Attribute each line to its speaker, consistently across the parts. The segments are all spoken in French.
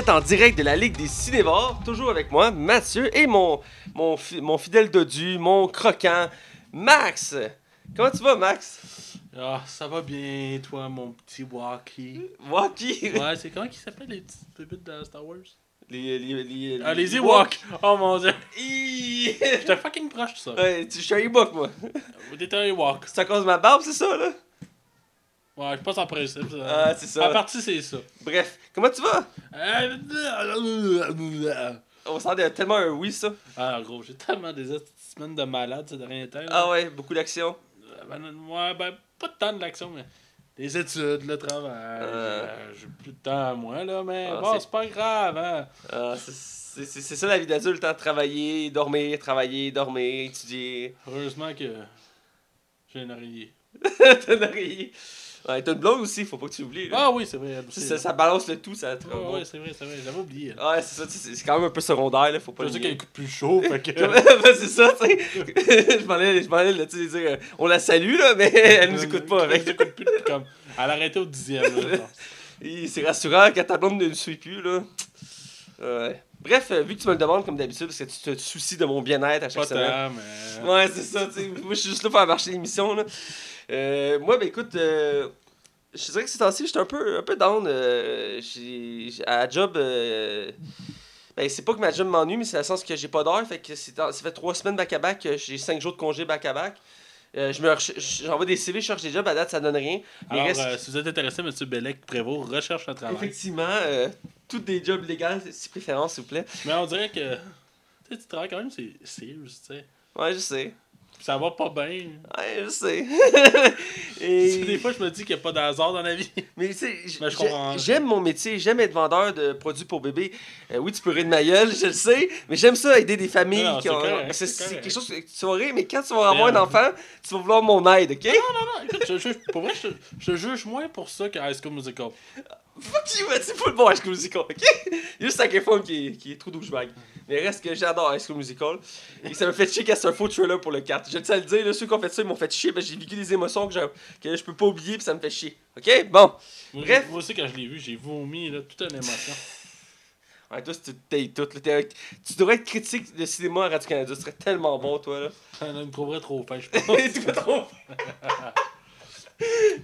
Speaker 1: Êtes en direct de la Ligue des Cinévores, toujours avec moi, Mathieu, et mon, mon, fi- mon fidèle dodu, mon croquant, Max. Comment tu vas, Max?
Speaker 2: Ah, ça va bien, toi, mon petit walkie.
Speaker 1: Walkie?
Speaker 2: Ouais, c'est comment qu'ils s'appellent les petites bébites de Star Wars?
Speaker 1: Les, les, les,
Speaker 2: Ah, les Ewoks! Oh mon dieu!
Speaker 1: Hi!
Speaker 2: J'étais fucking proche de ça.
Speaker 1: Ouais, tu- je suis un Ewok, moi.
Speaker 2: T'étais un Ewok.
Speaker 1: C'est à cause de ma barbe, c'est ça, là?
Speaker 2: Ouais, je pense en principe. Ça.
Speaker 1: Ah, c'est ça.
Speaker 2: En partie, c'est ça.
Speaker 1: Bref, comment tu vas?
Speaker 2: Ah,
Speaker 1: On sent tellement un oui, ça.
Speaker 2: gros, j'ai tellement des semaines de malade ces derniers temps.
Speaker 1: Ah ouais, beaucoup d'action.
Speaker 2: Euh, Ben, ouais, ben, pas tant de l'action, mais. Les études, le travail.
Speaker 1: Euh.
Speaker 2: euh, J'ai plus de temps à moi, là, mais
Speaker 1: Ah,
Speaker 2: bon,
Speaker 1: c'est-
Speaker 2: pas grave, hein.
Speaker 1: Ah, c'est- ça la vie d'adulte, hein? Travailler, dormir, travailler, dormir, étudier.
Speaker 2: Heureusement que j'ai un oreiller.
Speaker 1: T'as une oreiller. Ouais, t'as une blonde aussi, faut pas que tu oublies. là.
Speaker 2: Ah oui, c'est vrai. elle aussi,
Speaker 1: ça,
Speaker 2: là.
Speaker 1: ça balance le tout, ça.
Speaker 2: Ouais, ouais, c'est vrai, c'est vrai. J'avais oublié. elle.
Speaker 1: Ouais, c'est ça, tu sais, c'est quand même un peu secondaire, là, faut pas
Speaker 2: Je sais qu'elle coûte plus chaud, fait que.
Speaker 1: Ben, c'est ça, tu sais. je m'en allais, je m'en allais, là, tu sais, dire, euh, on la salue, là, mais elle nous écoute pas.
Speaker 2: Elle
Speaker 1: Avec.
Speaker 2: nous écoute plus, comme. Elle a arrêté au dixième, là, je pense.
Speaker 1: Et C'est rassurant quand ta blonde ne nous suit plus, là. Ouais. Bref, euh, vu que tu me le demandes comme d'habitude, parce que tu te soucies de mon bien-être à chaque
Speaker 2: Pas
Speaker 1: semaine.
Speaker 2: tant, mais.
Speaker 1: Ouais, c'est ça, tu sais. Moi, je suis juste là pour faire marcher l'émission, là. Euh, moi, ben écoute, euh, je dirais que ces temps-ci, j'étais un peu, un peu down. euh, j'ai, j'ai- à la job, euh, ben c'est pas que ma job m'ennuie, mais c'est dans le sens que j'ai pas d'heure. Fait que c'est, ça fait trois semaines back-à-back, que j'ai cinq jours de congé back-à-back. Euh, je me reche- j'envoie des CV, je cherche des jobs, à date, ça donne rien. Mais
Speaker 2: Alors,
Speaker 1: reste-
Speaker 2: euh, si vous êtes intéressé, M. Bellec Prévost recherche un travail.
Speaker 1: Effectivement, euh, toutes des jobs légaux, si préférence, s'il vous plaît.
Speaker 2: Mais on dirait que. Tu travailles quand même, c'est Sears, tu sais.
Speaker 1: Ouais, je sais.
Speaker 2: Ça va pas bien.
Speaker 1: Ouais, je sais.
Speaker 2: Des fois, je me dis qu'il n'y a pas de hasard dans la vie.
Speaker 1: Mais tu sais,
Speaker 2: comprends.
Speaker 1: j'aime mon métier, j'aime être vendeur de produits pour bébés. Euh, oui, tu peux rire de ma gueule, je le sais, mais j'aime ça aider des familles
Speaker 2: Non, non,
Speaker 1: qui
Speaker 2: c'est
Speaker 1: ont. quelque chose que tu vas rire, mais quand tu vas avoir un
Speaker 2: Mais,
Speaker 1: enfant, tu vas vouloir mon aide, ok?
Speaker 2: Non, non, écoute, je, je- pour vrai, je, je juge moins pour ça que High School Musical.
Speaker 1: Fuck you, man, c'est pas le bon High School Musical, ok? Il y a juste Zac Efron qui est, qui est trop douchebag. Mais reste que j'adore High School Musical. Et ça me fait chier qu'il y a un faux trailer pour le 4. Je tiens à le dire, là, ceux qui ont fait ça, ils m'ont fait chier, parce que j'ai vécu des émotions que, j'ai- que je peux pas oublier, puis ça me fait chier. Ok? Bon.
Speaker 2: Moi,
Speaker 1: Bref.
Speaker 2: Moi aussi, quand je l'ai vu, j'ai vomi, là, toute une émotion.
Speaker 1: Ouais, toi, si tu te tailles tout, là, un- tu devrais être critique de cinéma à Radio-Canada. Tu serais tellement bon, toi, là.
Speaker 2: Elle me trouverait trop fin, je pense.
Speaker 1: trop.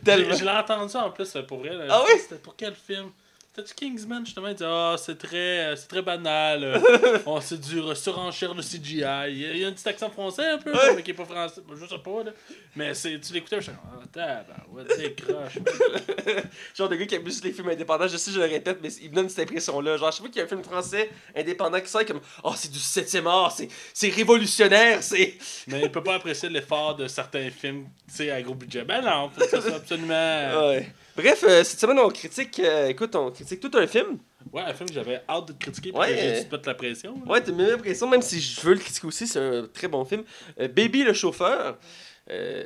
Speaker 2: Je,
Speaker 1: Tellement.
Speaker 2: je l'ai entendu en plus euh, pour elle.
Speaker 1: Ah oui?
Speaker 2: C'était pour quel film? C'était-tu Kingsman justement? Il dit Ah, c'est très, euh, c'est très banal. euh, on c'est du euh, surenchère de CGI. Il y, a, un petit accent français un peu,
Speaker 1: Ouais.
Speaker 2: mais qui est pas français. Je sais pas, là. Mais c'est, tu l'écoutais, je suis Ah, tabarouette, croche.
Speaker 1: Genre de gars qui aime juste les films indépendants. Je sais, je le répète, mais il me donne cette impression-là. Genre, je sais pas qu'il y a un film français indépendant qui sort comme Oh, c'est du 7ème art, c'est, c'est révolutionnaire, c'est.
Speaker 2: mais il peut pas apprécier l'effort de certains films, tu sais, à gros budget. Ben non, faut que ça soit absolument.
Speaker 1: Ouais. Bref, euh, cette semaine, on critique. euh, écoute, on critique tout un film.
Speaker 2: Ouais, un film que j'avais hâte de critiquer, puis
Speaker 1: Ouais,
Speaker 2: que j'ai dû te la pression. là?
Speaker 1: Ouais, t'as même l'impression, même si je veux le critiquer aussi, c'est un très bon film. Euh, Baby le chauffeur.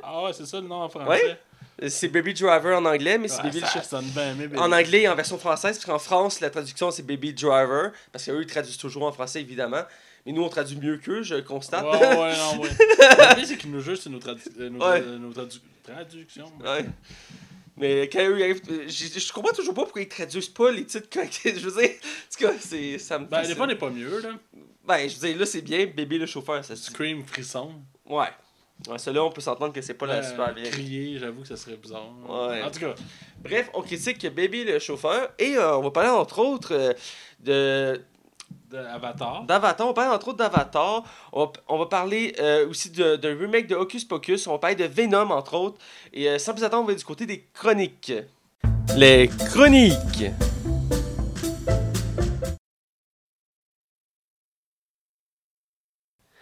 Speaker 2: Ah ouais, c'est ça le nom en français.
Speaker 1: Ouais, c'est Baby Driver en anglais, mais c'est
Speaker 2: Ouais,
Speaker 1: Baby le
Speaker 2: ça
Speaker 1: chauffeur.
Speaker 2: sonne bien, mais
Speaker 1: En anglais et en version française, parce qu'en France, la traduction c'est Baby Driver, parce qu'eux ils traduisent toujours en français évidemment. Mais nous on traduit mieux qu'eux, je constate.
Speaker 2: Ouais, ouais, non, ouais. Le c'est qu'ils nous jugent sur nos, tradu- nos,
Speaker 1: Ouais.
Speaker 2: nos tradu- traductions.
Speaker 1: Ouais. Mais quand eux arrivent, je je comprends toujours pas pourquoi ils traduisent pas les titres quand je veux dire, en tout cas, c'est ça me
Speaker 2: Ben, on n'est pas mieux, là.
Speaker 1: Ben, je veux dire là c'est bien Baby le chauffeur, ça se.
Speaker 2: Scream, frisson.
Speaker 1: Ouais. Ouais, celui-là on peut s'entendre que c'est pas la
Speaker 2: Euh,
Speaker 1: super bien.
Speaker 2: Crier, j'avoue que ça serait bizarre.
Speaker 1: Ouais.
Speaker 2: En tout cas,
Speaker 1: Bref, on critique Baby le chauffeur et euh, on va parler entre autres euh, de
Speaker 2: de Avatar.
Speaker 1: D'Avatar, on parle entre autres d'Avatar. On, va- parler euh, aussi de- d'un remake de Hocus Pocus. On va parler de Venom, entre autres. Et euh, sans plus attendre, on va du côté des chroniques. Les chroniques.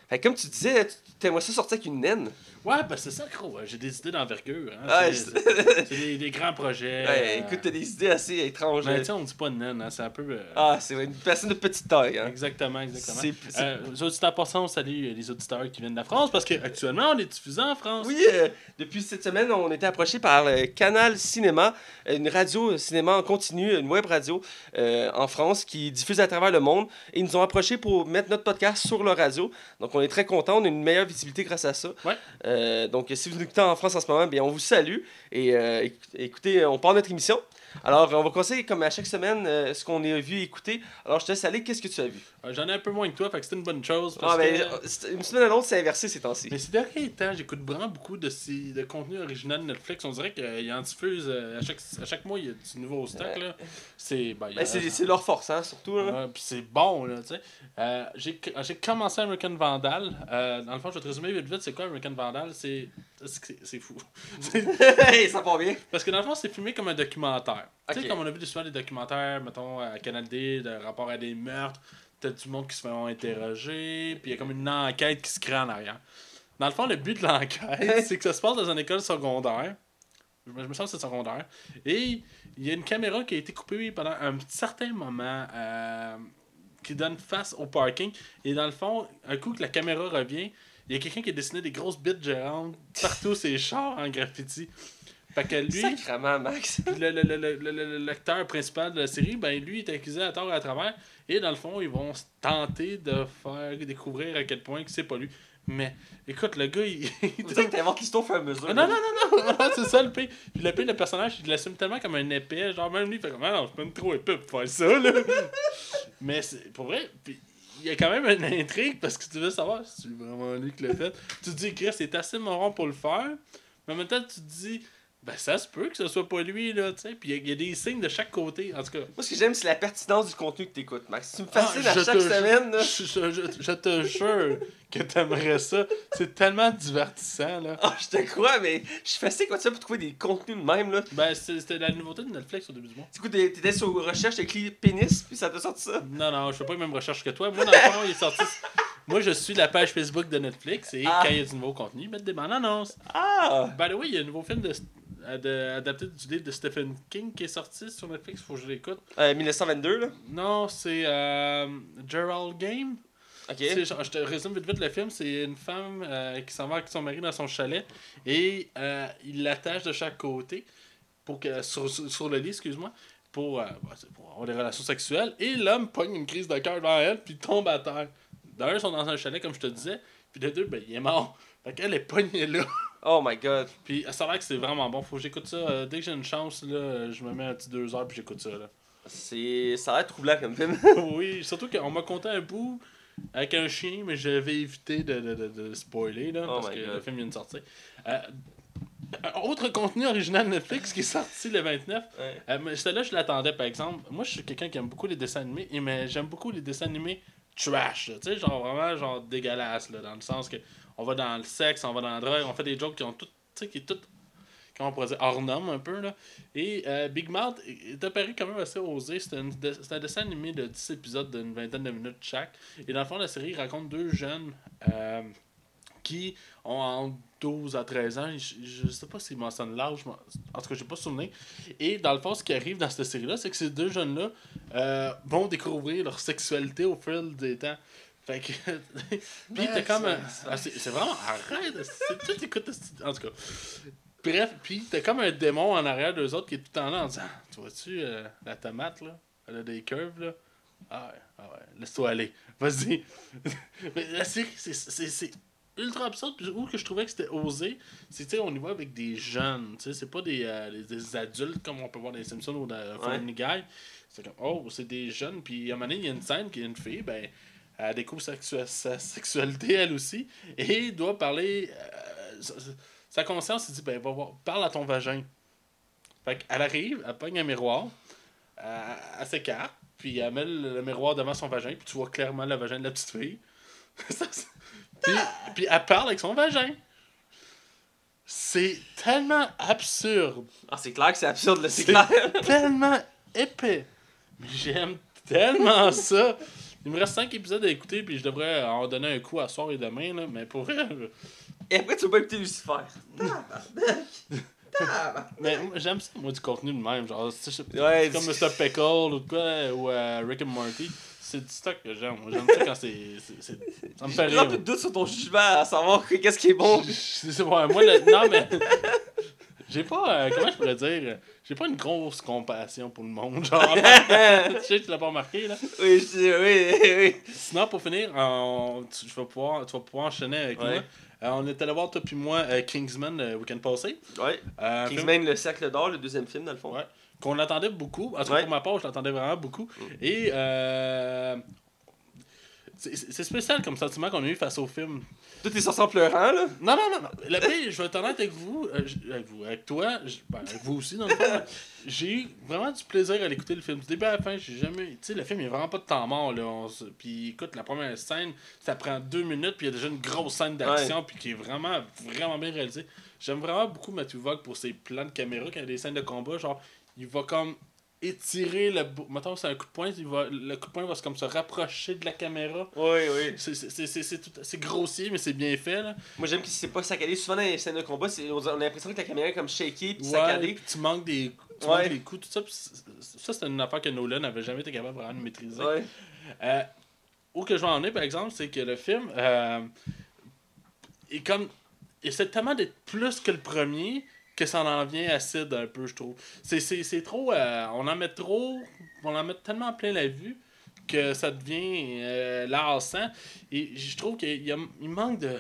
Speaker 1: Fait comme tu disais, tu t'aimerais ça sortir avec une naine?
Speaker 2: Ouais, ben c'est ça, gros. J'ai des idées d'envergure. Hein.
Speaker 1: Ouais,
Speaker 2: c'est des, des grands projets.
Speaker 1: Ouais,
Speaker 2: euh,
Speaker 1: écoute, t'as des idées assez étranges.
Speaker 2: Mais tu sais, on dit pas naine, hein. C'est un peu. euh,
Speaker 1: ah, c'est une personne de petite taille. Hein.
Speaker 2: Exactement, exactement.
Speaker 1: C'est- c'est-
Speaker 2: Euh, aux auditeurs passants, on salue les auditeurs qui viennent de la France parce qu'actuellement, on est diffusé en France.
Speaker 1: Oui, euh, depuis cette semaine, on était approché par le Canal Cinéma, une radio euh, cinéma en continu, une web radio euh, en France qui diffuse à travers le monde. Et ils nous ont approché pour mettre notre podcast sur leur radio. Donc, on est très contents. On a une meilleure visibilité grâce à ça.
Speaker 2: Ouais.
Speaker 1: Euh, donc, si vous nous écoutez en France en ce moment, bien, on vous salue. Et euh, éc- écoutez, on part notre émission. Alors, on va conseiller, comme à chaque semaine, euh, ce qu'on a vu et écouté. Alors, je te laisse aller. Qu'est-ce que tu as vu?
Speaker 2: Euh, J'en ai un peu moins que toi, fait que c'est une bonne chose. Parce
Speaker 1: Ah, ben,
Speaker 2: que-
Speaker 1: euh, une semaine à l'autre, c'est inversé ces temps-ci.
Speaker 2: Mais ces derniers temps, j'écoute vraiment beaucoup de, ces, de contenu original de Netflix. On dirait qu'ils en diffusent euh, à chaque, à chaque mois, il y a du nouveau stock. là. C'est ben, a-
Speaker 1: Ben, c'est leur force, hein, surtout. Là.
Speaker 2: Ouais, puis c'est bon, là, tu sais. Euh, j'ai j'ai commencé American Vandal. Euh, dans le fond, je vais te résumer vite vite, c'est quoi American Vandal? C'est c'est c'est fou.
Speaker 1: ça part bien.
Speaker 2: Parce que dans le fond, c'est filmé comme un documentaire. Tu sais, comme on a vu souvent des documentaires, mettons, à Canal D, de rapport à des meurtres, t'as du monde qui se fait interroger, puis il y a comme une enquête qui se crée en arrière. Dans le fond, le but de l'enquête, c'est que ça se passe dans une école secondaire. Je me sens que c'est secondaire. Et il y a une caméra qui a été coupée pendant un certain moment euh, qui donne face au parking. Et dans le fond, un coup que la caméra revient, il y a quelqu'un qui a dessiné des grosses bites géantes partout ses chars en graffiti. Fait que lui,
Speaker 1: Sacrement, Max.
Speaker 2: le, le, le, le, le- le- l'acteur principal de la série, ben lui est accusé à tort et à travers. Et dans le fond, ils vont tenter de faire découvrir à quel point que c'est pas lui. Mais écoute, le gars, il.
Speaker 1: Tu sais que t'inventes l'histoire au fur et à mesure.
Speaker 2: Ah, non, non, non, non, non, c'est ça le pire. Puis le pire, le personnage, il l'assume tellement comme un épais. Genre, même lui, il fait comme, ah non, je suis même trop épais pour faire ça, là. Mais c'est pour vrai, puis il y a quand même une intrigue parce que tu veux savoir si c'est vraiment lui qui l'a fait. Tu te dis, Chris, c'est assez marrant pour le faire. Mais en même temps, tu te dis, ben ça se peut que ce soit pas lui, là, tu sais. Puis il y a- il y, a des signes de chaque côté. En tout cas,
Speaker 1: Moi, ce que j'aime, c'est la pertinence du contenu que t'écoutes, Max. Tu me fascines
Speaker 2: Ah,
Speaker 1: à
Speaker 2: je
Speaker 1: chaque
Speaker 2: te-
Speaker 1: semaine. là.
Speaker 2: je, je- je- je te jure que t'aimerais ça. C'est tellement divertissant, là.
Speaker 1: Ah, je te crois, mais je suis fasciné quand tu fais pour trouver des contenus de même. là.
Speaker 2: Ben, c'était la nouveauté de Netflix au début du mois.
Speaker 1: Du coup, t'étais sur recherche, t'as écrit pénis, puis ça t'a sorti ça?
Speaker 2: Non, non, je fais pas les mêmes recherches que toi. Moi, dans le fond, il est sorti. Moi, je suis la page Facebook de Netflix et
Speaker 1: Ah.
Speaker 2: quand il y a du nouveau contenu, ils mettent des bandes annonces.
Speaker 1: Ah!
Speaker 2: The way, il y a un nouveau film de- adapté du livre de Stephen King qui est sorti sur Netflix. Faut que je l'écoute.
Speaker 1: Euh, 1922, là?
Speaker 2: Non, c'est euh, Gerald Game.
Speaker 1: Ok.
Speaker 2: C'est genre- Je te résume vite vite le film. C'est une femme euh, qui s'en va avec son mari dans son chalet et euh, il l'attache de chaque côté pour que, sur, sur- sur le lit, excuse-moi, pour, euh, bah, pour avoir des relations sexuelles. Et l'homme pogne une crise de cœur devant elle puis tombe à terre. D'un, ils sont dans un chalet, comme je te disais. Puis de deux, ben, il est mort. Fait qu'elle est pognée là.
Speaker 1: Oh my god.
Speaker 2: Puis ça a l'air que c'est vraiment bon. Faut que j'écoute ça. Euh, dès que j'ai une chance, là, je me mets un petit deux heures puis j'écoute ça. Là.
Speaker 1: C'est... Ça a l'air troublant comme film.
Speaker 2: oui, surtout qu'on m'a conté un bout avec un chien, mais j'avais évité de, de, de, de spoiler là,
Speaker 1: Oh
Speaker 2: parce que
Speaker 1: God.
Speaker 2: le film vient de sortir. Euh, un autre contenu original Netflix qui est sorti le 29.
Speaker 1: Ouais.
Speaker 2: Euh, celle-là, je l'attendais par exemple. Moi, je suis quelqu'un qui aime beaucoup les dessins animés, et mais j'aime beaucoup les dessins animés trash. Tu sais, genre vraiment genre dégueulasse, là, dans le sens que on va dans le sexe, on va dans la drogue, on fait des jokes qui ont tout. Tu sais, qui est tout. Comment on pourrait dire, hors un peu, là. Et euh, Big Mouth est apparu quand même assez osé. C'est un, un dessin animé de 10 épisodes d'une vingtaine de minutes chaque. Et dans le fond, la série raconte deux jeunes euh, qui ont entre 12 à 13 ans. Je, je sais pas s'ils mentionnent l'âge, en tout cas, j'ai pas souvenir. Et dans le fond, ce qui arrive dans cette série-là, c'est que ces deux jeunes-là euh, vont découvrir leur sexualité au fil des temps. Fait que. Puis t'as comme. un- Ah, c'est c'est vraiment. Arrête! Tu écoutes. En tout cas. Bref, puis t'as comme un démon en arrière d'eux autres qui est tout le temps là en disant Tu vois-tu euh, la tomate là? Elle a des curves là Ah ouais, ah ouais, laisse-toi aller. Vas-y. Mais la série, c'est- c'est c'est ultra absurde. Puis où que je trouvais que c'était osé, c'est tu sais, on y va avec des jeunes. Tu sais, c'est pas des, euh, des, des adultes comme on peut voir dans les Simpsons ou dans Family Guy. C'est comme Oh, c'est des jeunes. Puis à un moment donné, il y a une scène qui est une fille, ben. Elle découvre sa, sa sexualité elle aussi et doit parler. euh, sa- conscience, elle dit ben, va voir, parle à ton vagin. Fait qu'elle arrive, elle pogne un miroir, elle, elle s'écarte, puis elle met le, le miroir devant son vagin, puis tu vois clairement le vagin de la petite fille. Puis, puis elle parle avec son vagin. C'est tellement absurde,
Speaker 1: Ah, c'est clair que c'est absurde, là, c'est
Speaker 2: C'est-
Speaker 1: clair.
Speaker 2: tellement épais. Mais j'aime tellement ça. Il me reste 5 épisodes à écouter, puis je devrais en donner un coup à soir et demain, là, mais pour vrai.
Speaker 1: Et après, tu vas pas écouter Lucifer.
Speaker 2: Mais j'aime ça, moi, du contenu de même. Genre,
Speaker 1: Ouais,
Speaker 2: comme Mr. Pickle ou quoi, ou euh, Rick and Morty. C'est du stock que j'aime. J'aime ça quand c'est. Ça me fait
Speaker 1: J'ai un
Speaker 2: rire.
Speaker 1: peu de doute sur ton jugement à savoir que- qu'est-ce qui est bon.
Speaker 2: Vrai, moi, le- non, mais. J'ai pas. euh, comment je pourrais dire J'ai pas une grosse compassion pour le monde. Genre. tu sais, tu l'as pas remarqué, là.
Speaker 1: Oui, je dis, oui, oui.
Speaker 2: Sinon, pour finir, on- tu, je vais pouvoir, tu vas pouvoir enchaîner avec
Speaker 1: Ouais.
Speaker 2: moi. Euh, on est allé voir, toi puis moi, euh, Kingsman le week-end passé.
Speaker 1: Ouais.
Speaker 2: Euh, un film-
Speaker 1: Kingsman, le cercle d'or, le deuxième film, dans le fond.
Speaker 2: Ouais. qu'on attendait beaucoup. En tout cas,
Speaker 1: Ouais.
Speaker 2: pour ma part, je l'attendais vraiment beaucoup.
Speaker 1: Mm.
Speaker 2: Et euh, c'est spécial comme sentiment qu'on a eu face au film.
Speaker 1: Tout est sorti en pleurant, là?
Speaker 2: Non, non, non, non. Le pire, je vais être honnête avec vous, euh, avec vous, avec toi, ben, avec vous aussi, dans le fond. là. J'ai eu vraiment du plaisir à l'écouter le film. Du début à la fin, j'ai jamais. Tu sais, le film, il n'y a vraiment pas de temps mort, là. On Puis écoute, la première scène, ça prend deux minutes, puis il y a déjà une grosse scène d'action, puis qui est vraiment, vraiment bien réalisée. J'aime vraiment beaucoup Matthew Vaughn pour ses plans de caméra quand il y a des scènes de combat. Genre, il va comme étirer le. bou- Mettons, c'est un coup de poing, il va... le coup de poing va se- comme se rapprocher de la caméra.
Speaker 1: Oui, oui.
Speaker 2: C'est- grossier, mais c'est bien fait, là.
Speaker 1: Moi, j'aime que c'est pas saccadé. Souvent, dans les scènes de combat, on a l'impression que la caméra est comme shaky puis
Speaker 2: Ouais,
Speaker 1: saccadée.
Speaker 2: puis tu manques des tu
Speaker 1: Ouais.
Speaker 2: manques des coups, tout ça. puis c'est- ça, c'est une affaire que Nolan n'avait jamais été capable vraiment de maîtriser.
Speaker 1: Ouais.
Speaker 2: Euh, où que je vais en venir, par exemple, c'est que le film euh, est comme. essaie tellement d'être plus que le premier que ça en vient acide un peu, je trouve. C'est, c'est, c'est trop. euh, on en met trop. On en met tellement plein la vue que ça devient euh, lassant. Et je trouve qu'il y a- il manque de.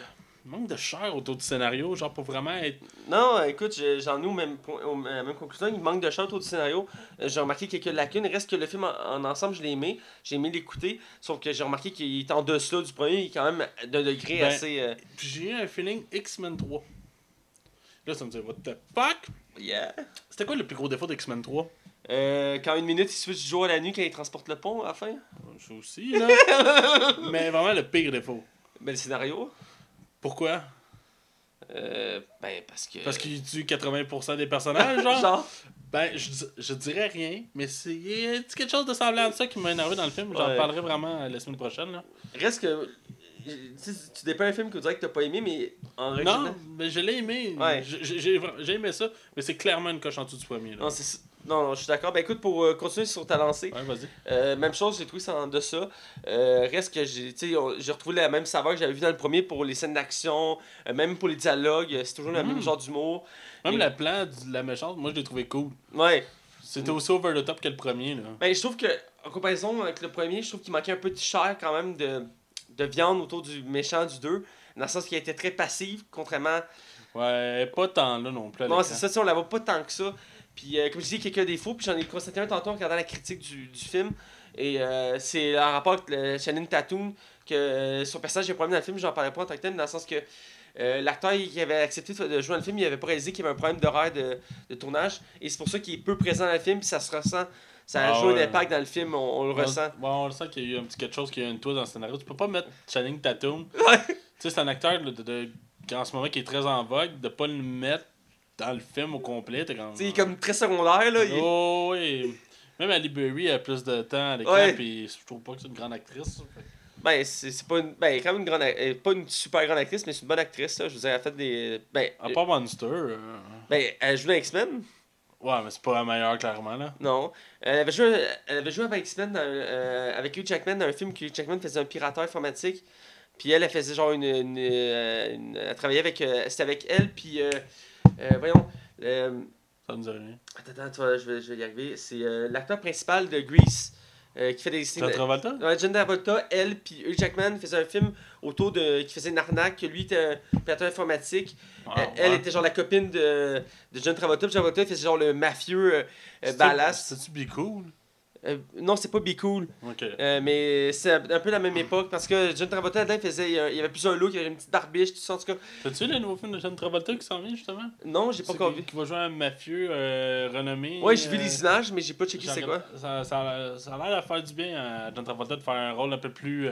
Speaker 2: il manque de chair autour du scénario, genre pour vraiment être.
Speaker 1: Non, écoute, je- j'en ai au même, point, au- à la même conclusion. Il manque de shot autour du scénario. Euh, J'ai remarqué quelques lacunes. Reste que le film en, en ensemble, je l'ai aimé. J'ai aimé l'écouter. Sauf que j'ai remarqué qu'il est en dessous du premier. Il est quand même d'un degré
Speaker 2: Ben,
Speaker 1: assez. euh,
Speaker 2: j'ai eu un feeling X-Men 3. Là, ça me dit, what the fuck?
Speaker 1: yeah.
Speaker 2: C'était quoi le plus gros défaut d'X-Men 3?
Speaker 1: Euh, quand une minute, il switch du jour à la nuit quand il transporte le pont à la fin.
Speaker 2: Je aussi, là. Mais vraiment le pire défaut.
Speaker 1: Ben, le scénario?
Speaker 2: Pourquoi?
Speaker 1: Euh, ben, parce que.
Speaker 2: Parce qu'il tue 80% des personnages, genre?
Speaker 1: Genre.
Speaker 2: Ben, je, je dirais rien, mais c'est y a quelque chose de semblant à ça qui m'a énervé dans le film? J'en
Speaker 1: Ouais.
Speaker 2: parlerai vraiment la semaine prochaine, là.
Speaker 1: Reste que. Tu sais, tu dépeins un film que tu dirais que t'as pas aimé, mais en
Speaker 2: Non,
Speaker 1: regardant-
Speaker 2: mais je l'ai aimé.
Speaker 1: Ouais.
Speaker 2: J'ai- j'ai aimé ça, mais c'est clairement une coche en dessous du premier, là.
Speaker 1: Non, c'est ça. non, non, je suis d'accord. Ben écoute, pour euh, continuer sur ta lancée,
Speaker 2: Ouais,
Speaker 1: euh, même chose, j'ai trouvé ça en deçà. Euh, reste que j'ai tu sais, on- j'ai retrouvé la même saveur que j'avais vu dans le premier pour les scènes d'action, même pour les dialogues, c'est toujours le
Speaker 2: Mm.
Speaker 1: même genre d'humour.
Speaker 2: Même
Speaker 1: Et-
Speaker 2: le plan de la méchante, moi, je l'ai trouvé cool.
Speaker 1: Ouais.
Speaker 2: C'était aussi over the top que le premier, là.
Speaker 1: Ben je trouve que, en comparaison avec le premier, je trouve qu'il manquait un peu de chair quand même de, de viande autour du méchant du 2. Dans le sens qu'il était très passif, contrairement
Speaker 2: Ouais, pas tant là non plus.
Speaker 1: Non, c'est ça, on la voit pas tant que ça. Puis, euh, comme je dis, quelques défauts, puis j'en ai constaté un tantôt en regardant la critique du, du film. Et euh, c'est en rapport avec le Shannon Tatum, que euh, son personnage est un problème dans le film, j'en parlais pas en tant que tel, dans le sens que euh, l'acteur qui avait accepté de de jouer dans le film, il avait pas réalisé qu'il y avait un problème d'horaire de, de tournage. Et c'est pour ça qu'il est peu présent dans le film, puis ça se ressent. Ça a
Speaker 2: Ah
Speaker 1: joué
Speaker 2: ouais.
Speaker 1: un impact dans le film, on, on le
Speaker 2: On-
Speaker 1: ressent.
Speaker 2: Ouais, on le sent qu'il y a eu un petit quelque chose qui a une toile dans le scénario. Tu peux pas mettre Channing Tatum. Tu sais, c'est un acteur de, de- en ce moment qui est très en vogue, de pas le mettre dans le film au complet. T'es comme.
Speaker 1: Il est comme très secondaire, là. il
Speaker 2: Oh, oui. Même Ali Berry a plus de temps à l'écran,
Speaker 1: Ouais.
Speaker 2: puis je trouve pas que c'est une grande actrice.
Speaker 1: Ben, c'est pas une. Ben, quand même une grande. elle est pas une super grande actrice, mais c'est une bonne actrice, là. Je veux dire, elle a fait des. Ben,
Speaker 2: À part Monster. euh,
Speaker 1: ben elle joue dans X-Men.
Speaker 2: Ouais, mais c'est pas la meilleure, clairement, là.
Speaker 1: Non. Elle avait joué, elle avait joué avec X-Men, dans, euh, avec Hugh Jackman dans un film que Hugh Jackman faisait un pirateur informatique. Puis elle, elle faisait genre une. une, euh, une- elle travaillait avec. euh, C'était avec elle, puis. euh, euh, voyons. euh,
Speaker 2: Ça me dit rien.
Speaker 1: attends, attends, tu vois, je vais, je vais y arriver. C'est euh, l'acteur principal de Grease euh, qui fait des.
Speaker 2: John Travolta?
Speaker 1: John Travolta, elle, puis Hugh Jackman faisaient un film autour de. qui faisait une arnaque, que lui était un pirateur informatique.
Speaker 2: Ah,
Speaker 1: elle, elle était genre la copine de, de John Travolta, puis John Travolta faisait genre le mafieux euh, euh, badass.
Speaker 2: C'était-tu Be Cool?
Speaker 1: Euh, non, c'est pas Be Cool. Euh, mais c'est un peu la même époque parce que John Travolta là, il faisait il y avait plusieurs looks, il y avait une petite barbiche, tout ça en tout cas.
Speaker 2: T'as-tu vu le nouveau film de John Travolta qui s'en vient, justement?
Speaker 1: Non, j'ai pas encore vu.
Speaker 2: Qui va jouer un mafieux euh, renommé.
Speaker 1: Ouais, j'ai vu les images, mais j'ai pas checké c'est quoi.
Speaker 2: Ça, ça, ça a l'air de faire du bien à John Travolta de faire un rôle un peu plus.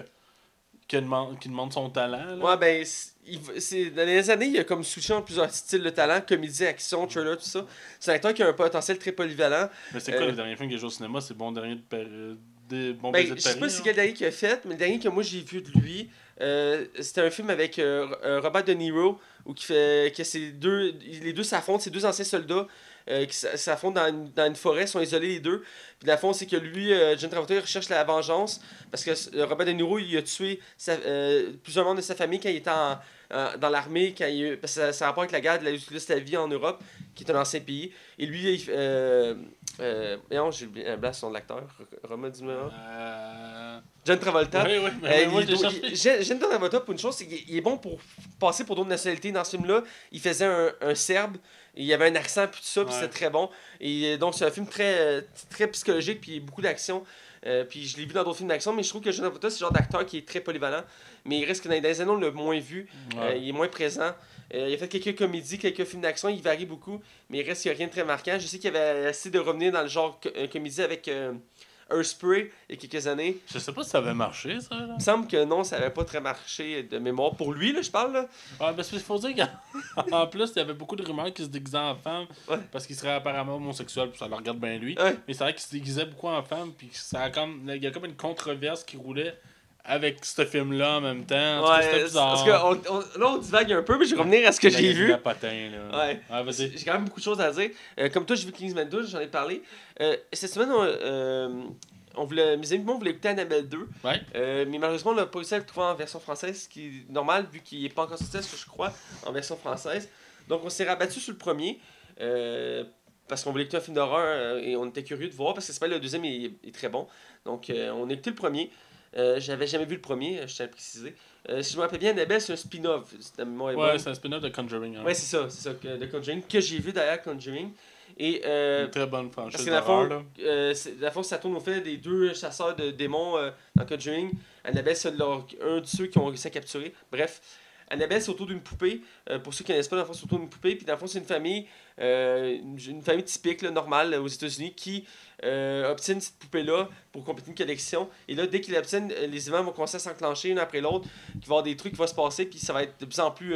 Speaker 2: qui, demande, qui demande son talent. Là.
Speaker 1: Ouais, ben, il dans les années, il a comme switché en plusieurs styles de talent, comédie, action, thriller, tout ça. C'est un acteur qui a un potentiel très polyvalent.
Speaker 2: Mais c'est quoi
Speaker 1: euh,
Speaker 2: le dernier film qu'il a joué au cinéma? C'est Bon Dernier de Paris. Des bons
Speaker 1: Ben,
Speaker 2: baisers
Speaker 1: je
Speaker 2: de
Speaker 1: sais
Speaker 2: Paris.
Speaker 1: pas
Speaker 2: hein?
Speaker 1: c'est quel dernier qu'il a fait, mais le dernier que moi j'ai vu de lui, euh, c'était un film avec euh, euh, Robert De Niro, où qui fait que ces deux, les deux s'affrontent, ces deux anciens soldats euh, qui s'affrontent dans une, dans une forêt, sont isolés les deux. Puis la fond, c'est que lui, euh, John Travolta, il recherche la vengeance parce que euh, Robert De Niro, il a tué sa- euh, plusieurs membres de sa famille quand il était en- en- dans l'armée, quand il, parce que ça, ça a rapport avec la guerre de la Yougoslavie en Europe, qui est un ancien pays. Et lui, il, euh, euh, voyons, j'ai oublié un blanc sur son de l'acteur, Romain Dumas.
Speaker 2: Euh...
Speaker 1: John Travolta.
Speaker 2: Oui, oui, mais,
Speaker 1: Euh,
Speaker 2: moi,
Speaker 1: il il- John Travolta, pour une chose, c'est qu'il il est bon pour passer pour d'autres nationalités. Dans ce film-là, il faisait un, un Serbe, il y avait un accent, puis tout ça, puis c'était très bon. Et euh, donc, c'est un film très, euh, très psychologique, puis beaucoup d'action. Euh, puis je l'ai vu dans d'autres films d'action, mais je trouve que John Travolta, c'est le genre d'acteur qui est très polyvalent. Mais il reste que dans les années, on l'a moins vu. Euh, il est moins présent. Euh, il a fait quelques comédies, quelques films d'action. Il varie beaucoup, mais il reste qu'il n'y a rien de très marquant. Je sais qu'il avait essayé de revenir dans le genre euh, comédie avec euh, Earthspray il y a quelques années.
Speaker 2: Je sais pas si ça avait marché, ça. Là.
Speaker 1: Il me semble que non, ça n'avait pas très marché de mémoire. Pour lui, là, je parle. Là.
Speaker 2: Ouais, parce qu'il faut dire qu'en plus, il y avait beaucoup de rumeurs qu'il se déguisait en femme
Speaker 1: Ouais.
Speaker 2: parce qu'il serait apparemment homosexuel, puis ça le regarde bien lui.
Speaker 1: Ouais.
Speaker 2: Mais c'est vrai qu'il se déguisait beaucoup en femme, puis ça a comme, il y a comme une controverse qui roulait avec ce film-là en même temps. En cas, c'était
Speaker 1: Ouais,
Speaker 2: bizarre.
Speaker 1: parce que on, on- là, on divague un peu, mais je vais revenir à ce que j'ai vu.
Speaker 2: La patin, là.
Speaker 1: Ouais.
Speaker 2: Ouais, vas-y.
Speaker 1: J'ai quand même beaucoup de choses à dire. Euh, comme toi, j'ai vu Kingsman 2, j'en ai parlé. Euh, cette semaine, on, euh, on voulait, mes amis on voulait écouter Annabelle 2.
Speaker 2: Ouais.
Speaker 1: Euh, mais malheureusement, on n'a pas réussi à le trouver en version française, ce qui est normal vu qu'il n'est pas encore sorti, ce que je crois, en version française. Donc, on s'est rabattu sur le premier. euh, parce qu'on voulait écouter un film d'horreur et on était curieux de voir parce que c'est pas le deuxième est, est très bon. Donc, euh, on a écouté le premier. Euh, J'avais jamais vu le premier, je tiens à le préciser. Euh, si je me rappelle bien, Annabelle, c'est un spin-off. la
Speaker 2: Ouais, c'est un spin-off de Conjuring. hein.
Speaker 1: Ouais, c'est ça, c'est ça, que- de Conjuring, que j'ai vu d'ailleurs, Conjuring. Et euh,
Speaker 2: Une très bonne franchise d'horreur,
Speaker 1: euh, le fond, ça tourne au fait des deux chasseurs de démons euh, dans Conjuring. Annabelle, c'est un de ceux qui ont réussi à capturer. Bref, Annabelle, c'est autour d'une poupée. Euh, pour ceux qui connaissent pas, dans fond, c'est autour d'une poupée. Puis dans le fond, c'est une famille, euh, une, une famille typique, normale, euh, aux États-Unis, qui euh, obtiennent cette poupée-là pour compléter une collection. Et là, dès qu'ils l'obtiennent, les événements vont commencer à s'enclencher un après l'autre. Il va y avoir des trucs qui vont se passer, puis ça va être de plus en plus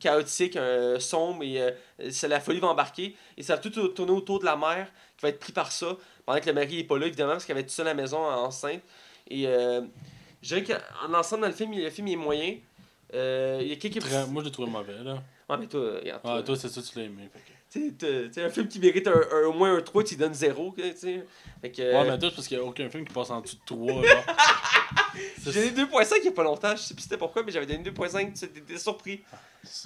Speaker 1: chaotique, sombre, et euh, la folie va embarquer. Et ça va tout tourner autour de la mère qui va être pris par ça, pendant que le mari n'est pas là, évidemment, parce qu'elle va être seule à la maison enceinte. Et je dirais qu'en ensemble, dans le film, le film il est moyen. Euh, il y a quelques
Speaker 2: Très- Moi, je l'ai trouvé mauvais, là.
Speaker 1: Ouais, mais toi, regarde.
Speaker 2: Ah,
Speaker 1: toi,
Speaker 2: toi, c'est ça, tu l'as aimé.
Speaker 1: tu sais, un film qui mérite un, un- au moins un 3, tu lui donnes 0. Tu sais. Fait que,
Speaker 2: Ouais, mais toi, c'est parce qu'il n'y a aucun film qui passe en dessous de 3. Là. C'est-
Speaker 1: J'ai donné 2.5 il n'y a pas longtemps, je sais plus c'était pourquoi, mais j'avais donné 2.5, tu étais surpris.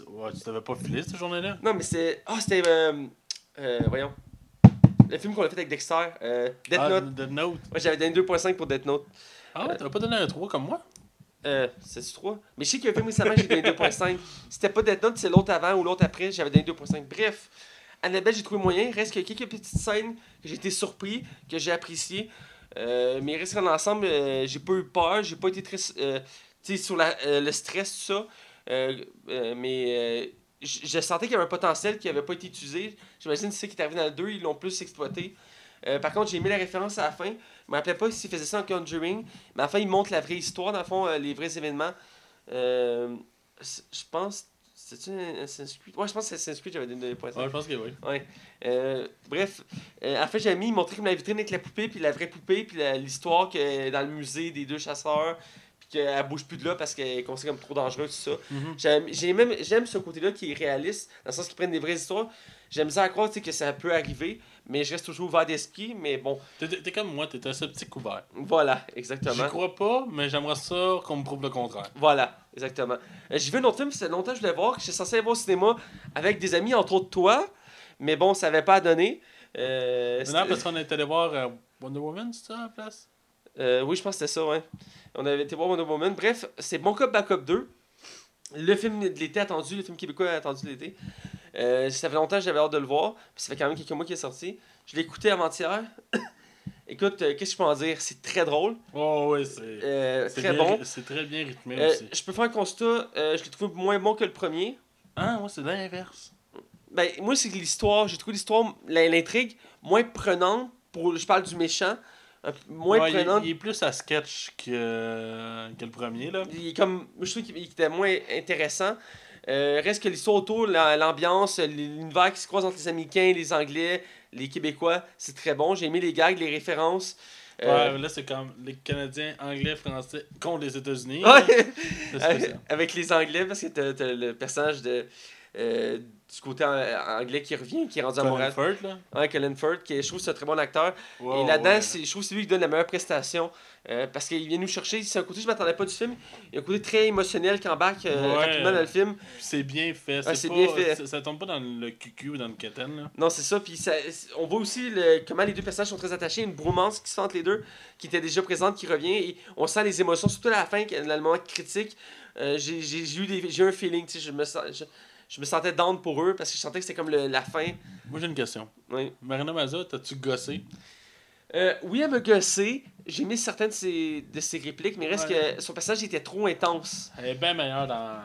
Speaker 2: Ouais, tu t'avais pas filé cette journée-là?
Speaker 1: Non, mais c'est. Ah, c'était. Euh, euh, voyons. Le film qu'on a fait avec Dexter, euh, Death
Speaker 2: ah,
Speaker 1: Note.
Speaker 2: Death Note.
Speaker 1: Ouais, j'avais donné 2.5 pour Death Note.
Speaker 2: Ah ouais, t'avais pas donné un 3 comme moi?
Speaker 1: Euh, c'est 3. Mais je sais qu'il y a un film récemment que j'ai donné 2.5. C'était pas Death Note, c'est l'autre avant ou l'autre après, j'avais donné 2.5. Bref, Annabelle, j'ai trouvé moyen. Reste que quelques petites scènes que j'ai été surpris, que j'ai appréciées. Euh, mais reste dans l'ensemble, euh, j'ai pas eu peur, j'ai pas été très. euh, tu sais, sur la, euh, le stress, tout ça. Mais je sentais qu'il y avait un potentiel qui avait pas été utilisé. J'imagine que c'est ça qui est arrivé dans le 2, ils l'ont plus exploité. Euh, par contre, j'ai aimé la référence à la fin. Je me rappelais pas s'ils faisaient ça en Conjuring. Mais à la fin, ils montrent la vraie histoire, dans le fond, euh, les vrais événements. Euh, je pense. C'est-tu un Assassin's Creed? Ouais, je pense que c'est Assassin's Creed, j'avais donné 2.5.
Speaker 2: Ouais, je pense que oui.
Speaker 1: Ouais. Bref, à la fin, j'ai mis, il montrait comme la vitrine avec la poupée, puis la vraie poupée, puis l'histoire que est dans le musée des deux chasseurs, puis qu'elle bouge plus de là parce qu'elle est considérée comme trop dangereuse, tout ça. J'aime j'ai même j'aime ce côté-là qui est réaliste, dans le sens qu'ils prennent des vraies histoires. J'aime ça à croire que ça peut arriver, mais je reste toujours ouvert d'esprit, mais bon,
Speaker 2: T'es t'es comme moi, t'es un sceptique ouvert.
Speaker 1: voilà, exactement.
Speaker 2: crois pas, mais j'aimerais ça qu'on me prouve le contraire.
Speaker 1: Voilà, exactement. Euh, J'ai vu un autre film, c'est longtemps que je voulais voir, que j'étais censé aller voir au cinéma avec des amis, entre autres toi, mais bon, ça n'avait pas donné. Euh,
Speaker 2: non, parce qu'on est allé voir euh, Wonder Woman, c'est ça, à la place?
Speaker 1: Euh, oui, je pense que c'était ça, ouais. On avait été voir Wonder Woman. Bref, c'est Bon Cop, Bad Cop 2. Le film de l'été attendu, le film québécois attendu de l'été. Euh, ça fait longtemps que j'avais hâte de le voir. Puis ça fait quand même quelques mois qu'il est sorti. Je l'ai écouté avant-hier. Écoute, euh, qu'est-ce que je peux en dire? C'est très drôle.
Speaker 2: Oh, oui, c'est.
Speaker 1: euh,
Speaker 2: c'est
Speaker 1: très
Speaker 2: bien-
Speaker 1: bon.
Speaker 2: C'est très bien rythmé aussi.
Speaker 1: je peux faire un constat. je l'ai trouvé moins bon que le premier.
Speaker 2: Ah, moi, c'est l'inverse.
Speaker 1: Ben, moi, c'est que l'histoire, j'ai trouvé l'histoire, l'intrigue, moins prenante. Pour, je parle du méchant. un peu moins
Speaker 2: Ouais, il,
Speaker 1: prenante.
Speaker 2: il est plus à sketch que, que le premier, là.
Speaker 1: Il est comme, je trouve qu'il il était moins intéressant. Euh, reste que l'histoire autour, la- l'ambiance, l'univers qui se croise entre les Américains, les Anglais, les Québécois, c'est très bon. J'ai aimé les gags, les références. Euh,
Speaker 2: Ouais, là, c'est comme les Canadiens, Anglais, Français contre les États-unis.
Speaker 1: ouais. Avec les Anglais, parce que t'as le personnage de, euh, du côté en- anglais qui revient, qui est rendu à Montréal.
Speaker 2: Colin Firth, là.
Speaker 1: Ouais, Colin Firth, qui je trouve c'est un très bon acteur.
Speaker 2: Ouais,
Speaker 1: et là-dedans,
Speaker 2: ouais.
Speaker 1: je trouve c'est lui qui donne la meilleure prestation. Euh, parce qu'il vient nous chercher. C'est un côté, je m'attendais pas du film. Il y a un côté très émotionnel qui embarque euh,
Speaker 2: Ouais.
Speaker 1: rapidement dans le film.
Speaker 2: C'est bien fait.
Speaker 1: Ouais,
Speaker 2: c'est
Speaker 1: bien fait.
Speaker 2: Ça, ça tombe pas dans le cucu ou dans le quétaine, là.
Speaker 1: Non, c'est ça. Puis ça, on voit aussi le- comment les deux personnages sont très attachés. Une bromance qui se entre les deux, qui était déjà présente, qui revient. Et on sent les émotions, surtout à la fin, dans le moment critique. euh, j'ai eu des- eu un feeling. tu sais, Je me, sens- je, je me sentais down pour eux parce que je sentais que c'était comme le- la fin.
Speaker 2: Moi, j'ai une question.
Speaker 1: Oui.
Speaker 2: Marina Maza, t'as-tu gossé?
Speaker 1: Euh, oui, elle me gossait. J'ai mis certaines de ses, de ses répliques, mais reste
Speaker 2: Ouais.
Speaker 1: que son personnage était trop intense.
Speaker 2: Elle est bien meilleure dans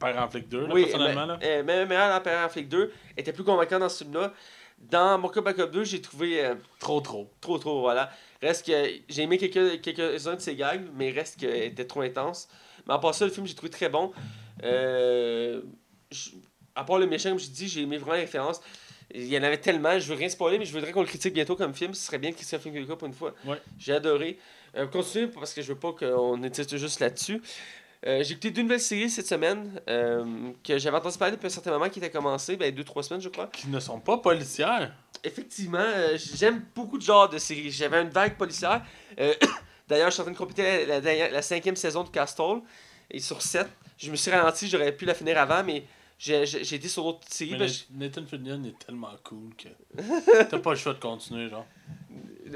Speaker 2: Père en flic 2, là,
Speaker 1: oui,
Speaker 2: personnellement. là.
Speaker 1: euh, mais meilleur dans Père en Flic 2. Elle était plus convaincante dans ce film-là. Dans Mocha Backup 2, j'ai trouvé euh,
Speaker 2: Trop, trop.
Speaker 1: trop, trop, voilà. Reste que j'ai aimé quelques- quelques-uns de ses gags, mais reste qu'elle était trop intense. Mais à part ça, le film, j'ai trouvé très bon. Euh, à part le méchant, comme je dis, j'ai aimé vraiment les références. Il y en avait tellement, je veux rien spoiler, mais je voudrais qu'on le critique bientôt comme film. Ce serait bien critiquer un film pour une fois.
Speaker 2: Ouais.
Speaker 1: J'ai adoré. Euh, continuez parce que je veux pas qu'on était juste là-dessus. Euh, j'ai écouté deux nouvelles séries cette semaine euh, que j'avais entendu parler depuis un certain moment qui était commencé, ben deux, trois semaines je crois.
Speaker 2: Qui ne sont pas policières.
Speaker 1: Effectivement, euh, j'aime beaucoup de genres de séries. J'avais une vague policière. D'ailleurs, je suis en train de compléter la, la cinquième saison de Castle. Et sur sept, je me suis ralenti, j'aurais pu la finir avant, mais j'ai été sur séries.
Speaker 2: Mais
Speaker 1: parce
Speaker 2: Nathan Fillion est tellement cool que t'as pas le choix de continuer, genre.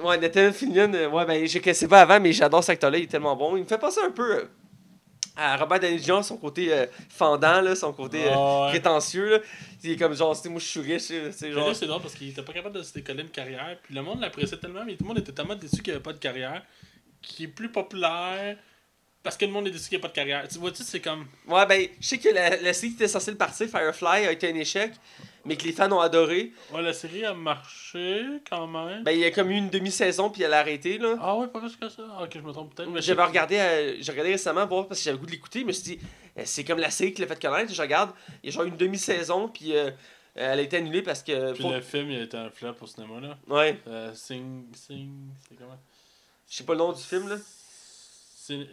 Speaker 1: ouais, Nathan Fillion, euh, ouais, ben, je connaissais pas avant, mais j'adore cet acteur-là, il est tellement bon. Il me fait penser un peu euh, à Robert Downey Jr., son côté euh, fendant, là, son côté euh,
Speaker 2: ouais.
Speaker 1: prétentieux. Là. Il est comme genre, moi je suis riche, c'est genre.
Speaker 2: là, c'est drôle parce qu'il était pas capable de se décoller une carrière. Puis le monde l'appréciait tellement, mais tout le monde était tellement déçu qu'il n'y avait pas de carrière. Qui est plus populaire parce que le monde est déçu qu'il n'y a pas de carrière. Tu vois-tu, c'est comme.
Speaker 1: Ouais, ben, je sais que la, la série qui était censée le partir, Firefly, a été un échec, mais que les fans ont adoré.
Speaker 2: Ouais, la série a marché quand même.
Speaker 1: Ben, il y a comme eu une demi-saison, puis elle a arrêté, là.
Speaker 2: Ah ouais, pas plus que ça. Ah, ok, je me trompe peut-être. mais
Speaker 1: J'avais regardé, euh, j'ai regardé récemment voir parce que j'avais le goût de l'écouter. Je me suis dit, euh, c'est comme la série qui l'a fait connaître. Je regarde, il y a genre une demi-saison, puis euh, elle a été annulée parce que.
Speaker 2: Puis
Speaker 1: faut-
Speaker 2: le film, il a été un flop au cinéma, là.
Speaker 1: Ouais,
Speaker 2: Euh, Sing. Sing. C'est comment?
Speaker 1: Je sais pas le nom du film, là.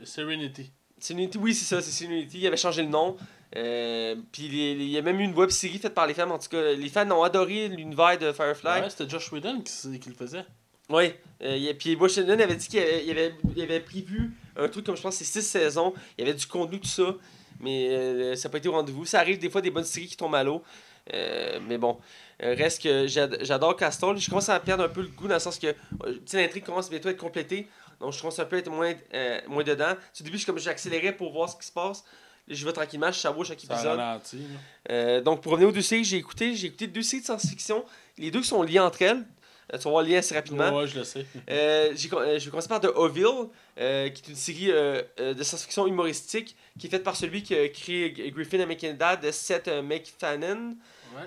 Speaker 2: Serenity.
Speaker 1: Sinunity, oui, c'est ça, c'est Sinunity. Il avait changé le nom. Euh, puis il y a même eu une web série faite par les fans. En tout cas, les fans ont adoré l'univers de Firefly.
Speaker 2: Ouais, c'était Josh Whedon qui, le faisait.
Speaker 1: Ouais. Euh, puis Washington avait dit qu'il avait, il avait, il avait prévu un truc comme je pense c'est six saisons. Il y avait du contenu, tout ça. Mais euh, ça n'a pas été au rendez-vous. Ça arrive des fois des bonnes séries qui tombent à l'eau. Euh, mais bon, reste que j'ad- j'adore Castle. Je commence à perdre un peu le goût dans le sens que l'intrigue commence bientôt à être complétée. Donc je commence un peu à être moins, euh, moins dedans. Au début, je, comme j'accélérais pour voir ce qui se passe. Je vais tranquillement, je savoure chaque
Speaker 2: Ça
Speaker 1: épisode.
Speaker 2: ralenti, là.
Speaker 1: Euh, donc, pour revenir aux deux séries j'ai écoutées, j'ai écouté deux séries de science-fiction. Les deux sont liés entre elles. Euh, tu vas voir le lien assez rapidement.
Speaker 2: Ouais, je le sais.
Speaker 1: Euh, je vais commencer par The Orville, euh, qui est une série de science-fiction humoristique qui est faite par celui qui a créé Griffin American Dad, Seth MacFarlane,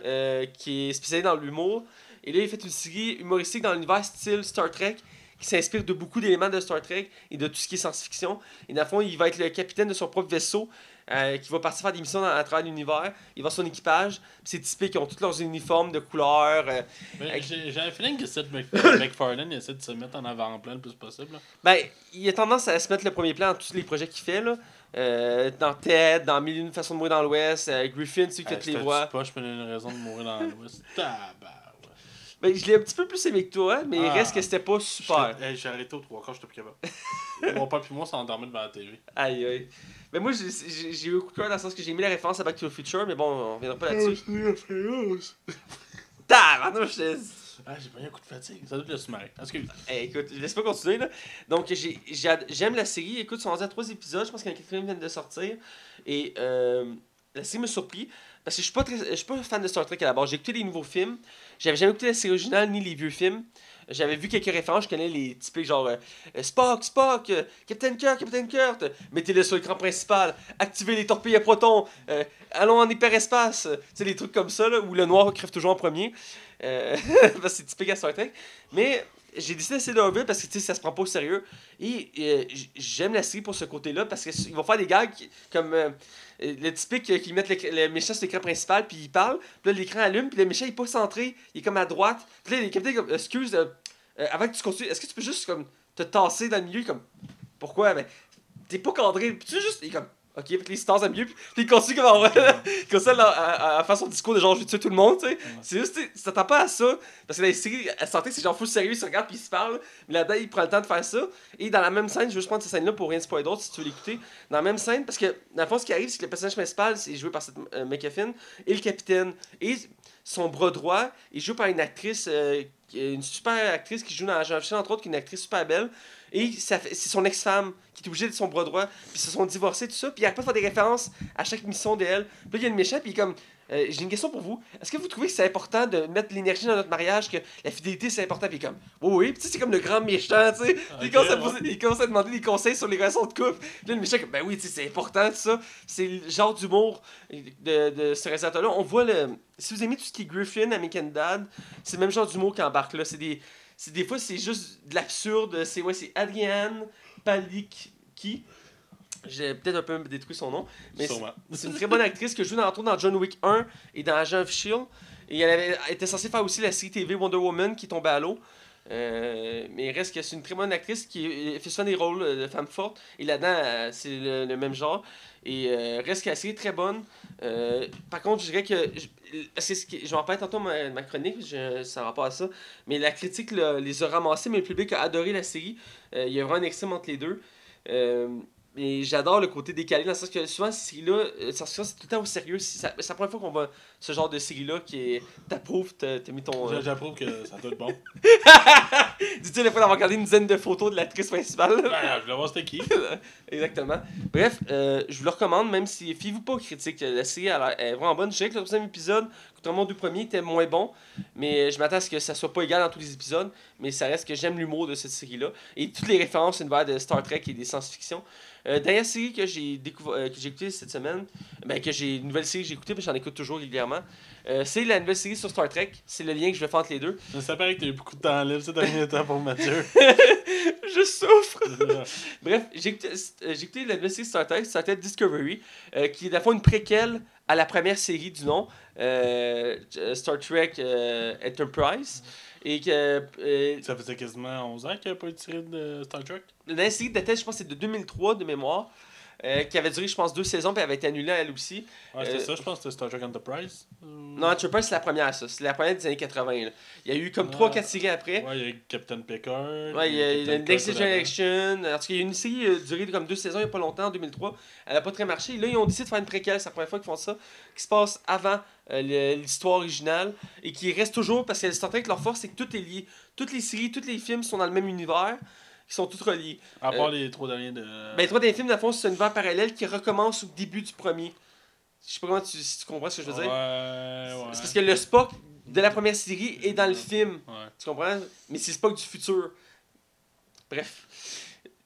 Speaker 2: Ouais.
Speaker 1: qui est spécialisé dans l'humour. Et là, il a fait une série humoristique dans l'univers style Star Trek, qui s'inspire de beaucoup d'éléments de Star Trek et de tout ce qui est science-fiction. Et dans le fond, il va être le capitaine de son propre vaisseau, euh, qui va partir faire des missions dans- à travers l'univers. Il va son équipage. C'est typique, ils ont tous leurs uniformes de couleurs. euh, Avec-
Speaker 2: j'ai un feeling que Seth Mac- MacFarlane il essaie de se mettre en avant-plan le plus possible. là.
Speaker 1: Ben, il a tendance à se mettre le premier plan dans tous les projets qu'il fait, là. Euh, dans Ted, dans Mille et une façons de mourir dans l'Ouest, euh, Griffin, celui qui
Speaker 2: Hey,
Speaker 1: fait les voix.
Speaker 2: pas, je une raison de mourir dans l'Ouest.
Speaker 1: Ben, je l'ai un petit peu plus aimé que toi, mais il
Speaker 2: Ah.
Speaker 1: reste que c'était pas super.
Speaker 2: Hey, J'ai arrêté aux trois quarts, j'étais plus capable. Mon père puis moi s'est endormi devant la TV.
Speaker 1: Aïe, aïe. Ben, moi, j'ai- eu beaucoup de cœur dans le sens que j'ai mis la référence à Back to the Future, mais bon, on reviendra pas là-dessus. Tabarnouche, je-
Speaker 2: Ah, j'ai pas eu un coup de fatigue. Ça doit être le sous-marin. Excuse.
Speaker 1: Hey, écoute, laisse pas continuer là. Donc j'ai- j'ai- j'aime la série. Écoute, ils sont rendus à trois épisodes. Je pense qu'un quatrième vient de sortir. Et euh, la série me surpris. Parce que je suis pas très, je suis pas fan de Star Trek à la base. J'ai écouté les nouveaux films. J'avais jamais écouté la série originale ni les vieux films. J'avais vu quelques références. Je connais les typiques genre euh, Spock, Spock, euh, Captain Kirk, Captain Kirk. Mettez-le sur l'écran principal. Activez les torpilles à protons. euh, allons en hyperespace. Tu sais, des trucs comme ça là, où le noir crève toujours en premier. Euh, parce que c'est typique à Star Trek. Mais j'ai décidé d'essayer d'Orville parce que ça se prend pas au sérieux. Et euh, j'aime la série pour ce côté-là parce qu'ils vont faire des gags qui- comme euh, euh, le typique euh, qu'ils mettent le, le méchant sur l'écran principal puis il parle. Puis là, l'écran allume puis le méchant il est pas centré, il est comme à droite. Puis là, les capitaines comme excuse, euh, avant que tu continues, est-ce que tu peux juste comme te tasser dans le milieu comme pourquoi? Ben t'es pas cadré puis tu juste Ok, fait que les stars aiment mieux, puis il continue comme, en- comme ça là, à, à faire son discours de genre je vais tuer tout le monde, tu sais. C'est juste, tu t'attends pas à ça, parce que dans les séries, elle sentait que c'est genre full sérieux, ils se regardent puis ils se parlent, mais là-dedans, il prend le temps de faire ça. Et dans la même scène, je veux juste prendre cette scène-là pour rien spoiler d'autres si tu veux l'écouter. Dans la même scène, parce que dans le fond, ce qui arrive, c'est que le personnage principal, c'est joué par cette euh, McAfee, et le capitaine. Et son bras droit est joué par une actrice, euh, une super actrice qui joue dans Officiel, entre autres, qui est une actrice super belle. Et c'est son ex-femme qui est obligée de son bras droit. Puis ils se sont divorcés, tout ça. Puis il arrête pas de faire des références à chaque mission d'elle. Puis là, il y a le méchant, puis comme. euh, J'ai une question pour vous. Est-ce que vous trouvez que c'est important de mettre l'énergie dans notre mariage, que la fidélité c'est important? Puis comme, oui, oui. Puis tu sais, c'est comme le grand méchant, tu sais. Puis il, commence à poser- il commence à demander des conseils sur les relations de couple. Puis là, le méchant, comme, ben oui, tu sais, c'est important, tout ça. C'est le genre d'humour de, de ce réalisateur-là. On voit le. Si vous aimez tout ce qui est Griffin, American Dad, c'est le même genre d'humour qui embarque là. C'est des. C'est des fois, c'est juste de l'absurde. C'est ouais, c'est Adrienne Palicki. J'ai peut-être un peu détruit son nom. Mais c'est une très bonne actrice qui joue entre autres dans John Wick 1 et dans Agent of Shield. Et elle, avait, elle était censée faire aussi la série TV Wonder Woman qui tombée à l'eau. Euh, mais il reste que c'est une très bonne actrice qui fait souvent des rôles euh, de femme forte. Et là-dedans, euh, c'est le, le même genre. Et euh, reste que la série est très bonne. Euh, par contre, je dirais que. Je- C'est ce qui, je vais en tantôt ma, ma chronique, je, ça pas à ça. Mais la critique les a ramassés, mais le public a adoré la série. Euh, il y a vraiment un extrême entre les deux. Euh, mais j'adore le côté décalé dans le sens que souvent ces séries-là, euh, c'est tout le temps au sérieux. C'est la première fois qu'on voit ce genre de série-là qui est. T'approuves, t'as mis ton. euh,
Speaker 2: J'approuve que ça doit être bon.
Speaker 1: Dis-tu la fois d'avoir regardé une dizaine de photos de l'actrice principale?
Speaker 2: Ben, je voulais voir c'était qui.
Speaker 1: Exactement. Bref, euh, je vous le recommande, même si fiez-vous pas aux critiques. La série elle, est vraiment bonne. Je que le troisième épisode, contrairement aux deux premiers, était moins bon. Mais je m'attends à ce que ça soit pas égal dans tous les épisodes. Mais ça reste que j'aime l'humour de cette série-là. Et toutes les références univers de Star Trek et des science-fiction. Euh, dernière série que j'ai découvert, euh, que j'ai écoutée cette semaine, ben, que j'ai une nouvelle série que j'ai écoutée, que j'en écoute toujours régulièrement. euh, c'est la nouvelle série sur Star Trek. C'est le lien que je vais faire entre les deux.
Speaker 2: Ça paraît que t'as eu beaucoup de temps libre ces derniers temps pour Mathieu.
Speaker 1: je souffre! Bref, j'ai écouté, euh, écouté la nouvelle série Star Trek, Star Trek Discovery, qui est à la fois une préquelle à la première série du nom, euh, Star Trek euh, Enterprise. Et que euh,
Speaker 2: ça faisait quasiment 11 ans qu'il n'y avait pas eu de série de Star Trek.
Speaker 1: la série datait, je pense, c'est de 2003 de mémoire, euh, qui avait duré, je pense, deux saisons, puis elle avait été annulée elle aussi.
Speaker 2: Ouais, c'était
Speaker 1: Euh,
Speaker 2: ça, je pense que c'était Star Trek Enterprise.
Speaker 1: Non, Enterprise, c'est la première, ça. C'est la première des années 80. là. Il y a eu comme
Speaker 2: Ouais.
Speaker 1: 3-4 séries après.
Speaker 2: Ouais, il y a eu Captain Picard.
Speaker 1: Ouais, il y a,
Speaker 2: Captain
Speaker 1: Next. Generation. En tout cas, il y a une série euh, durée de comme deux saisons il n'y a pas longtemps, en 2003. Elle a pas très marché. Et là, ils ont décidé de faire une préquelle. C'est la première fois qu'ils font ça. Qui se passe avant euh, l'histoire originale. Et qui reste toujours. Parce que Star Trek, leur force, c'est que tout est lié. Toutes les séries, tous les films sont dans le même univers. Ils sont tous reliés.
Speaker 2: À part les trois derniers de.
Speaker 1: Ben, les trois des films, dans le fond, c'est un univers parallèle qui recommence au début du premier. Je sais pas comment tu, si tu comprends ce que je veux dire.
Speaker 2: ouais.
Speaker 1: C'est parce que le Spock de la première série est dans le film.
Speaker 2: Ouais.
Speaker 1: Tu comprends? Mais c'est Spock du futur. Bref.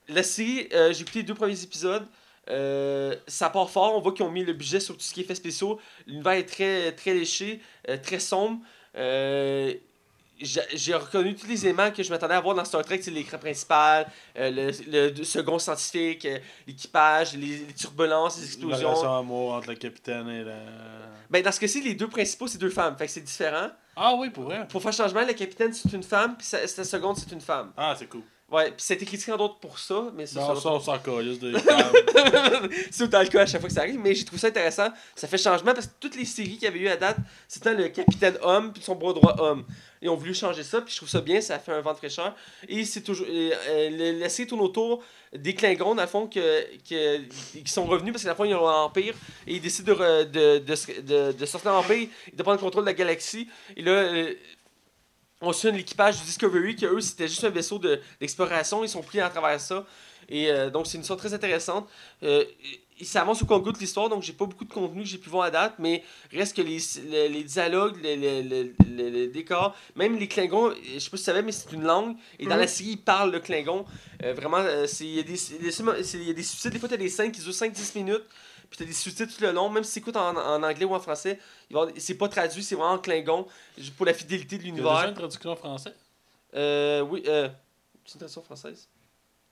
Speaker 1: La série, euh, j'ai écouté les deux premiers épisodes. Euh, ça part fort. On voit qu'ils ont mis le budget sur tout ce qui est effets spéciaux. L'univers est très, très léché, euh, très sombre. J'ai reconnu tous les éléments que je m'attendais à voir dans Star Trek, c'est l'écran principal, euh, le, le second scientifique, euh, l'équipage, les, les turbulences, les
Speaker 2: La
Speaker 1: explosions.
Speaker 2: relation amour entre le capitaine et la.
Speaker 1: Ben, dans ce cas-ci, les deux principaux, c'est deux femmes. Fait que c'est différent.
Speaker 2: Ah oui, pour vrai.
Speaker 1: Pour faire changement, le capitaine, c'est une femme, puis sa, sa seconde, c'est une femme.
Speaker 2: Ah, c'est cool.
Speaker 1: Ouais, puis ça a été critiqué en d'autres pour ça, mais ça,
Speaker 2: Non,
Speaker 1: ça-
Speaker 2: on s'en calisse de câbles.
Speaker 1: c'est autant le cas à chaque fois que ça arrive, mais j'ai trouvé ça intéressant. Ça fait changement parce que toutes les séries qu'il y avait eu à date, c'était le capitaine homme puis son bras droit homme. Ils ont voulu changer ça, puis je trouve ça bien, ça fait un vent de fraîcheur. Et c'est toujours. euh, euh, la série tourne autour des Klingons, dans le fond, que, que- qui sont revenus parce que, dans le fond, ils ont un empire et ils décident de, de, de, de, de sortir l'empire et de prendre le contrôle de la galaxie. Et là. euh, on suit l'équipage du Discovery, que eux, c'était juste un vaisseau de- d'exploration. Ils sont pris à travers ça. Et euh, donc, c'est une histoire très intéressante. Euh, il s'avance au compte de l'histoire, donc j'ai pas beaucoup de contenu que j'ai pu voir à date, mais reste que les, les, les dialogues, les, les, décors, même les Klingons, je sais pas si tu savais, mais c'est une langue. Et dans
Speaker 2: Mhm.
Speaker 1: la série, ils parlent le Klingon. Euh, vraiment, euh, il y, a des- les- c'est- il y a des sous-titres. Des fois, tu as des scènes qui durent 5-10 minutes. Puis tu as des sous-titres tout le long, même si tu écoutes en, en anglais ou en français, c'est pas traduit, c'est vraiment en Klingon, pour la fidélité de
Speaker 2: y a déjà
Speaker 1: l'univers.
Speaker 2: une traduction en français?
Speaker 1: Euh, oui, euh, c'est une traduction française.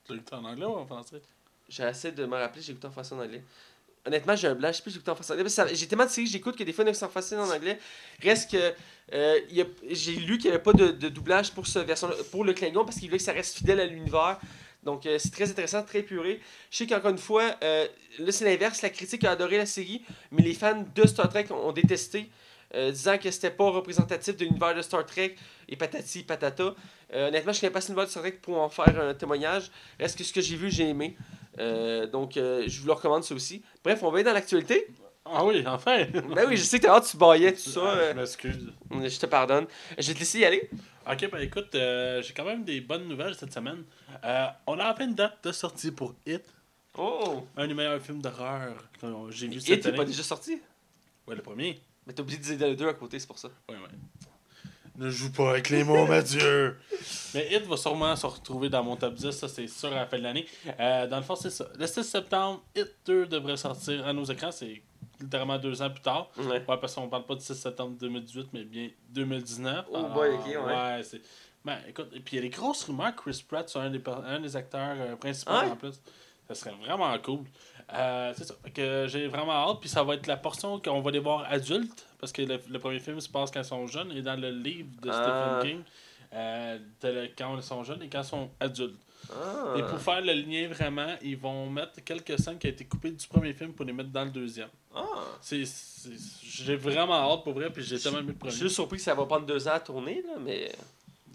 Speaker 2: Tu l'as écouté en anglais ou en français?
Speaker 1: J'essaie de me rappeler, j'ai écouté en français en anglais. Honnêtement, j'ai un blanc, je sais plus, j'ai écouté en français J'ai tellement de séries que j'écoute que des fois, il y en a qui en anglais. Reste que euh, j'ai lu qu'il n'y avait pas de, de doublage pour, ce version pour le Klingon parce qu'il voulait que ça reste fidèle à l'univers. Donc, euh, c'est très intéressant, très puré. Je sais qu'encore une fois, euh, là, c'est l'inverse. La critique a adoré la série, mais les fans de Star Trek ont détesté, euh, disant que c'était pas représentatif de l'univers de Star Trek et patati patata. Honnêtement, je connais pas assez l'univers de Star Trek pour en faire un témoignage. Reste que ce que j'ai vu, j'ai aimé. Donc, je vous le recommande, ça aussi. Bref, on va aller dans l'actualité.
Speaker 2: Ah oui, enfin!
Speaker 1: Ben oui, je sais que t'as hâte, tu baillais, tout ça.
Speaker 2: Ah,
Speaker 1: euh,
Speaker 2: Je m'excuse.
Speaker 1: je te pardonne. Je vais te laisser y aller.
Speaker 2: Ok, ben écoute, euh, j'ai quand même des bonnes nouvelles cette semaine. Euh, on a enfin une date de sortie pour Hit,
Speaker 1: Oh!
Speaker 2: un des meilleurs films d'horreur que j'ai vu
Speaker 1: Et
Speaker 2: cette
Speaker 1: t'es
Speaker 2: année.
Speaker 1: pas déjà sorti?
Speaker 2: Ouais, le premier.
Speaker 1: Mais t'as oublié de dire le 2 à côté, c'est pour ça.
Speaker 2: Ouais, ouais. Ne joue pas avec les mots, Mathieu! Mais Hit va sûrement se retrouver dans mon top 10, ça c'est sûr à la fin de l'année. Euh, dans le fond, c'est ça. Le 6 septembre, Hit 2 devrait sortir à nos écrans, c'est littéralement deux ans plus tard.
Speaker 1: Ouais.
Speaker 2: Ouais, parce qu'on parle pas du 6 septembre 2018, mais bien 2019.
Speaker 1: Oh
Speaker 2: Alors,
Speaker 1: boy, ok, ouais.
Speaker 2: Ouais, c'est. Ben, écoute, et puis il y a des grosses rumeurs que Chris Pratt soit un des, un des acteurs euh, principaux en plus. Ça serait vraiment cool. Euh, c'est ça. Fait que j'ai vraiment hâte. Puis ça va être la portion qu'on va les voir adultes. Parce que le, le premier film se passe quand ils sont jeunes. Et dans le livre de
Speaker 1: Ah.
Speaker 2: Stephen King, euh, quand ils sont jeunes et quand ils sont adultes.
Speaker 1: Ah.
Speaker 2: Et pour faire le lien vraiment, ils vont mettre quelques scènes qui ont été coupées du premier film pour les mettre dans le deuxième.
Speaker 1: Ah.
Speaker 2: C'est, c'est- j'ai vraiment hâte pour vrai, puis j'ai tellement aimé le
Speaker 1: Je
Speaker 2: premier.
Speaker 1: suis juste surpris que ça va prendre deux ans à tourner, là, mais.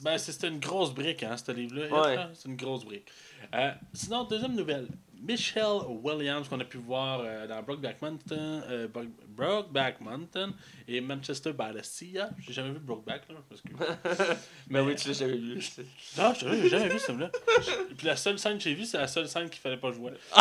Speaker 2: Ben, c'était une grosse brique, hein, ce livre-là.
Speaker 1: Ouais.
Speaker 2: C'est une grosse brique. Euh, sinon, deuxième nouvelle. Michelle Williams, qu'on a pu voir euh, dans Brokeback Mountain, euh, Bro- Brokeback Mountain et Manchester by the Sea. hein. J'ai jamais vu Brokeback, là, parce que...
Speaker 1: Mais oui, tu l'as jamais vu.
Speaker 2: Non, je j'ai jamais vu ce. Je- Puis la seule scène que j'ai vue, c'est la seule scène qu'il fallait pas jouer.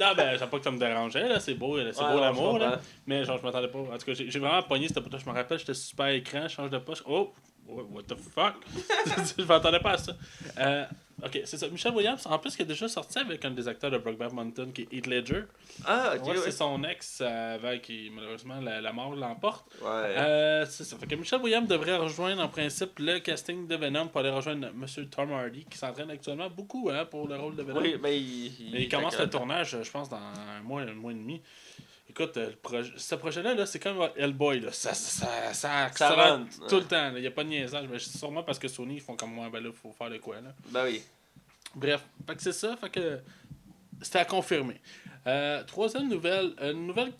Speaker 2: non, ben, c'est pas que ça me dérangeait, là. C'est beau, là, c'est
Speaker 1: Ouais,
Speaker 2: beau l'amour, là. Mais genre, je m'attendais pas. En tout cas, j'ai vraiment pogné cette pote Je me rappelle, j'étais super écran, je change de poche. Oh, what the fuck? je m'attendais pas à ça. Euh, ok, c'est ça. Michelle Williams, en plus, qui est déjà sorti avec un des acteurs de Brokeback Mountain, qui est Heath Ledger.
Speaker 1: Ah, ok,
Speaker 2: Ouais,
Speaker 1: ouais.
Speaker 2: C'est son ex, euh, avant qui, malheureusement, la, la mort l'emporte.
Speaker 1: Ouais.
Speaker 2: Euh, c'est ça. Fait que Michelle Williams devrait rejoindre en principe le casting de Venom pour aller rejoindre M. Tom Hardy qui s'entraîne actuellement beaucoup hein, pour le rôle de Venom.
Speaker 1: oui, mais il.
Speaker 2: Il commence le tournage, je pense, dans un mois, un mois et demi. Écoute, euh, le projet, ce projet-là, là, c'est comme Hellboy. Là. Ça, ça, ça, ça
Speaker 1: rentre,
Speaker 2: tout
Speaker 1: ouais.
Speaker 2: le temps. Il n'y a pas de niaisage. Mais c'est sûrement parce que Sony, ils font comme moi. Ben là, il faut faire de quoi. Là.
Speaker 1: Ben oui.
Speaker 2: Bref, fait que c'est ça. Fait que c'était à confirmer. Euh, troisième nouvelle. Une nouvelle.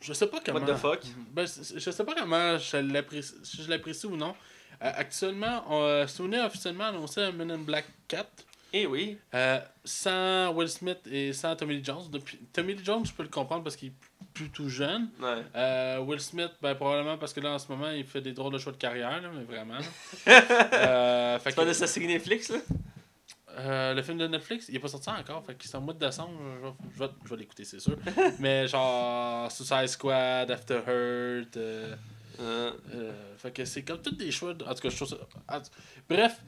Speaker 2: Je sais pas comment.
Speaker 1: What the fuck?
Speaker 2: Ben, je sais pas comment je l'apprécie, ou non. Euh, actuellement, on, euh, Sony a officiellement annoncé un Men in Black 4
Speaker 1: Eh oui.
Speaker 2: euh, sans Will Smith et sans Tommy Lee Jones. Depuis, Tommy Lee Jones, je peux le comprendre parce qu'il est plus tout jeune.
Speaker 1: Ouais.
Speaker 2: Euh, Will Smith, ben, probablement parce que là, en ce moment, il fait des drôles de choix de carrière, là, mais vraiment. Euh, fait
Speaker 1: C'est pas
Speaker 2: que-
Speaker 1: de sa série Netflix, là?
Speaker 2: euh, le film de Netflix, il est pas sorti encore, fait que c'est en mois de décembre, je vais, je l'écouter, c'est sûr. mais genre Suicide Squad, After Hurt, euh, fait que c'est comme tous des choix. de- En tout cas, je trouve ça. Bref,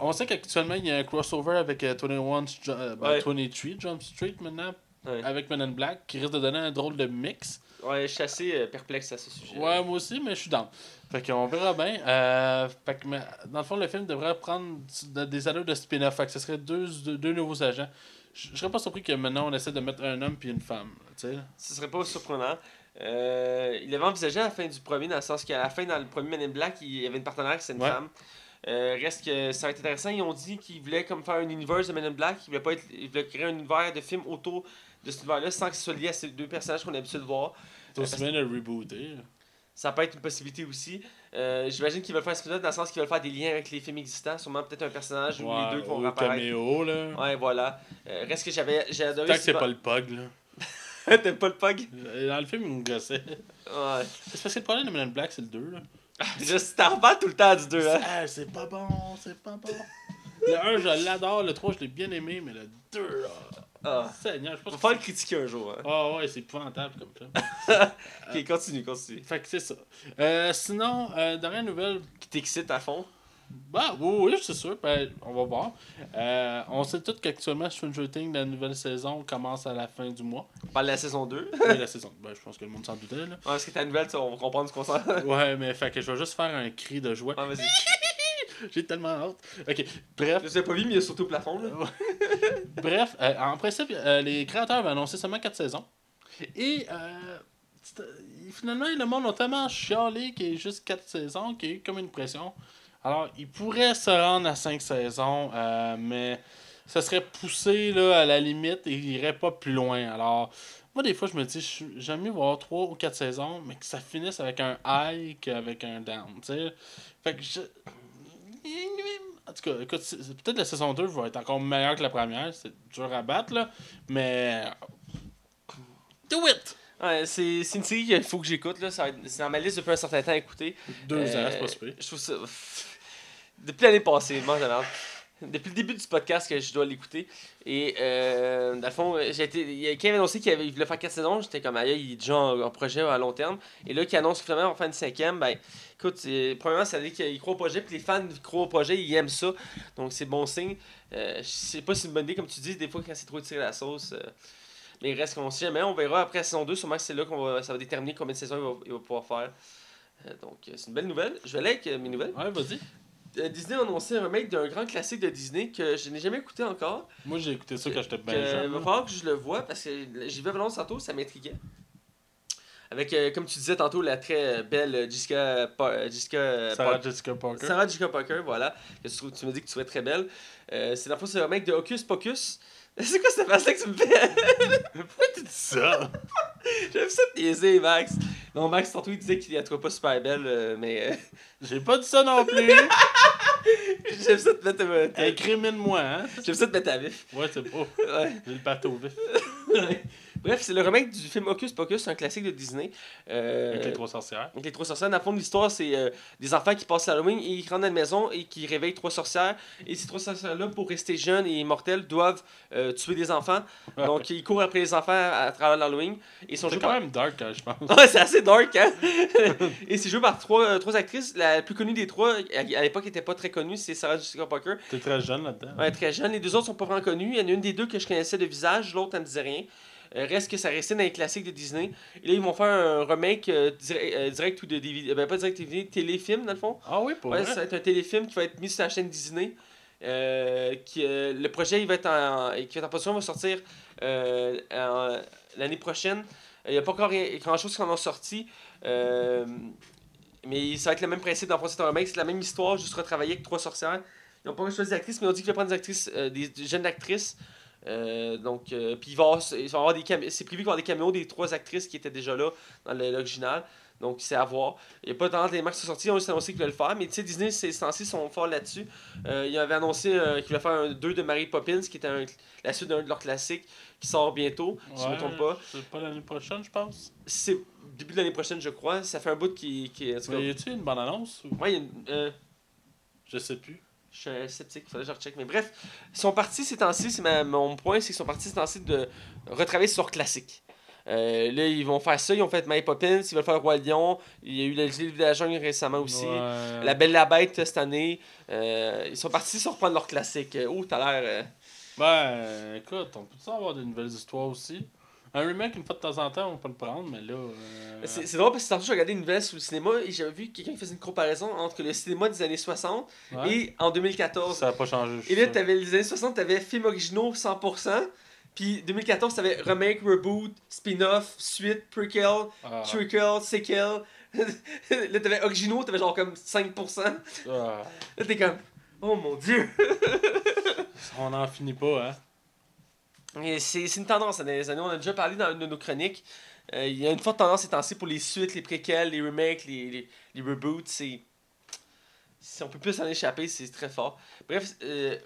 Speaker 2: on sait qu'actuellement il y a un crossover avec euh, 21, Ju- euh, ben,
Speaker 1: Ouais.
Speaker 2: 23 Jump Street maintenant,
Speaker 1: ouais.
Speaker 2: avec Men in Black, qui risque de donner un drôle de mix.
Speaker 1: ouais, je suis assez euh, perplexe à ce sujet.
Speaker 2: Ouais, moi aussi, mais je suis down. Fait qu'on verra bien. Euh, fait que, mais, dans le fond, le film devrait prendre de- des allures de spin-off. Fait que ce serait deux, deux, deux nouveaux agents. Je serais pas surpris que maintenant on essaie de mettre un homme puis une femme. Tu sais.
Speaker 1: Ce serait pas surprenant. Euh, il avait envisagé à la fin du premier, dans le sens qu'à la fin, dans le premier Men in Black, il y avait une partenaire, c'est une
Speaker 2: Ouais.
Speaker 1: femme. Euh, reste que ça va être intéressant. Ils ont dit qu'ils voulaient comme faire un univers de Men in Black. Ils voulaient, pas être, ils voulaient créer un univers de film autour de cet univers-là sans que ce soit lié à ces deux personnages qu'on a l'habitude de voir.
Speaker 2: Aussi bien de rebooter.
Speaker 1: Ça peut être une possibilité aussi. Euh, J'imagine qu'ils veulent faire un spin-off dans le sens qu'ils veulent faire des liens avec les films existants. Sûrement peut-être un personnage ou les deux qui vont
Speaker 2: au
Speaker 1: apparaître.
Speaker 2: caméo, là.
Speaker 1: Ouais, voilà. Euh, reste que j'avais adoré.
Speaker 2: Tant que c'est pas le pug, là.
Speaker 1: T'aimes pas le pug?
Speaker 2: Dans le film, il me gossait.
Speaker 1: Ouais.
Speaker 2: C'est parce que le problème de Men in Black, c'est le 2, là.
Speaker 1: Je t'en reparle tout le temps du 2, hein.
Speaker 2: Ah, c'est pas bon, c'est pas bon. Le 1, je l'adore. Le 3, je l'ai bien aimé, mais le 2, là.
Speaker 1: Ah.
Speaker 2: Seigneur, je pense
Speaker 1: Faut pas le critiquer un jour, hein.
Speaker 2: Ah ouais, c'est épouvantable comme ça.
Speaker 1: Ok, continue, continue.
Speaker 2: Fait que c'est ça. Euh, sinon, euh, dernière nouvelle.
Speaker 1: Qui t'excite à fond?
Speaker 2: Bah oui, oui, c'est sûr. Ben, on va voir. Euh, on sait tous qu'actuellement Stranger Things, la nouvelle saison, commence à la fin du mois.
Speaker 1: On parle de la saison 2. ouais,
Speaker 2: Oui, la saison. Ben, je pense que le monde s'en doutait, là.
Speaker 1: parce que ta nouvelle, on va comprendre ce qu'on sent.
Speaker 2: Ouais, mais fait que je vais juste faire un cri de joie.
Speaker 1: Ouais.
Speaker 2: J'ai tellement hâte. Ok, bref.
Speaker 1: Je sais pas vu, mais il y a surtout au plafond, là.
Speaker 2: Bref, euh, en principe, euh, les créateurs avaient annoncé seulement 4 saisons. Et euh, finalement, le monde a tellement chialé qu'il y ait juste 4 saisons qu'il y a eu comme une pression. Alors, il pourrait se rendre à 5 saisons, euh, mais ça serait poussé là, à la limite et il irait pas plus loin. Alors, moi, des fois, je me dis, je- j'aime mieux voir 3 ou 4 saisons, mais que ça finisse avec un high qu'avec un down. tu sais. Fait que je. En tout cas, écoute, peut-être la saison 2 va être encore meilleure que la première. C'est dur à battre, là. Mais. Do it!
Speaker 1: Ouais, c'est c'est une série qu'il faut que j'écoute. là. C'est dans ma liste depuis un certain temps à écouter.
Speaker 2: Deux
Speaker 1: Euh,
Speaker 2: ans, c'est pas super.
Speaker 1: Je trouve ça. Depuis l'année passée, mange la merde. Depuis le début du podcast que je dois l'écouter. Et euh, dans le fond, j'ai été, il y a annoncé qu'il il voulait faire 4 saisons. J'étais comme, aïe, il est déjà en, projet à long terme. Et là, qui annonce finalement on va faire une cinquième, ben écoute, premièrement, ça veut dire qu'il croit au projet. Puis les fans croient au projet, ils aiment ça. Donc c'est bon signe. Euh, je sais pas si c'est une bonne idée, comme tu dis, des fois quand c'est trop tiré la sauce. euh, mais il reste qu'on sait jamais. On verra après la saison 2. Sûrement que c'est là qu'on va, ça va déterminer combien de saisons il va, il va pouvoir faire. Euh, donc euh, c'est une belle nouvelle. Je vais aller avec euh, mes nouvelles.
Speaker 2: Ouais, vas-y.
Speaker 1: Euh, Disney a annoncé un remake d'un grand classique de Disney que je n'ai jamais écouté encore.
Speaker 2: Moi, j'ai écouté ça quand j'étais bien
Speaker 1: il
Speaker 2: jeune.
Speaker 1: va falloir que je le vois parce que j'y vais vraiment tantôt, ça m'intriguait. Avec, euh, comme tu disais tantôt, la très belle Jessica, Pa- euh, Jessica euh,
Speaker 2: Sarah
Speaker 1: Parker.
Speaker 2: Jessica Parker.
Speaker 1: Sarah Jessica Parker, voilà. Que tu, me dis que tu trouvais très belle. Euh, c'est la fois, c'est un remake de Hocus Pocus. C'est quoi cette face-là que tu me fais?
Speaker 2: Pourquoi tu dis ça?
Speaker 1: J'aime ça te niaiser, Max. Non, Max, tantôt, il disait qu'il la trouvait pas super belle, euh, mais euh,
Speaker 2: J'ai pas dit ça non plus.
Speaker 1: j'aime ça te mettre, euh,
Speaker 2: Incrimine-moi, hein?
Speaker 1: j'aime ça te mettre à vif.
Speaker 2: Ouais, c'est pas.
Speaker 1: Ouais.
Speaker 2: J'ai le bateau vif.
Speaker 1: Bref, c'est le remake du film Hocus Pocus, un classique de Disney. Euh,
Speaker 2: Avec les trois sorcières.
Speaker 1: Donc les trois sorcières, dans le fond de l'histoire, c'est euh, des enfants qui passent l'Halloween et ils rentrent dans la maison et qui réveillent trois sorcières. Et ces trois sorcières-là, pour rester jeunes et immortels, doivent euh, tuer des enfants. Donc ils courent après les enfants à, à travers l'Halloween. Et sont
Speaker 2: C'est
Speaker 1: joués
Speaker 2: quand
Speaker 1: par...
Speaker 2: même dark, hein, je pense.
Speaker 1: Ouais, c'est assez dark, hein? et c'est joué par trois, euh, trois actrices. La plus connue des trois, à, à l'époque, n'était pas très connue, c'est Sarah Jessica Parker.
Speaker 2: T'es très jeune là-dedans.
Speaker 1: Ouais, très jeune. Les deux autres sont pas vraiment connus. Il y en a une des deux que je connaissais de visage, l'autre, elle me disait rien. Euh, reste que ça restait dans les classiques de Disney. Et là, ils vont faire un remake euh, euh, direct ou de DVD. Ben, pas direct DVD, téléfilm, dans le fond.
Speaker 2: Ah oui, pour
Speaker 1: Ouais,
Speaker 2: vrai?
Speaker 1: ça va être un téléfilm qui va être mis sur la chaîne Disney. Qui, le projet il va être en, qui va être en position va sortir en- l'année prochaine. Il n'y a pas encore rien- grand-chose qui en a sorti. Euh, mais ça va être le même principe dans un remake. C'est la même histoire, juste retravailler avec trois sorcières. Ils n'ont pas choisi d'actrices, mais ils ont dit qu'ils voulaient prendre des actrices, euh, des jeunes actrices. Euh, donc, euh, puis il va avoir, il va y avoir des c'est prévu qu'il va avoir des caméos des trois actrices qui étaient déjà là dans l'original. Donc, c'est à voir. Il n'y a pas tant des marques qui sont sorties, ils ont annoncé qu'ils voulaient le faire. Mais tu sais, Disney, ces temps-ci, sont forts là-dessus. Euh, ils avaient annoncé euh, qu'ils voulaient faire un 2 de Mary Poppins, qui était un- la suite d'un de leurs classiques, qui sort bientôt, si je ne me trompe pas.
Speaker 2: C'est pas l'année prochaine, je pense.
Speaker 1: C'est début de l'année prochaine, je crois. Ça fait un bout qui. qui
Speaker 2: Mais y a-tu une bonne annonce ou...
Speaker 1: Ouais, il y a une-
Speaker 2: Je sais plus.
Speaker 1: Je suis sceptique, il faudrait que je recheck. Mais bref, ils sont partis ces temps-ci, c'est mon point, c'est qu'ils sont partis ces temps-ci de retravailler sur classique. Euh, là, ils vont faire ça, ils ont fait Mary Poppins, ils veulent faire Roi Lion, il y a eu le livre de la jungle récemment aussi.
Speaker 2: Ouais.
Speaker 1: La Belle la Bête cette année. Euh, ils sont partis sur reprendre leur classique. Oh, t'as l'air. euh,
Speaker 2: Ben, écoute, on peut-tu avoir des nouvelles histoires aussi? Un remake, une fois de temps en temps, on peut le prendre, mais là. euh,
Speaker 1: C'est c'est drôle parce que tantôt, j'ai regardé une nouvelle sur le cinéma et j'avais vu quelqu'un qui faisait une comparaison entre le cinéma des années 60
Speaker 2: ouais.
Speaker 1: et en 2014.
Speaker 2: Ça a pas changé.
Speaker 1: Et là, t'avais les années 60, t'avais films originaux 100%. Puis 2014, t'avais remake, reboot, spin-off, suite, prequel,
Speaker 2: Ah,
Speaker 1: triquel, sequel. là, t'avais originaux, t'avais genre comme 5%.
Speaker 2: ah,
Speaker 1: Là, t'es comme, oh mon dieu.
Speaker 2: on n'en finit pas, hein.
Speaker 1: C'est une tendance les années. On a déjà parlé dans une de nos chroniques. Euh, Il y a une forte tendance ces temps-ci pour les suites, les préquels, les remakes, les, reboots. Si on peut plus s'en échapper, c'est très fort. Bref, euh,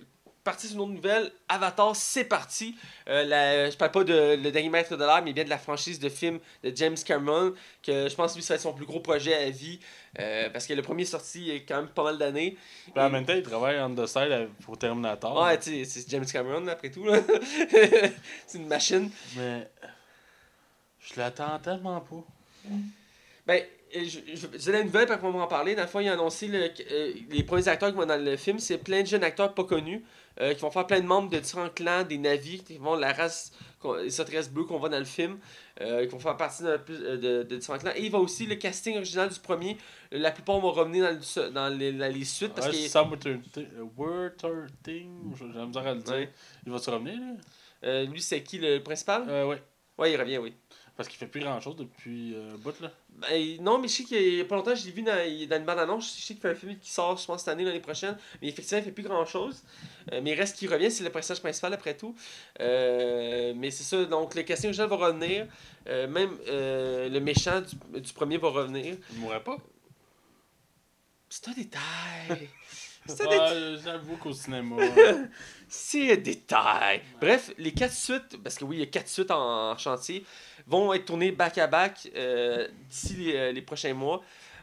Speaker 1: partie sur une autre nouvelle. Avatar, c'est parti. Euh, la- je parle pas de Le Dernier Maître de l'air, mais bien de la franchise de films de James Cameron. Que je pense que lui, ça va être son plus gros projet à vie. euh, parce que le premier est sorti il y a quand même pas mal d'années.
Speaker 2: Puis en même temps, il travaille on the side pour Terminator.
Speaker 1: Ouais, tu sais, c'est James Cameron après tout. c'est une machine.
Speaker 2: Mais. Je l'attends tellement pas.
Speaker 1: Ben, je, je, je disais la nouvelle, parce qu'on va en parler. Dans le fond, il a annoncé le- euh, les premiers acteurs qui vont dans le film. C'est plein de jeunes acteurs pas connus euh, qui vont faire plein de membres de différents clans, des navires, qui vont la race, les sauteresses bleues qu'on voit dans le film, euh, qui vont faire partie de, de différents clans. Et il va aussi le casting original du premier. La plupart vont revenir dans, le- dans, les, dans les suites parce
Speaker 2: ouais,
Speaker 1: que
Speaker 2: Sam Worthington, j'ai la misère à le dire.
Speaker 1: Ouais.
Speaker 2: Il va se revenir, là?
Speaker 1: lui, c'est qui le principal?
Speaker 2: Ouais.
Speaker 1: Ouais, il revient, oui.
Speaker 2: Parce qu'il fait plus grand chose depuis euh, bout là.
Speaker 1: Ben, non, mais je sais qu'il y a pas longtemps, je l'ai vu dans, dans une bande-annonce. Je sais qu'il fait un film qui sort, je pense, cette année, l'année prochaine. Mais effectivement, il fait plus grand-chose. Euh, mais il reste qu'il revient, c'est le personnage principal après tout. Euh, mais c'est ça, donc le casting original va revenir. Euh, même le méchant du, du premier va revenir.
Speaker 2: Il mourrait pas?
Speaker 1: C'est un détail. C'est un détail.
Speaker 2: Ouais, j'avoue qu'au cinéma.
Speaker 1: C'est un détail. Bref, les quatre suites, parce que oui, il y a quatre suites en, en chantier, vont être tournées back-à-back euh, d'ici les, euh, les prochains mois.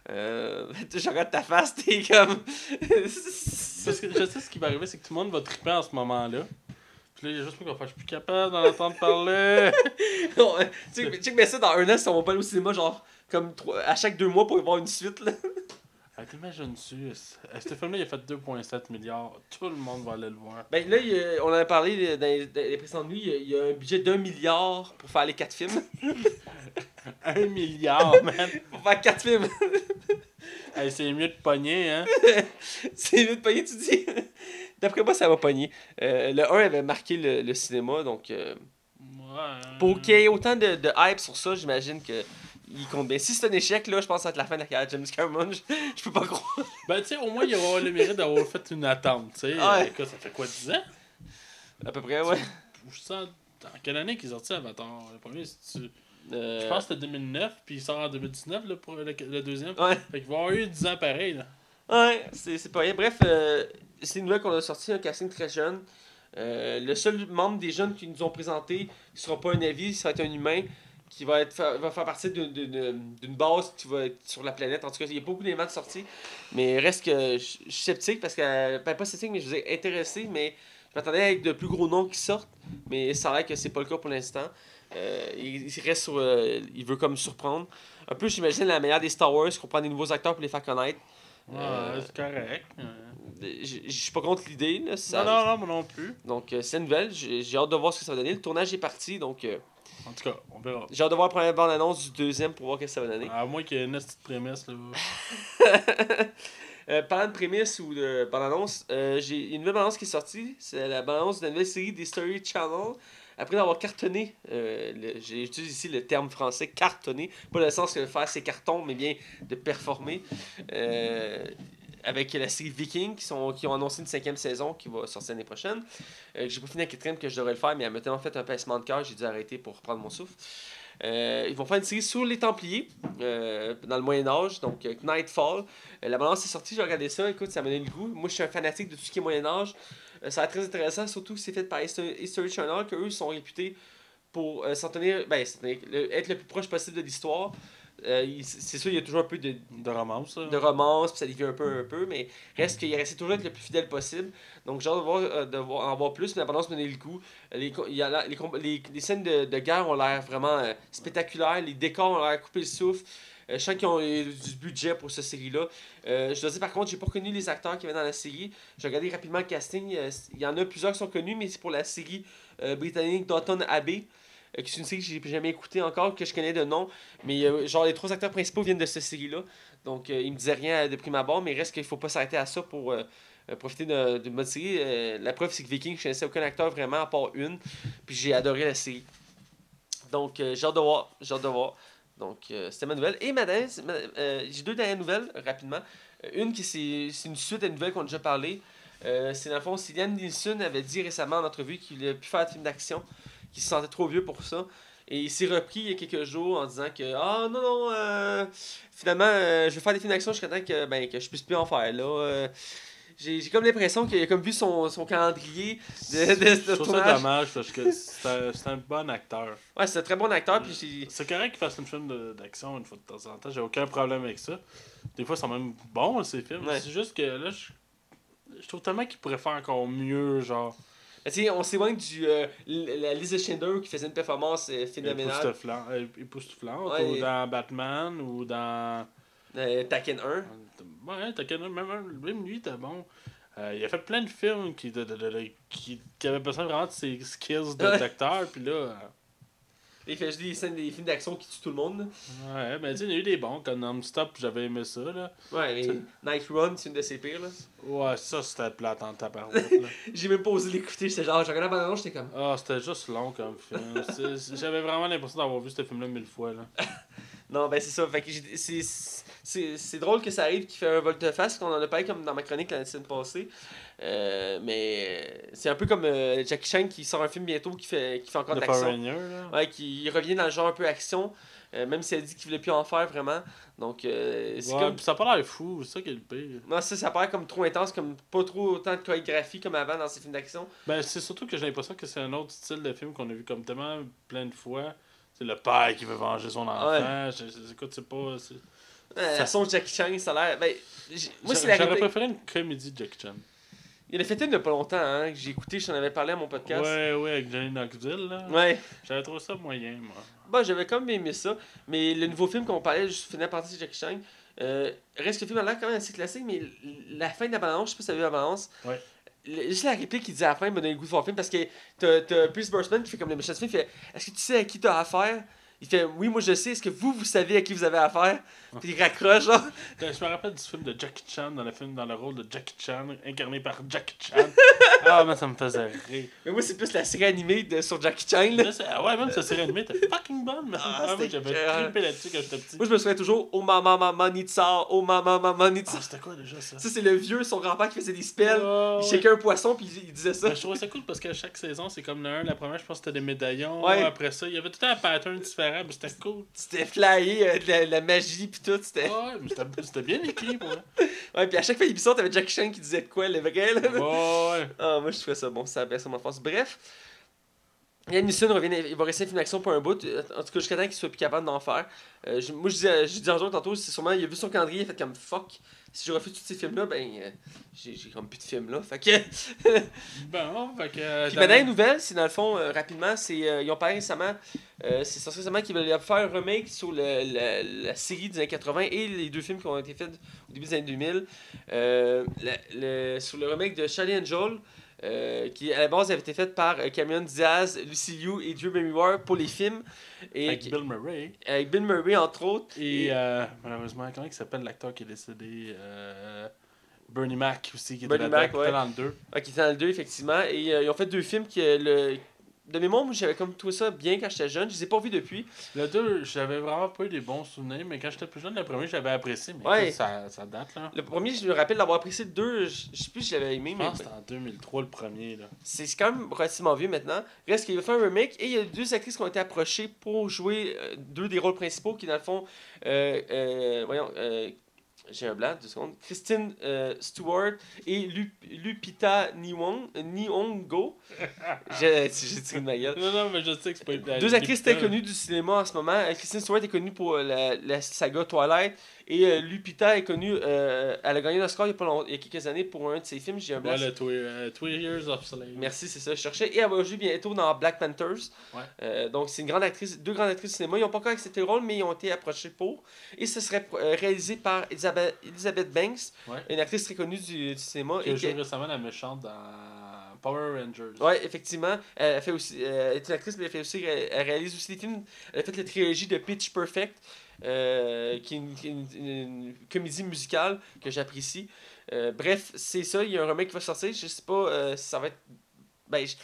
Speaker 1: Euh, je regarde ta face, t'es comme.
Speaker 2: Parce que je sais ce qui va arriver, c'est que tout le monde va triper en ce moment-là. Puis là, il y a juste moi qui va faire, je suis plus capable d'en entendre parler.
Speaker 1: Non, tu sais, tu sais, mais ça, dans un an, si on va pas aller au cinéma, genre, comme trois- à chaque deux mois pour y voir une suite, là.
Speaker 2: Ah, T'imagines-tu, ce film-là, il a fait 2,7 milliards. Tout le monde va aller le voir.
Speaker 1: Ben là, a- on en a parlé dans les, dans les précédentes nuits, il y a- un budget d'un milliard pour faire les quatre films.
Speaker 2: Un milliard, man.
Speaker 1: pour faire quatre films.
Speaker 2: Hey, c'est mieux de pogner, hein.
Speaker 1: C'est mieux de pogner, tu dis. D'après moi, ça va pogner. Euh, le 1 avait marqué le, le cinéma, donc euh,
Speaker 2: Ouais.
Speaker 1: pour qu'il y ait autant de, de hype sur ça, j'imagine que il compte bien. Si c'est un échec, là, je pense que ça va être la fin de la carrière de James Cameron. Je, je peux pas croire.
Speaker 2: Ben, tu sais, au moins, il va avoir le mérite d'avoir fait une attente, tu sais.
Speaker 1: Ouais.
Speaker 2: Euh, ça fait quoi, 10 ans?
Speaker 1: À peu près, ouais.
Speaker 2: Je sens... En quelle année qu'il est sorti Avatar? Le premier, c'est.
Speaker 1: Euh,
Speaker 2: Je pense que c'était 2009, puis il sort en 2019, là, pour le, le deuxième.
Speaker 1: Ouais,
Speaker 2: Fait qu'il va avoir eu 10 ans pareil, là.
Speaker 1: ouais, c'est pas rien. Bref, euh, c'est une nouvelle qu'on a sorti, un casting très jeune. Euh, le seul membre des jeunes qui nous ont présenté, qui sera pas un avis, ça va être un humain qui va, être, va faire partie d'une- base qui va être sur la planète. En tout cas, il y a beaucoup d'éléments de sortie. Mais reste que je suis sceptique parce que, ben, pas sceptique, mais je vous ai intéressé, mais je m'attendais avec de plus gros noms qui sortent. Mais ça a l'air que c'est pas le cas pour l'instant. Euh, il, reste sur. euh, il veut comme surprendre. Un peu, j'imagine, la meilleure des Star Wars, qu'on prend des nouveaux acteurs pour les faire connaître.
Speaker 2: Ouais,
Speaker 1: Euh,
Speaker 2: c'est correct.
Speaker 1: Je suis pas contre l'idée. là, ça-
Speaker 2: Non, non, non, moi non plus.
Speaker 1: Donc, euh, c'est une nouvelle. J'ai hâte de voir ce que ça va donner. Le tournage est parti, donc euh,
Speaker 2: En tout cas, on verra.
Speaker 1: j'ai hâte de voir la première bande-annonce du deuxième pour voir ce que ça va donner.
Speaker 2: À moins qu'il y ait une petite prémisse, là.
Speaker 1: Euh, parlant de prémisse ou de bande-annonce, euh, j'ai une nouvelle bande-annonce qui est sortie. C'est la bande-annonce de la nouvelle série des Story Channel. Après d'avoir cartonné, euh, utilisé ici le terme français cartonné, pas dans le sens que faire ses cartons, mais bien de performer. Euh, avec la série Viking qui, ont annoncé une cinquième saison qui va sortir l'année prochaine. Euh, j'ai pas fini la quatrième que je devrais le faire, mais elle m'a tellement fait un pincement de cœur, j'ai dû arrêter pour reprendre mon souffle. Ils vont faire une série sur les Templiers dans le Moyen-Âge, donc euh, Nightfall. La balance est sortie, j'ai regardé ça, écoute, ça m'a donné le goût. Moi, je suis un fanatique de tout ce qui est Moyen-Âge. Euh, ça va être très intéressant, surtout que c'est fait par Histo- History Channel, qu'eux sont réputés pour euh, s'en tenir, ben, s'en tenir- le- être le plus proche possible de l'histoire. Euh, c'est sûr, il y a toujours un peu de,
Speaker 2: De romance, ça.
Speaker 1: de romance, puis ça dévie un peu, un peu, mais reste qu'il essaie toujours d'être le plus fidèle possible. Donc, j'ai hâte de, voir, euh, de voir, en voir plus, mais la balance me donner le. Euh, Les, y a la- les, les, les scènes de, de guerre ont l'air vraiment euh, spectaculaires, les décors ont l'air coupé le souffle. Euh, je sens qu'ils ont euh, du budget pour cette série-là. Euh, je dois dire, par contre, j'ai pas reconnu les acteurs qui avaient dans la série. J'ai regardé rapidement le casting. Il y en a plusieurs qui sont connus, mais c'est pour la série britannique Downton Abbey. qui est une série que j'ai jamais écoutée encore, que je connais de nom. Mais genre, les trois acteurs principaux viennent de cette série-là. Donc, euh, il me disait rien de prime abord, mais reste qu'il faut pas s'arrêter à ça pour profiter de- bonne série. La preuve, c'est que Viking, je connaissais aucun acteur vraiment, à part une. Puis j'ai adoré la série. Donc, j'ai de voir. J'ai hâte de voir. Donc, euh, c'était ma nouvelle. Et c'est- madame, euh, j'ai deux dernières nouvelles, euh, rapidement. Euh, une qui c'est une suite à une nouvelle qu'on a déjà parlé. C'est dans le fond, Cillian Nielsen avait dit récemment en entrevue qu'il ne plus faire de film d'action, qu'il se sentait trop vieux pour ça. Et il s'est repris il y a quelques jours en disant que Ah non, non, euh, finalement, je vais faire des films d'action jusqu'à temps que, ben, que je puisse plus en faire. J'ai j'ai comme l'impression qu'il a comme vu son, son calendrier de, de, de
Speaker 2: Je trouve ça dommage parce que c'est un, c'est un bon acteur.
Speaker 1: Ouais, c'est un très bon acteur. Puis j'ai-
Speaker 2: C'est correct qu'il fasse un film d'action une fois de temps en temps, j'ai aucun problème avec ça. Des fois, ils sont même bons, ces films.
Speaker 1: Ouais.
Speaker 2: C'est juste que là, je, je trouve tellement qu'il pourrait faire encore mieux, genre.
Speaker 1: On s'éloigne du euh, la Lisa Schindler qui faisait une performance euh, phénoménale.
Speaker 2: Époustouflant- époustouflante,
Speaker 1: Ouais,
Speaker 2: ou
Speaker 1: et-
Speaker 2: dans Batman, ou dans.
Speaker 1: Euh, Taken 1.
Speaker 2: Ouais, t'as qu'un- même, même lui, t'es bon. Euh, il a fait plein de films qui, de, de- de- qui, qui avaient besoin vraiment de ses skills de-
Speaker 1: Ouais.
Speaker 2: d'acteur, puis là. euh,
Speaker 1: Il fait juste des scènes, des films d'action qui tuent tout le monde.
Speaker 2: Ouais, mais tu sais, il y a eu des bons, comme Non-Stop, j'avais aimé ça, là.
Speaker 1: Ouais, mais Night Run, c'est une de ses pires. là.
Speaker 2: Ouais, ça, c'était plate en tabarouette, là.
Speaker 1: J'ai même pas osé l'écouter. J'étais genre, j'ai regardé la bande j'étais comme.
Speaker 2: Ah, c'était juste long comme film. J'avais vraiment l'impression d'avoir vu ce film-là mille fois, là.
Speaker 1: Non, ben c'est ça. Fait que c'est, c'est, c'est drôle que ça arrive qu'il fait un volte-face, qu'on en a parlé comme dans ma chronique la semaine passée. Euh, mais c'est un peu comme euh, Jackie Chan qui sort un film bientôt qui fait, qui fait encore de l'action. Ouais, qui revient dans le genre un peu action, euh, même si elle dit qu'il voulait plus en faire vraiment. Donc, euh, c'est
Speaker 2: Ouais,
Speaker 1: comme.
Speaker 2: ça a pas l'air fou, c'est ça qui est le pire.
Speaker 1: Non, ça, ça paraît comme trop intense, comme pas trop autant de chorégraphie comme avant dans ces films d'action.
Speaker 2: Ben, c'est surtout que j'ai l'impression que c'est un autre style de film qu'on a vu comme tellement plein de fois. C'est le père qui veut venger son enfant.
Speaker 1: Ouais.
Speaker 2: Je- je- écoute, c'est pas. c'est-
Speaker 1: Euh,
Speaker 2: Ça-
Speaker 1: de Jackie Chan, ça a l'air. Ben, moi, c'est la
Speaker 2: J'aurais préféré une comédie de Jackie Chan.
Speaker 1: Il en a fait une il y a pas longtemps, hein, que j'ai écouté, j'en avais parlé à mon podcast.
Speaker 2: Ouais, ouais, avec Johnny Knoxville, là.
Speaker 1: Ouais.
Speaker 2: J'avais trouvé ça moyen, moi.
Speaker 1: Bon, j'avais quand même aimé ça, mais le nouveau film qu'on parlait, je finis par de Jackie Chan, euh, reste que le film a l'air quand même assez classique, mais la fin de la balance, je sais pas si t'as vu la balance.
Speaker 2: Ouais.
Speaker 1: Juste la réplique qu'il dit à la fin m'a donné le goût de voir le film parce que t'as, t'as Pierce Brosnan qui fait comme le méchant du film, il fait Est-ce que tu sais à qui t'as affaire? Il fait Oui, moi je sais, est-ce que vous, vous savez à qui vous avez affaire Puis il raccroche, genre.
Speaker 2: Ben, Je me rappelle du film de Jackie Chan, dans le film, dans le rôle de Jackie Chan, incarné par Jackie Chan. ah, mais ça me faisait rire.
Speaker 1: Mais moi, c'est plus la série animée de, sur Jackie Chan, là.
Speaker 2: Ah ouais, même cette série animée était fucking bonne. mais
Speaker 1: Ah,
Speaker 2: moi, j'avais trippé là-dessus quand j'étais petit.
Speaker 1: Moi, je me souviens toujours Oh mama mama nitsa, oh mama mama nitsa.
Speaker 2: Ah, c'était quoi déjà ça?
Speaker 1: Ça, c'est le vieux, son grand-père qui faisait des spells.
Speaker 2: Ah,
Speaker 1: il shakeait un poisson, puis il, il disait ça.
Speaker 2: Ben, je trouvais ça cool parce que chaque saison, c'est comme le 1. La première, je pense que c'était des médaillons.
Speaker 1: Ouais.
Speaker 2: Après ça, il y avait tout un pattern différent, mais c'était cool.
Speaker 1: C'était flyé, euh, de la, la magie, puis tout. C'était.
Speaker 2: Ouais, mais c'était bien écrit moi.
Speaker 1: Ouais, puis à chaque fois l'épisode, t'avais Jackie Chan qui disait de quoi, le vrai, là.
Speaker 2: Ouais.
Speaker 1: Ah, moi, je trouvais ça bon, ça baisse mon force. Bref, Yann Neeson revient, il va rester un film d'action pour un bout, euh, en tout cas jusqu'à temps qu'il soit plus capable d'en faire. Euh, moi, je disais, je disais en jour tantôt, c'est sûrement, il a vu son calendrier, il a fait comme fuck. Si je refais tous ces films-là, ben, euh, j'ai j'ai comme plus de films là. Fait que.
Speaker 2: Bon, fait que. euh,
Speaker 1: Puis
Speaker 2: dans-
Speaker 1: nouvelle, c'est dans le fond, euh, rapidement, c'est euh, ils ont parlé récemment, c'est sorti récemment qu'ils veulent faire un remake sur le- la, la série des années 80 et les deux films qui ont été faits au début des années 2000. Euh, la- le- sur le remake de Charlie and Joel, euh, qui à la base avait été fait par euh, Cameron Diaz, Lucy Liu et Drew Barrymore pour les films. Et
Speaker 2: Avec Bill Murray.
Speaker 1: avec Bill Murray, entre autres.
Speaker 2: Et euh, malheureusement, comment il s'appelle l'acteur qui est décédé euh, Bernie Mac aussi, qui était,
Speaker 1: Bernie Mac,
Speaker 2: qui était
Speaker 1: ouais.
Speaker 2: dans le 2.
Speaker 1: Ah, qui était dans le 2, effectivement. Et ils ont fait deux films qui. le... De mémoire, moi, j'avais comme trouvé ça bien quand j'étais jeune. Je les ai pas vus depuis.
Speaker 2: Le 2, j'avais vraiment pas eu des bons souvenirs, mais quand j'étais plus jeune, le premier, j'avais apprécié. Mais
Speaker 1: Ouais.
Speaker 2: ça, ça date, là.
Speaker 1: Le premier, je me rappelle d'avoir apprécié le 2. Je je sais plus si je l'avais aimé,
Speaker 2: Je
Speaker 1: mais.
Speaker 2: pense que c'était en 2003 le premier, là.
Speaker 1: C'est quand même relativement vieux maintenant. Reste qu'il va faire un remake et il y a deux actrices qui ont été approchées pour jouer euh, deux des rôles principaux qui, dans le fond, euh, euh, voyons, euh, j'ai un blanc, deux secondes. Christine euh, Stewart et Lu- Lupita Nyong, Nyong'o. J'ai tiré de ma gueule.
Speaker 2: Non, non, mais je sais que c'est pas évident.
Speaker 1: Deux actrices très connues du cinéma en ce moment. Euh, Christine Stewart est connue pour euh, la, la saga Twilight et euh, Lupita est connue. euh, elle a gagné un Oscar il y, a pas long- il y a quelques années pour un de ses films. J'ai un.
Speaker 2: Ouais, le Twi- euh, Three Years of Slave.
Speaker 1: Merci, c'est ça, je cherchais. Et elle va jouer bientôt dans Black Panthers.
Speaker 2: Ouais.
Speaker 1: Euh, donc, c'est une grande actrice, deux grandes actrices de cinéma. Ils n'ont pas encore accepté le rôle, mais ils ont été approchés pour. Et ce serait réalisé par Elizabeth, Elizabeth Banks,
Speaker 2: Ouais.
Speaker 1: une actrice très connue du, du cinéma.
Speaker 2: Qui
Speaker 1: et
Speaker 2: a joué récemment la méchante dans Power Rangers.
Speaker 1: Ouais, effectivement. Elle fait aussi, elle est une actrice, mais elle, fait aussi, elle réalise aussi des films. Elle a fait la trilogie de Pitch Perfect, euh, qui est une, comédie musicale que j'apprécie. Euh, bref, c'est ça. Il y a un remake qui va sortir. Je sais pas euh, si ça va être. Ben, je-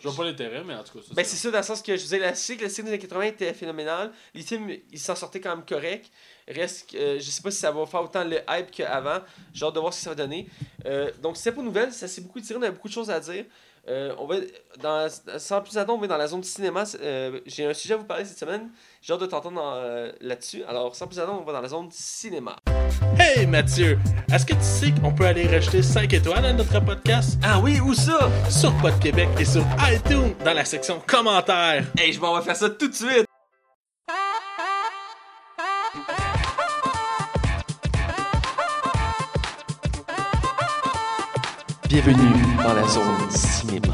Speaker 2: Je vois pas l'intérêt, mais en tout cas, ça,
Speaker 1: Ben, c'est ça, dans le sens que je disais, la série, la série des années 80 était phénoménale. Les films, ils s'en sortaient quand même correct. Reste, euh, je sais pas si ça va faire autant le hype qu'avant. J'ai hâte de voir ce que ça va donner. Euh, donc, c'est pas nouvelle, ça s'est beaucoup tiré, on a beaucoup de choses à dire. Euh, on va, dans, sans plus attendre, on va dans la zone du cinéma. J'ai un sujet à vous parler cette semaine. J'ai hâte de t'entendre euh, là-dessus. Alors, sans plus attendre, on va dans la zone cinéma.
Speaker 2: Hey Mathieu, est-ce que tu sais qu'on peut aller rajouter 5 étoiles à notre podcast?
Speaker 1: Ah oui, où ça?
Speaker 2: sur Pod Québec et sur iTunes dans la section commentaires?
Speaker 1: Hey, je m'en vais faire ça tout de suite! Bienvenue dans la zone cinéma.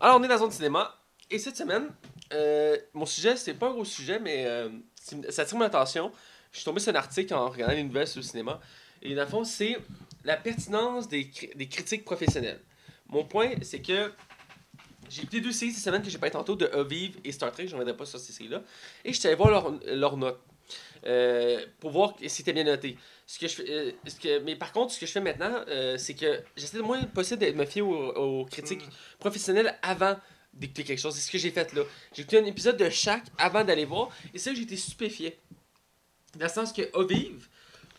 Speaker 1: Alors, on est dans la zone cinéma. Et cette semaine, euh, mon sujet, c'est pas un gros sujet, mais euh, ça attire mon attention. Je suis tombé sur un article en regardant les nouvelles sur le cinéma. Et dans le fond, c'est la pertinence des, des critiques professionnelles. Mon point, c'est que j'ai écouté deux séries cette semaine que j'ai parlé tantôt de Aviv et Star Trek, je ne pas sur ces séries-là. Et je suis allé voir leurs leurs notes. euh, pour voir si c'était bien noté. Ce que je fais, euh, ce que, mais par contre, ce que je fais maintenant, euh, c'est que j'essaie le moins possible de me fier aux, aux critiques professionnelles avant d'écouter quelque chose. C'est ce que j'ai fait là. J'ai écouté un épisode de chaque avant d'aller voir, et c'est là que j'ai été stupéfié. Dans le sens que Aviv,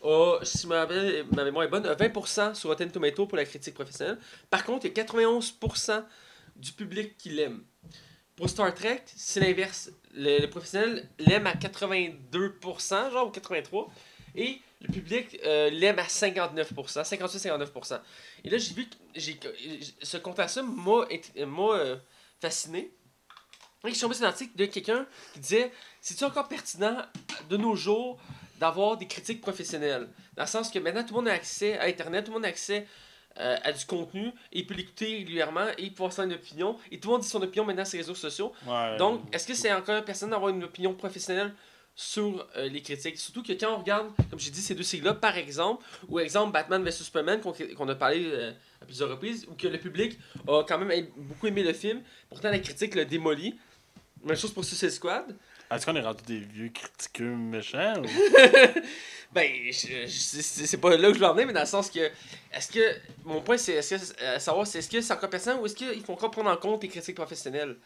Speaker 1: a, si ma, ma mémoire est bonne, a 20% sur Rotten Tomato pour la critique professionnelle. Par contre, il y a 91% du public qui l'aime. Pour Star Trek, c'est l'inverse. Le, le professionnel l'aime à 82%, genre, ou 83%. Et le public euh, l'aime à 59%, 58-59%. Et là, j'ai vu que j'ai, ce compte-là m'a, int- m'a euh, fasciné. Et je suis tombé sur un article de quelqu'un qui disait C'est-tu encore pertinent de nos jours d'avoir des critiques professionnelles Dans le sens que maintenant, tout le monde a accès à Internet, tout le monde a accès euh, à du contenu, et il peut l'écouter régulièrement, et il peut avoir son opinion, et tout le monde dit son opinion maintenant sur les réseaux sociaux.
Speaker 2: Ouais.
Speaker 1: Donc, est-ce que c'est encore pertinent d'avoir une opinion professionnelle sur euh, les critiques Surtout que quand on regarde, comme j'ai dit, ces deux sigles-là, par exemple, ou exemple Batman vs Superman, qu'on a parlé euh, à plusieurs reprises, où que le public a quand même beaucoup aimé le film, pourtant la critique le démolit. Même chose pour Suicide Squad.
Speaker 2: Est-ce qu'on est rendu des vieux critiqueux méchants ou...
Speaker 1: Ben, c'est pas là que je veux en venir, mais dans le sens que, est-ce que, mon point c'est, est-ce que, euh, savoir, c'est est-ce que c'est encore pertinent ou est-ce qu'il faut encore prendre en compte les critiques professionnelles?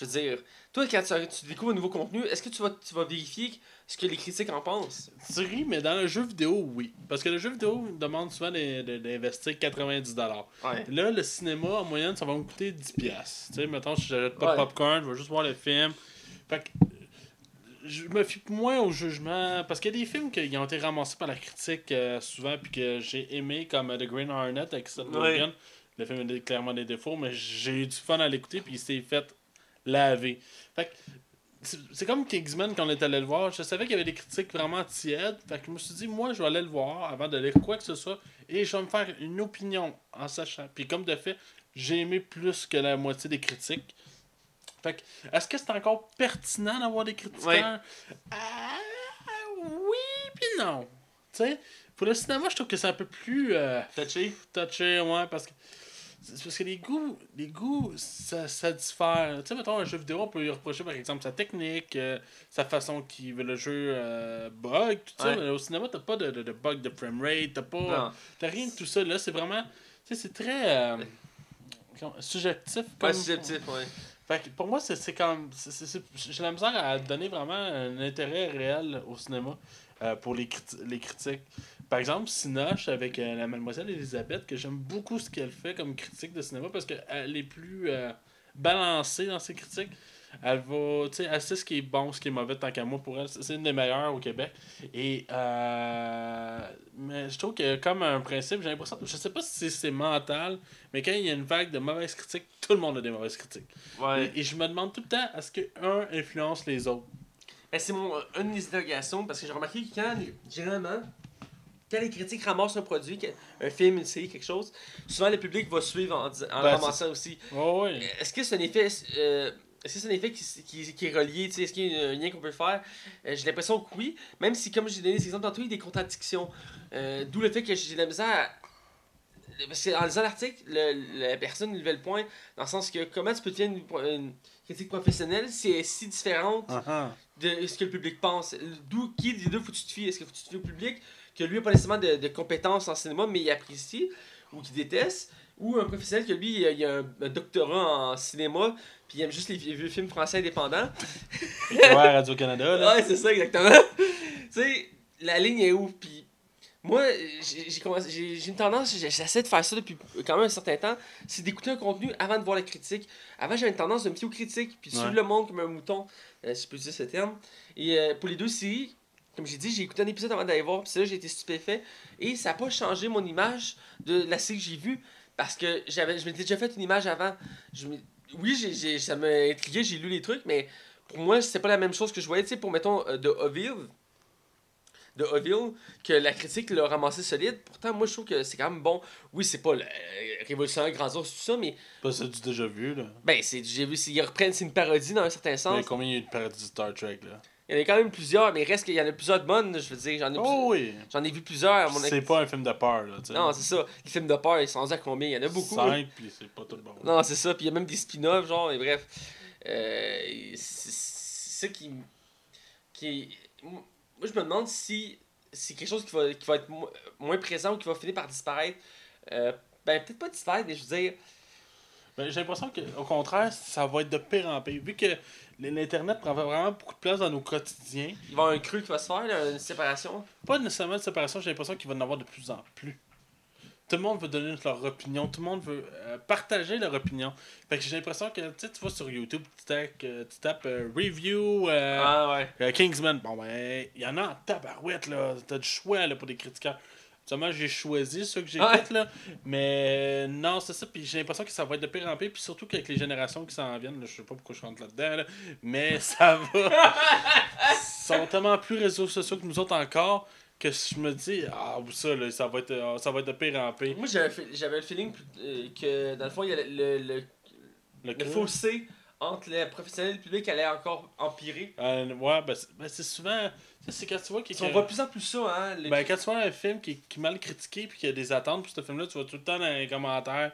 Speaker 1: Je veux dire, toi, quand tu, tu découvres un nouveau contenu, est-ce que tu vas, tu vas vérifier ce que les critiques en pensent?
Speaker 2: Tu ris, mais dans le jeu vidéo, oui. Parce que le jeu vidéo demande souvent d'investir 90$.
Speaker 1: Ouais.
Speaker 2: Là, le cinéma, en moyenne, ça va me coûter 10$. Tu sais, mettons, si j'achète pas
Speaker 1: Ouais.
Speaker 2: de popcorn, je vais juste voir le film. Fait que je me fie moins au jugement. Parce qu'il y a des films qui ont été ramassés par la critique euh, souvent, puis que j'ai aimé, comme euh, The Green Hornet avec Seth. Rogen. Le film a clairement des défauts, mais j'ai eu du fun à l'écouter, puis il s'est fait laver. Fait que c'est comme Kingsman quand on est allé le voir. Je savais qu'il y avait des critiques vraiment tièdes. Fait que je me suis dit, moi, je vais aller le voir avant de lire quoi que ce soit. Et je vais me faire une opinion en sachant. Puis comme de fait, j'ai aimé plus que la moitié des critiques. Fait que, est-ce que c'est encore pertinent d'avoir des critiqueurs?
Speaker 1: Ouais.
Speaker 2: Ah, oui, puis non. Tu sais, pour le cinéma, je trouve que c'est un peu plus euh,
Speaker 1: Touché
Speaker 2: touché, ouais, parce que. C'est parce que les goûts, les goûts ça, ça diffère. Tu sais, mettons, un jeu vidéo, on peut lui reprocher par exemple sa technique, euh, sa façon qu'il veut le jeu euh, bug, tout ça.
Speaker 1: Ouais.
Speaker 2: Mais au cinéma, t'as pas de, de, de bug de framerate, t'as pas. T'as rien de tout ça. Là, c'est vraiment. Tu sais, c'est très. euh, subjectif. Comme...
Speaker 1: Ouais, subjectif, ouais.
Speaker 2: Fait que pour moi, c'est comme. J'ai la misère à donner vraiment un intérêt réel au cinéma euh, pour les, criti- les critiques. Par exemple, Sinoche avec euh, la mademoiselle Elisabeth, que j'aime beaucoup ce qu'elle fait comme critique de cinéma parce qu'elle est plus euh, balancée dans ses critiques. Elle va, tu sais, elle sait ce qui est bon, ce qui est mauvais tant qu'à moi pour elle. C'est une des meilleures au Québec. Et, mais je trouve que comme un principe, j'ai l'impression, je sais pas si c'est- mental, mais quand il y a une vague de mauvaises critiques, tout le monde a des mauvaises critiques.
Speaker 1: Ouais.
Speaker 2: Et, et je me demande tout le temps, est-ce que un influence les autres?
Speaker 1: Ben, c'est mon, une des interrogations parce que j'ai remarqué que quand, généralement, quand les critiques ramassent un produit, un film, une série, quelque chose, souvent le public va suivre en, en
Speaker 2: Ben,
Speaker 1: ramassant aussi.
Speaker 2: Oh, oui.
Speaker 1: Est-ce que c'est un effet, euh, est-ce que c'est un effet qui, qui, qui est relié, tu sais, est-ce qu'il y a un lien qu'on peut faire? Euh, J'ai l'impression que oui, même si, comme j'ai donné des exemples tantôt, il y a des contradictions. Euh, D'où le fait que j'ai de la misère à... Parce qu'en lisant l'article, le- la personne levait le point dans le sens que comment tu peux devenir une, une critique professionnelle si elle est si différente
Speaker 2: Ah, ah.
Speaker 1: De ce que le public pense. D'où qui des deux faut que tu te fies Est-ce que faut que tu te fies au public? Que lui n'a pas nécessairement de, de compétences en cinéma mais il apprécie ou qu'il déteste ou un professionnel que lui il a, il a un, un doctorat en cinéma puis il aime juste les vieux films français indépendants.
Speaker 2: Ouais, Radio-Canada, là.
Speaker 1: Ouais, c'est ça exactement. tu sais, la ligne est où? Puis moi, j'ai une tendance, j'essaie de faire ça depuis quand même un certain temps, c'est d'écouter un contenu avant de voir la critique. Avant, j'avais une tendance de me fier aux critiques, puis de suivre
Speaker 2: Ouais.
Speaker 1: le monde comme un mouton, euh, si je peux dire ce terme. Et euh, pour les deux séries, comme j'ai dit, j'ai écouté un épisode avant d'aller voir, puis là j'ai été stupéfait. Et ça n'a pas changé mon image de la série que j'ai vue, parce que j'avais, je m'étais déjà fait une image avant. Je oui, j'ai, j'ai- ça m'a intrigué, j'ai lu les trucs, mais pour moi, c'est pas la même chose que je voyais. Tu sais, pour, mettons, euh, de Oville, de Oville, que la critique l'a ramassé solide. Pourtant, moi, je trouve que c'est quand même bon. Oui, c'est pas le euh, révolutionnaire, grandiose, tout ça, mais
Speaker 2: Pas ça du déjà vu, là.
Speaker 1: ben, c'est, j'ai vu, ils reprennent, c'est une parodie dans un certain
Speaker 2: Mais
Speaker 1: sens.
Speaker 2: combien il y a eu de parodies de Star Trek, là?
Speaker 1: Il y en a quand même plusieurs, mais il reste qu'il y en a plusieurs de bonnes, je veux dire. J'en ai,
Speaker 2: Oh oui.
Speaker 1: j'en ai vu plusieurs à mon
Speaker 2: C'est pas un film de peur, là, tu sais.
Speaker 1: Non, c'est ça. Les films de peur, ils sont à combien? Il y en a beaucoup.
Speaker 2: Cinq, puis c'est pas tout bon.
Speaker 1: Non, c'est ça. Puis il y a même des spin-offs, genre, et bref. Euh, c'est ça qui. qui Moi, je me demande si c'est quelque chose qui va, qui va être mo- moins présent ou qui va finir par disparaître. Euh, ben, peut-être pas disparaître, mais je veux dire.
Speaker 2: Ben, j'ai l'impression qu'au contraire, ça va être de pire en pire. Vu que l'Internet prend vraiment beaucoup de place dans nos quotidiens,
Speaker 1: Il va y avoir un cru qui va se faire, là, une séparation.
Speaker 2: pas nécessairement de séparation, j'ai l'impression qu'il va en avoir de plus en plus. Tout le monde veut donner leur opinion, tout le monde veut euh, partager leur opinion. Fait que j'ai l'impression que, tu vois sur YouTube, tu tapes, euh, tu tapes euh, review euh,
Speaker 1: Ah ouais.
Speaker 2: Kingsman. Bon, ben, il y en a en tabarouette, là. T'as du choix, là, pour des critiqueurs. Seulement, j'ai choisi ceux que j'ai
Speaker 1: Ouais.
Speaker 2: là. Mais non, c'est ça. Puis j'ai l'impression que ça va être de pire en pire. Puis surtout qu'avec les générations qui s'en viennent, là, je sais pas pourquoi je rentre là-dedans, là, mais ça va. Ils sont tellement plus réseaux sociaux que nous autres encore que je me dis, ah, ça, là, ça, va être, euh, ça va être de pire en pire.
Speaker 1: Moi, j'avais le feeling euh, que, dans le fond, il y a le, le, le, fossé entre le professionnel et le public allait encore empirer.
Speaker 2: Euh, ouais, ben, c'est ben, c'est souvent. C'est quand tu vois
Speaker 1: On voit de plus en plus ça, hein. les-
Speaker 2: Ben, quand tu vois un film qui, qui est mal critiqué puis qu'il y a des attentes pour ce film-là, tu vois tout le temps dans les commentaires.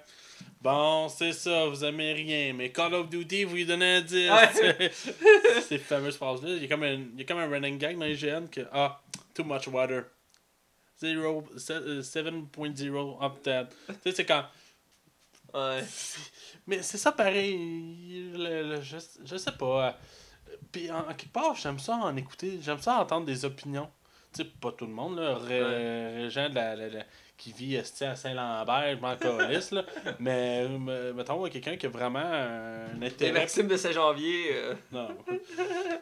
Speaker 2: Bon, c'est ça, vous aimez rien, mais Call of Duty, vous lui donnez un 10.
Speaker 1: Ouais.
Speaker 2: Ces fameuses phrases-là. Il y a comme un, il y a comme un running gag dans les GN que, ah, too much water. Zero, se- euh, 7.0 up that. Tu sais, c'est quand.
Speaker 1: Ouais.
Speaker 2: Mais c'est ça pareil. le- le- je, je sais pas. Puis en, en quelque part, j'aime ça en écouter. J'aime ça entendre des opinions. Tu sais, pas tout le monde, là. Ré- de la, la- la- qui vit esti, à Saint-Lambert, je m'en calisse, là. Mais me- mettons, quelqu'un qui a vraiment un intérêt.
Speaker 1: Maxime de Saint-Janvier. euh,
Speaker 2: Non.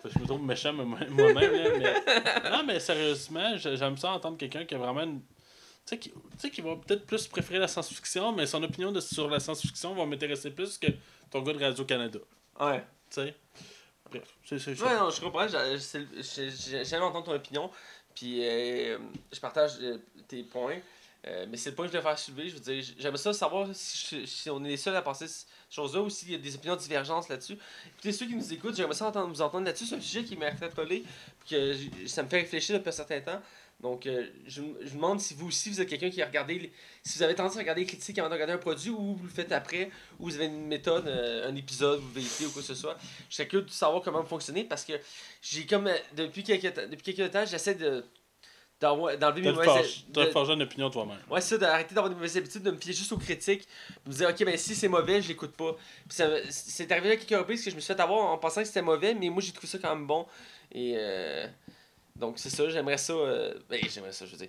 Speaker 2: je me trouve méchant moi- moi-même. Mais... Non, mais sérieusement, j'ai- j'aime ça entendre quelqu'un qui a vraiment une. Tu sais, qui, tu sais, qui va peut-être plus préférer la science-fiction, mais son opinion de, sur la science-fiction va m'intéresser plus que ton gars de Radio-Canada.
Speaker 1: Ouais.
Speaker 2: Tu sais? Bref, c'est c'est
Speaker 1: Ouais, non, je comprends. J'aime entendre ton opinion. Puis euh, je partage euh, tes points. Euh, mais c'est le point que je voulais faire soulever. Je veux dire, j'aimerais ça savoir si, si on est les seuls à penser ces choses-là ou s'il y a des opinions divergentes là-dessus. Puis ceux qui nous écoutent, j'aimerais ça entendre, vous entendre là-dessus. C'est un sujet qui m'a interpellé. Puis que ça me fait réfléchir depuis un certain temps. Donc, euh, je, je me demande si vous aussi, vous êtes quelqu'un qui a regardé, si vous avez tendance à regarder les critiques avant de regarder un produit ou vous le faites après, ou vous avez une méthode, euh, un épisode, vous vérifiez ou quoi que ce soit. Je serais curieux de savoir comment vous fonctionnez parce que j'ai comme, depuis quelques, depuis quelques temps, j'essaie de d'enlever mes mauvaises...
Speaker 2: t'as forgé une opinion toi-même.
Speaker 1: Ouais, c'est ça, d'arrêter d'avoir des mauvaises habitudes, de me fier juste aux critiques, de me dire, ok, ben si c'est mauvais, je l'écoute pas. C'est arrivé à quelques reprises que je me suis fait avoir en pensant que c'était mauvais, mais moi j'ai trouvé ça quand même bon. Et euh, donc c'est ça, j'aimerais ça. euh, ben, j'aimerais ça, je veux dire.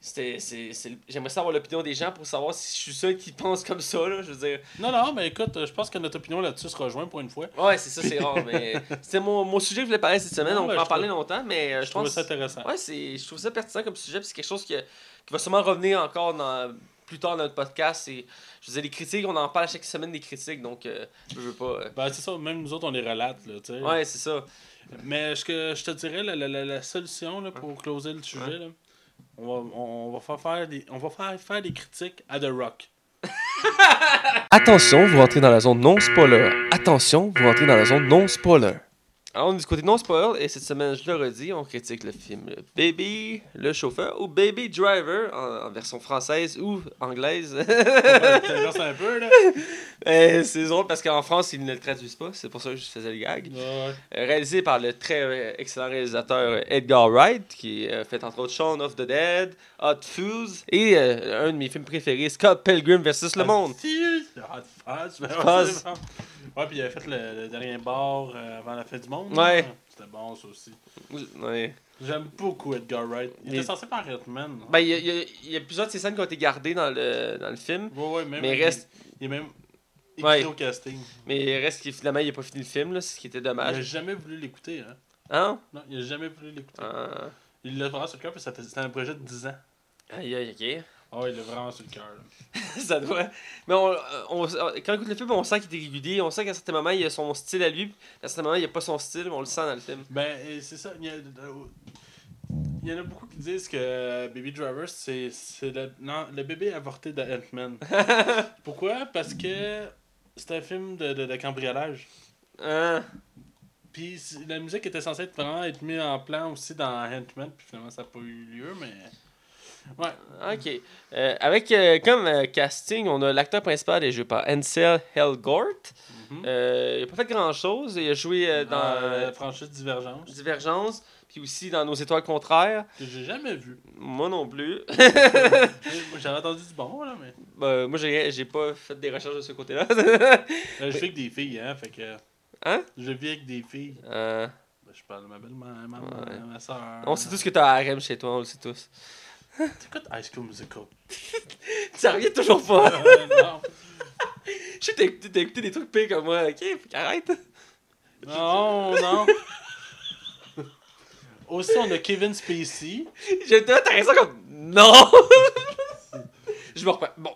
Speaker 1: J'aimerais ça avoir l'opinion des gens pour savoir si je suis seul qui pense comme ça, là, je veux dire.
Speaker 2: Non, non, mais écoute, euh, je pense que notre opinion là-dessus se rejoint pour une fois.
Speaker 1: Ouais, c'est ça, c'est rare, mais c'était mon, mon sujet que je voulais parler cette semaine,
Speaker 2: Non,
Speaker 1: on peut en
Speaker 2: je
Speaker 1: parler
Speaker 2: trouve-
Speaker 1: longtemps, mais euh,
Speaker 2: Je
Speaker 1: je
Speaker 2: trouve ça intéressant.
Speaker 1: Ouais, je trouve ça pertinent comme sujet, puis c'est quelque chose qui, qui va sûrement revenir encore dans, plus tard dans notre podcast. Et, je veux dire, les critiques, on en parle à chaque semaine des critiques, donc euh, je veux pas. euh,
Speaker 2: Ben, c'est ça, même nous autres, on les relate, là, tu sais.
Speaker 1: Ouais, c'est ça.
Speaker 2: Mais que je te dirais, la, la, la, la solution là, pour closer le sujet, là, on, va, on, va faire des, on va faire faire des critiques à The Rock.
Speaker 3: Attention, vous rentrez dans la zone non spoiler. Attention, vous rentrez dans la zone non spoiler.
Speaker 1: Alors, on est du côté non spoil, et cette semaine, je le redis, on critique le film Baby le chauffeur ou Baby Driver en, en version française ou anglaise.
Speaker 2: T'inverses un peu, là.
Speaker 1: Eh, c'est drôle parce qu'en France, ils ne le traduisent pas, c'est pour ça que je faisais le gag.
Speaker 2: Ouais.
Speaker 1: Euh, réalisé par le très euh, excellent réalisateur euh, Edgar Wright, qui a fait entre autres Shaun of the Dead, Hot Fuzz, et euh, un de mes films préférés, Scott Pilgrim vs. Le Monde.
Speaker 2: Hot Fuzz. Ouais, puis il avait fait le, le dernier bar euh, avant la fin du monde.
Speaker 1: Ouais.
Speaker 2: C'était bon, ça aussi.
Speaker 1: Ouais.
Speaker 2: J'aime beaucoup Edgar Wright. Il était censé faire Hitman.
Speaker 1: Ben, il y, a- il y a- a plusieurs de ces scènes qui ont été gardées dans le, dans le film,
Speaker 2: Ouais, ouais, même,
Speaker 1: mais
Speaker 2: il,
Speaker 1: reste-
Speaker 2: il est même écrit
Speaker 1: Ouais.
Speaker 2: au casting.
Speaker 1: mais il reste qu'il finalement, il n'a pas fini le film, là, ce qui était
Speaker 2: Il a
Speaker 1: dommage.
Speaker 2: jamais voulu l'écouter, hein.
Speaker 1: Hein?
Speaker 2: Non, il a jamais voulu l'écouter.
Speaker 1: Ah.
Speaker 2: Il l'a vraiment sur le cœur, puis c'était c'était un projet de 10 ans.
Speaker 1: Aïe, aïe, ok.
Speaker 2: Ouais, il l'a vraiment sur le cœur.
Speaker 1: ça doit. Mais on, on- quand on écoute le film, on sent qu'il est régulier. On sent qu'à certains moments, il a son style à lui. puis À certains moments, il n'y a pas son style, mais on le sent dans le film.
Speaker 2: Ben, c'est ça. Il y, a, il y en a beaucoup qui disent que Baby Driver, c'est c'est le, non, le bébé avorté de Ant-Man. Pourquoi? Parce que c'est un film de, de, de cambriolage.
Speaker 1: Hein?
Speaker 2: Puis la musique était censée être vraiment être mise en plan aussi dans Ant-Man, puis finalement ça n'a pas eu lieu, mais. Ouais.
Speaker 1: Ok. Euh, avec euh, comme euh, casting, on a l'acteur principal est joué par Ansel Elgort.
Speaker 2: Mhm.
Speaker 1: Il a pas fait grand chose. Il a joué dans
Speaker 2: franchise Divergence,
Speaker 1: Divergence, puis aussi dans Nos étoiles contraires.
Speaker 2: que j'ai jamais vu.
Speaker 1: Moi non plus.
Speaker 2: J'avais entendu du bon, là, mais.
Speaker 1: Ben, moi, j'ai pas fait des recherches de ce côté-là.
Speaker 2: Euh, je vis avec des filles, hein, fait que.
Speaker 1: Hein?
Speaker 2: Je vis avec des filles. Ben, je parle de ma belle-mère, ma, ma,
Speaker 1: Ouais.
Speaker 2: ma soeur.
Speaker 1: on sait tous que t'as un harem chez toi, on le sait tous.
Speaker 2: T'écoutes High School Musical?
Speaker 1: Ça revient toujours pas.
Speaker 2: Euh, non.
Speaker 1: Je sais que t'as écouté, des trucs pires comme moi, ok? Faut qu'arrête.
Speaker 2: Non, non. Aussi, on a Kevin Spacey.
Speaker 1: J'ai t'as raison comme. Non! Je me reprends. Bon.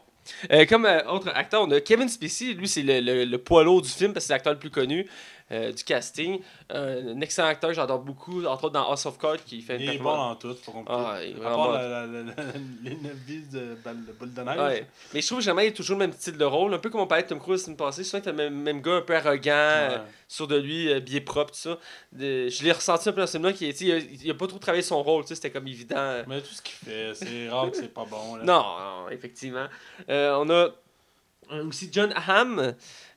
Speaker 1: Euh, comme euh, autre acteur, on a Kevin Spacey. Lui, c'est le, le, le poids lourd du film parce que c'est l'acteur le plus connu euh, du casting. Euh, un excellent acteur, j'adore beaucoup. Entre autres dans House of Cards, qui fait une
Speaker 2: Il est bon dans tout, pas compliqué.
Speaker 1: Ah, il est
Speaker 2: à
Speaker 1: vraiment
Speaker 2: part
Speaker 1: bon.
Speaker 2: la, la, la, la- les 9 vies de, boule de neige.
Speaker 1: Ouais. Mais je trouve jamais il a toujours le même style de rôle. Un peu comme on parlait de Tom Cruise semaine passée. Souvent, t'as le même, même gars un peu arrogant, euh,
Speaker 2: Ouais.
Speaker 1: sûr de lui, euh, bien propre, tout ça. De- je l'ai ressenti un peu dans ce film-là. Il, il, a, il a pas trop travaillé son rôle. tu sais, C'était comme évident.
Speaker 2: Mais tout ce qu'il fait, c'est rare que c'est pas bon. Là.
Speaker 1: Non, non, effectivement. Euh, on a euh, aussi John Hamm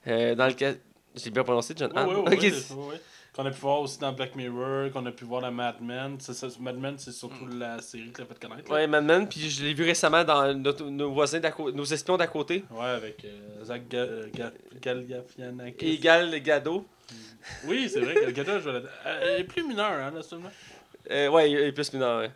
Speaker 1: euh, dans le cas. J'ai bien prononcé John Hamm. c'est-
Speaker 2: ouais, ouais. Qu'on a pu voir aussi dans Black Mirror, qu'on a pu voir dans Mad Men. Ça, Mad Men, c'est surtout la série que l'a fait connaître. là.
Speaker 1: Ouais, Mad Men, puis je l'ai vu récemment dans notre- nos voisins d'à côté, nos espions d'à côté.
Speaker 2: Ouais, avec euh, Zach Ga euh, Ga Galifianakis.
Speaker 1: Et Gal Gado.
Speaker 2: Oui, c'est vrai le gars, je vais la- Elle est plus mineure, hein, ce film-là.
Speaker 1: Euh, ouais, il est plus mineur, ouais.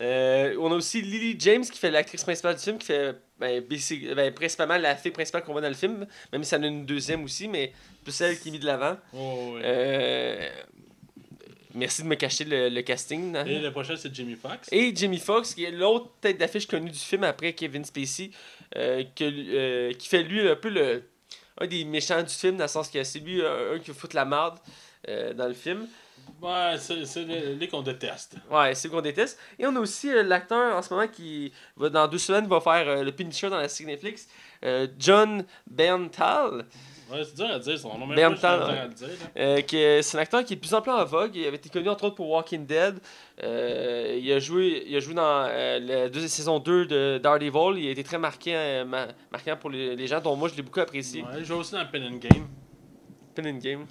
Speaker 1: Euh, on a aussi Lily James qui fait l'actrice principale du film, qui fait ben, basic- ben, principalement la fille principale qu'on voit dans le film, même si elle en a une deuxième aussi, mais plus celle qui est mise de l'avant.
Speaker 2: Oh.
Speaker 1: Euh, merci de me cacher le, le casting.
Speaker 2: Et le prochain, c'est Jamie Foxx.
Speaker 1: Et Jamie Foxx, qui est l'autre tête d'affiche connue du film après Kevin Spacey, euh, que, qui fait lui un peu le, un des méchants du film, dans le sens que c'est lui euh, un qui fout la marde dans le film.
Speaker 2: Ouais, c'est les, les qu'on déteste.
Speaker 1: Ouais, c'est ce qu'on déteste. Et on a aussi euh, l'acteur en ce moment qui, va, dans deux semaines, va faire euh, le Punisher dans la série Netflix, euh, John Berntal.
Speaker 2: Ouais, c'est dur à dire son nom,
Speaker 1: temps,
Speaker 2: c'est dur
Speaker 1: ouais.
Speaker 2: à le dire. là.
Speaker 1: Que c'est un acteur qui est de plus en plus en vogue. Il avait été connu entre autres pour Walking Dead. Il, a joué, il a joué dans la deuxième saison 2 de Daredevil. Il a été très marqué, euh, ma- marquant pour les, les gens, dont moi je l'ai beaucoup apprécié.
Speaker 2: Ouais, il joue aussi dans Pen and Game.
Speaker 1: Pen and Game.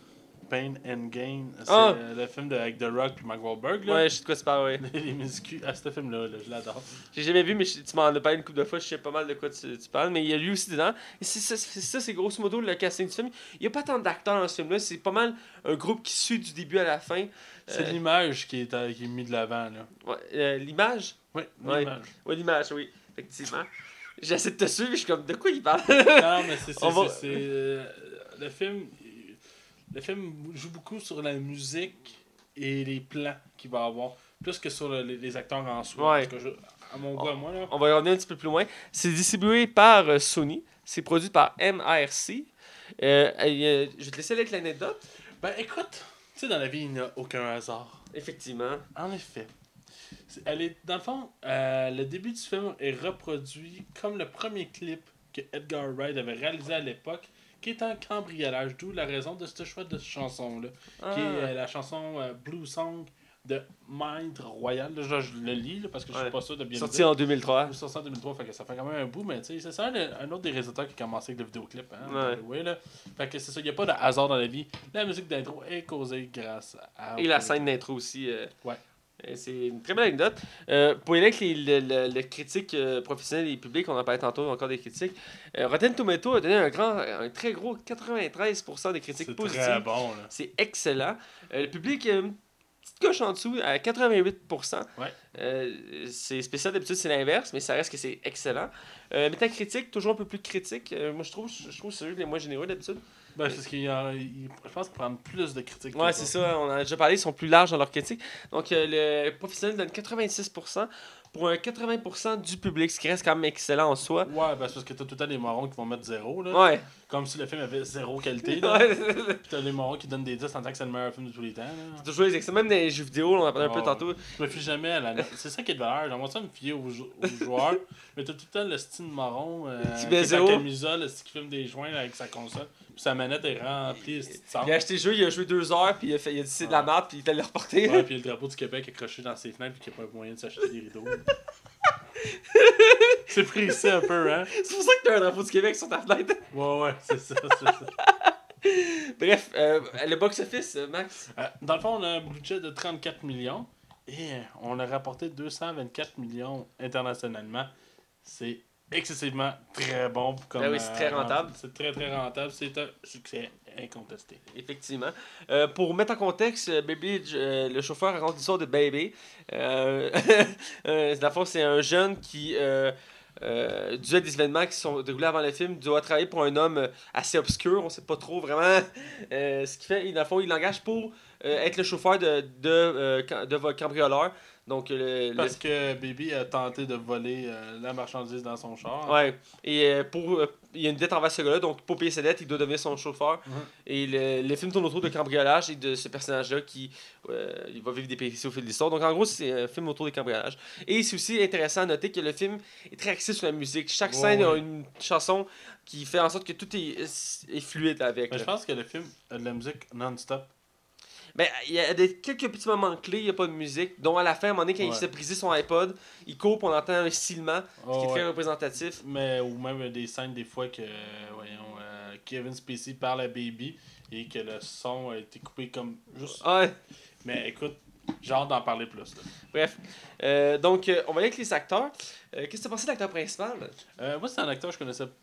Speaker 2: Pain and Gain. C'est
Speaker 1: Ah!
Speaker 2: euh, le film de, avec The Rock et Mark Wahlberg. Là.
Speaker 1: Ouais, je sais de quoi tu parles, ouais.
Speaker 2: les muscu. Ah, ce film-là, là, je l'adore.
Speaker 1: J'ai jamais vu, mais je- tu m'en as parlé une couple de fois. Je sais pas mal de quoi tu, tu parles. Mais il y a lui aussi dedans. Et c'est ça, c'est grosso modo le casting du film. Il y a pas tant d'acteurs dans ce film-là. C'est pas mal un groupe qui suit du début à la fin.
Speaker 2: C'est
Speaker 1: Euh,
Speaker 2: l'image qui est, euh, qui est mise de l'avant. là.
Speaker 1: ouais, euh, l'image?
Speaker 2: Oui,
Speaker 1: Ouais.
Speaker 2: l'image.
Speaker 1: Ouais, l'image, oui. Effectivement. J'essaie de te suivre, je suis comme, de quoi il parle?
Speaker 2: Non, mais c'est.
Speaker 1: va-
Speaker 2: le film. Le film joue beaucoup sur la musique et les plans qu'il va avoir, plus que sur le- les, acteurs en soi.
Speaker 1: Ouais.
Speaker 2: Parce que je- à mon goût, à moi, là.
Speaker 1: On va y revenir un petit peu plus loin. C'est distribué par euh, Sony. C'est produit par MRC. Euh, euh, je vais te laisser avec l'anecdote.
Speaker 2: Ben écoute, tu sais, dans la vie, il n'y a aucun hasard.
Speaker 1: Effectivement.
Speaker 2: En effet. Elle est, dans le fond, euh, le début du film est reproduit comme le premier clip que Edgar Wright avait réalisé à l'époque, qui est un cambriolage, d'où la raison de ce choix de cette chanson-là, qui est
Speaker 1: Ah.
Speaker 2: euh, la chanson euh, Blue Song de Mind Royal. Là, je, je le lis là, parce que je
Speaker 1: Ouais.
Speaker 2: suis pas sûr de bien le
Speaker 1: Sorti en 2003.
Speaker 2: Sorti en 2003, fait que ça fait quand même un bout, mais tu sais, c'est ça un, un autre des résultats qui a commencé avec le vidéoclip. Hein,
Speaker 1: Ouais.
Speaker 2: way, là. Fait que c'est ça, il n'y a pas de hasard dans la vie. La musique d'intro est causée grâce à.
Speaker 1: Et la scène d'intro aussi. euh,
Speaker 2: Ouais.
Speaker 1: Euh, C'est une très belle anecdote. Euh, pour les, le, le- le critique euh, professionnel et public, on en parlait tantôt encore des critiques. Euh, Rotten Tomato a donné un grand, un très gros 93% des critiques
Speaker 2: C'est
Speaker 1: positives.
Speaker 2: très bon.
Speaker 1: C'est excellent. Euh, le public, euh, une petite coche en dessous, à 88%.
Speaker 2: Ouais.
Speaker 1: C'est spécial, d'habitude, c'est l'inverse, mais ça reste que c'est excellent. Euh, critique, toujours un peu plus critique. Moi, je trouve, je trouve que c'est les moins généreux d'habitude.
Speaker 2: Ben, c'est parce qu'il y a, il- je pense qu'ils prennent plus de critiques. que
Speaker 1: Ouais, c'est ça, on en a déjà parlé, ils sont plus larges dans leur critique. Donc, euh, le professionnel donne 86% pour un 80% du public, ce qui reste quand même excellent en soi.
Speaker 2: Ouais, ben, c'est parce que t'as tout le temps des morons qui vont mettre zéro, là.
Speaker 1: Ouais,
Speaker 2: Comme si le film avait zéro qualité. Là. Puis t'as les morons qui donnent des 10 en tant que c'est le meilleur film de tous les temps. Là.
Speaker 1: c'est toujours les excès. Même dans les jeux vidéo, on en parlait un peu
Speaker 2: Ouais.
Speaker 1: tantôt.
Speaker 2: Je me fie jamais à la. C'est ça qui est de valeur. J'aimerais ça me fier aux, jou- aux joueurs. mais t'as tout le temps le style marron euh,
Speaker 1: Qui
Speaker 2: est en camisole, le style qui filme des joints là, avec sa console. Puis sa manette est remplie de.
Speaker 1: Il a acheté le jeu, il a joué deux heures, puis il a, fait, il a dit c'est de la merde, puis il t'a le reporté.
Speaker 2: Ouais, puis le drapeau du Québec accroché dans ses fenêtres, puis qu'il n'y a pas moyen de s'acheter des rideaux. c'est précis un peu, hein?
Speaker 1: c'est pour ça que t'as un drapeau du Québec sur ta fenêtre.
Speaker 2: Ouais, ouais, c'est ça, c'est ça.
Speaker 1: Bref, euh, le box-office, euh, Max?
Speaker 2: Euh, dans le fond, on a un budget de 34 millions et on a rapporté 224 millions internationalement. C'est excessivement très bon. Comme,
Speaker 1: Ben oui, c'est très
Speaker 2: euh,
Speaker 1: rentable.
Speaker 2: C'est très, très rentable. C'est un succès incontesté.
Speaker 1: Effectivement. Euh, pour mettre en contexte, euh, Baby, euh, le chauffeur raconte l'histoire de Baby. Euh, le fond, c'est un jeune qui, dû à des événements qui sont déroulés avant le film, doit travailler pour un homme assez obscur. On sait pas trop vraiment ce qu'il fait. Dans le fond, il l'engage pour être le chauffeur de, de, de vo- cambrioleur. Donc, le, le-
Speaker 2: Parce que Baby a tenté de voler euh, la marchandise dans son char.
Speaker 1: Ouais. Et euh, pour, euh, il y a une dette envers ce gars-là, donc pour payer sa dette, il doit devenir son chauffeur.
Speaker 2: Mhm.
Speaker 1: Et le, le film tourne autour de cambriolage et de ce personnage-là qui il va vivre des péripéties au fil de l'histoire. Donc en gros, c'est un film autour des cambriolages. Et c'est aussi intéressant à noter que le film est très axé sur la musique. Chaque scène a une chanson qui fait en sorte que tout est, est fluide avec.
Speaker 2: Mais je pense que le film a de la musique non-stop.
Speaker 1: Ben, il y a des, quelques petits moments clés, il n'y a pas de musique. Dont à la fin, à un moment donné, quand il s'est brisé son iPod, il coupe, on entend un silement, ce qui est très
Speaker 2: ouais.
Speaker 1: représentatif.
Speaker 2: Mais, ou même des scènes des fois que voyons, euh, Kevin Spacey parle à Baby et que le son a été coupé comme juste.
Speaker 1: Ouais.
Speaker 2: Mais écoute, j'ai hâte d'en parler plus. là.
Speaker 1: Bref. Euh, donc, euh, on va aller avec les acteurs. Euh, Qu'est-ce que tu as pensé de l'acteur principal?
Speaker 2: Moi, c'est un acteur que je connaissais pas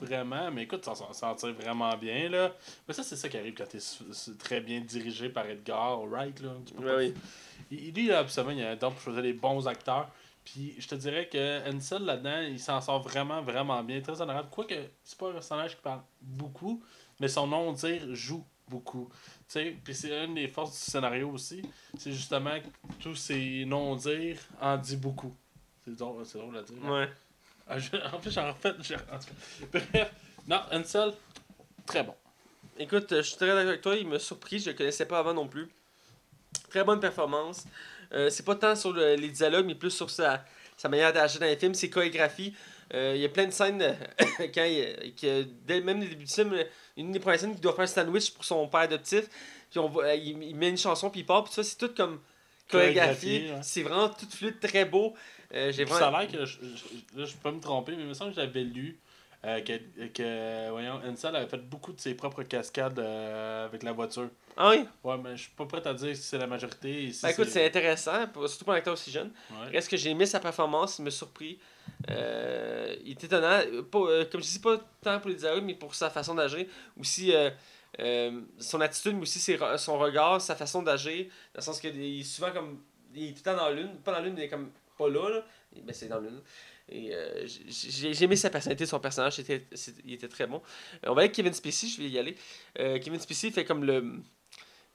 Speaker 2: vraiment, mais écoute, ça s'en tire vraiment bien. là. Mais ça, c'est ça qui arrive quand tu es très bien dirigé par Edgar Wright. Là. Tu peux
Speaker 1: Ouais,
Speaker 2: pas-
Speaker 1: oui.
Speaker 2: Il, lui, là, absolument, il a un don pour choisir les bons acteurs. Puis je te dirais que Ansel là-dedans, il s'en sort vraiment, vraiment bien. Très honorable. Quoique, c'est pas un personnage qui parle beaucoup, mais son nom-dire joue beaucoup. Tu sais, puis c'est une des forces du scénario aussi. C'est justement que tous ces non-dires en dit beaucoup. C'est drôle, drôle à dire. hein?
Speaker 1: Ouais.
Speaker 2: Ah, je- en plus, j'en refais. en tout cas. Bref, non, Ansel, très bon.
Speaker 1: Écoute, euh, je suis très d'accord avec toi. Il m'a surpris. Je le connaissais pas avant non plus. Très bonne performance. Euh, c'est pas tant sur le- les dialogues, mais plus sur sa, sa manière d'agir dans les films, ses chorégraphies. Euh, il y a plein de scènes euh, quand il, que dès même le début du film, une des premières scènes, il doit faire un sandwich pour son père adoptif. Puis on voit, il, il met une chanson, puis il part. Puis ça, c'est tout comme chorégraphié.
Speaker 2: Ouais.
Speaker 1: C'est vraiment tout fluide, très beau. Euh, j'ai
Speaker 2: Puis ça
Speaker 1: vraiment...
Speaker 2: a l'air que, je, je- je peux me tromper, mais il me semble que j'avais lu euh, que, que, voyons, Ansel avait fait beaucoup de ses propres cascades euh, avec la voiture.
Speaker 1: Ah oui?
Speaker 2: Ouais, mais je suis pas prêt à dire si c'est la majorité. si
Speaker 1: Ben, écoute, c'est intéressant, pour- surtout pour un acteur aussi jeune.
Speaker 2: Ouais.
Speaker 1: Reste que j'ai aimé sa performance, il m'a surpris. Euh, il est étonnant, pas, euh, comme je dis, pas tant pour les dialogues, mais pour sa façon d'agir. Aussi, son attitude, mais aussi ses son regard, sa façon d'agir. Dans le sens qu'il est souvent comme. Il est tout le temps dans la lune. Pas dans la lune, mais comme pas là. là. Ben, c'est dans lune. Et euh, j'ai- aimé sa personnalité, son personnage, il était très bon. Euh, on va aller avec Kevin Spacey, je vais y aller. Euh, Kevin Spacey fait comme le.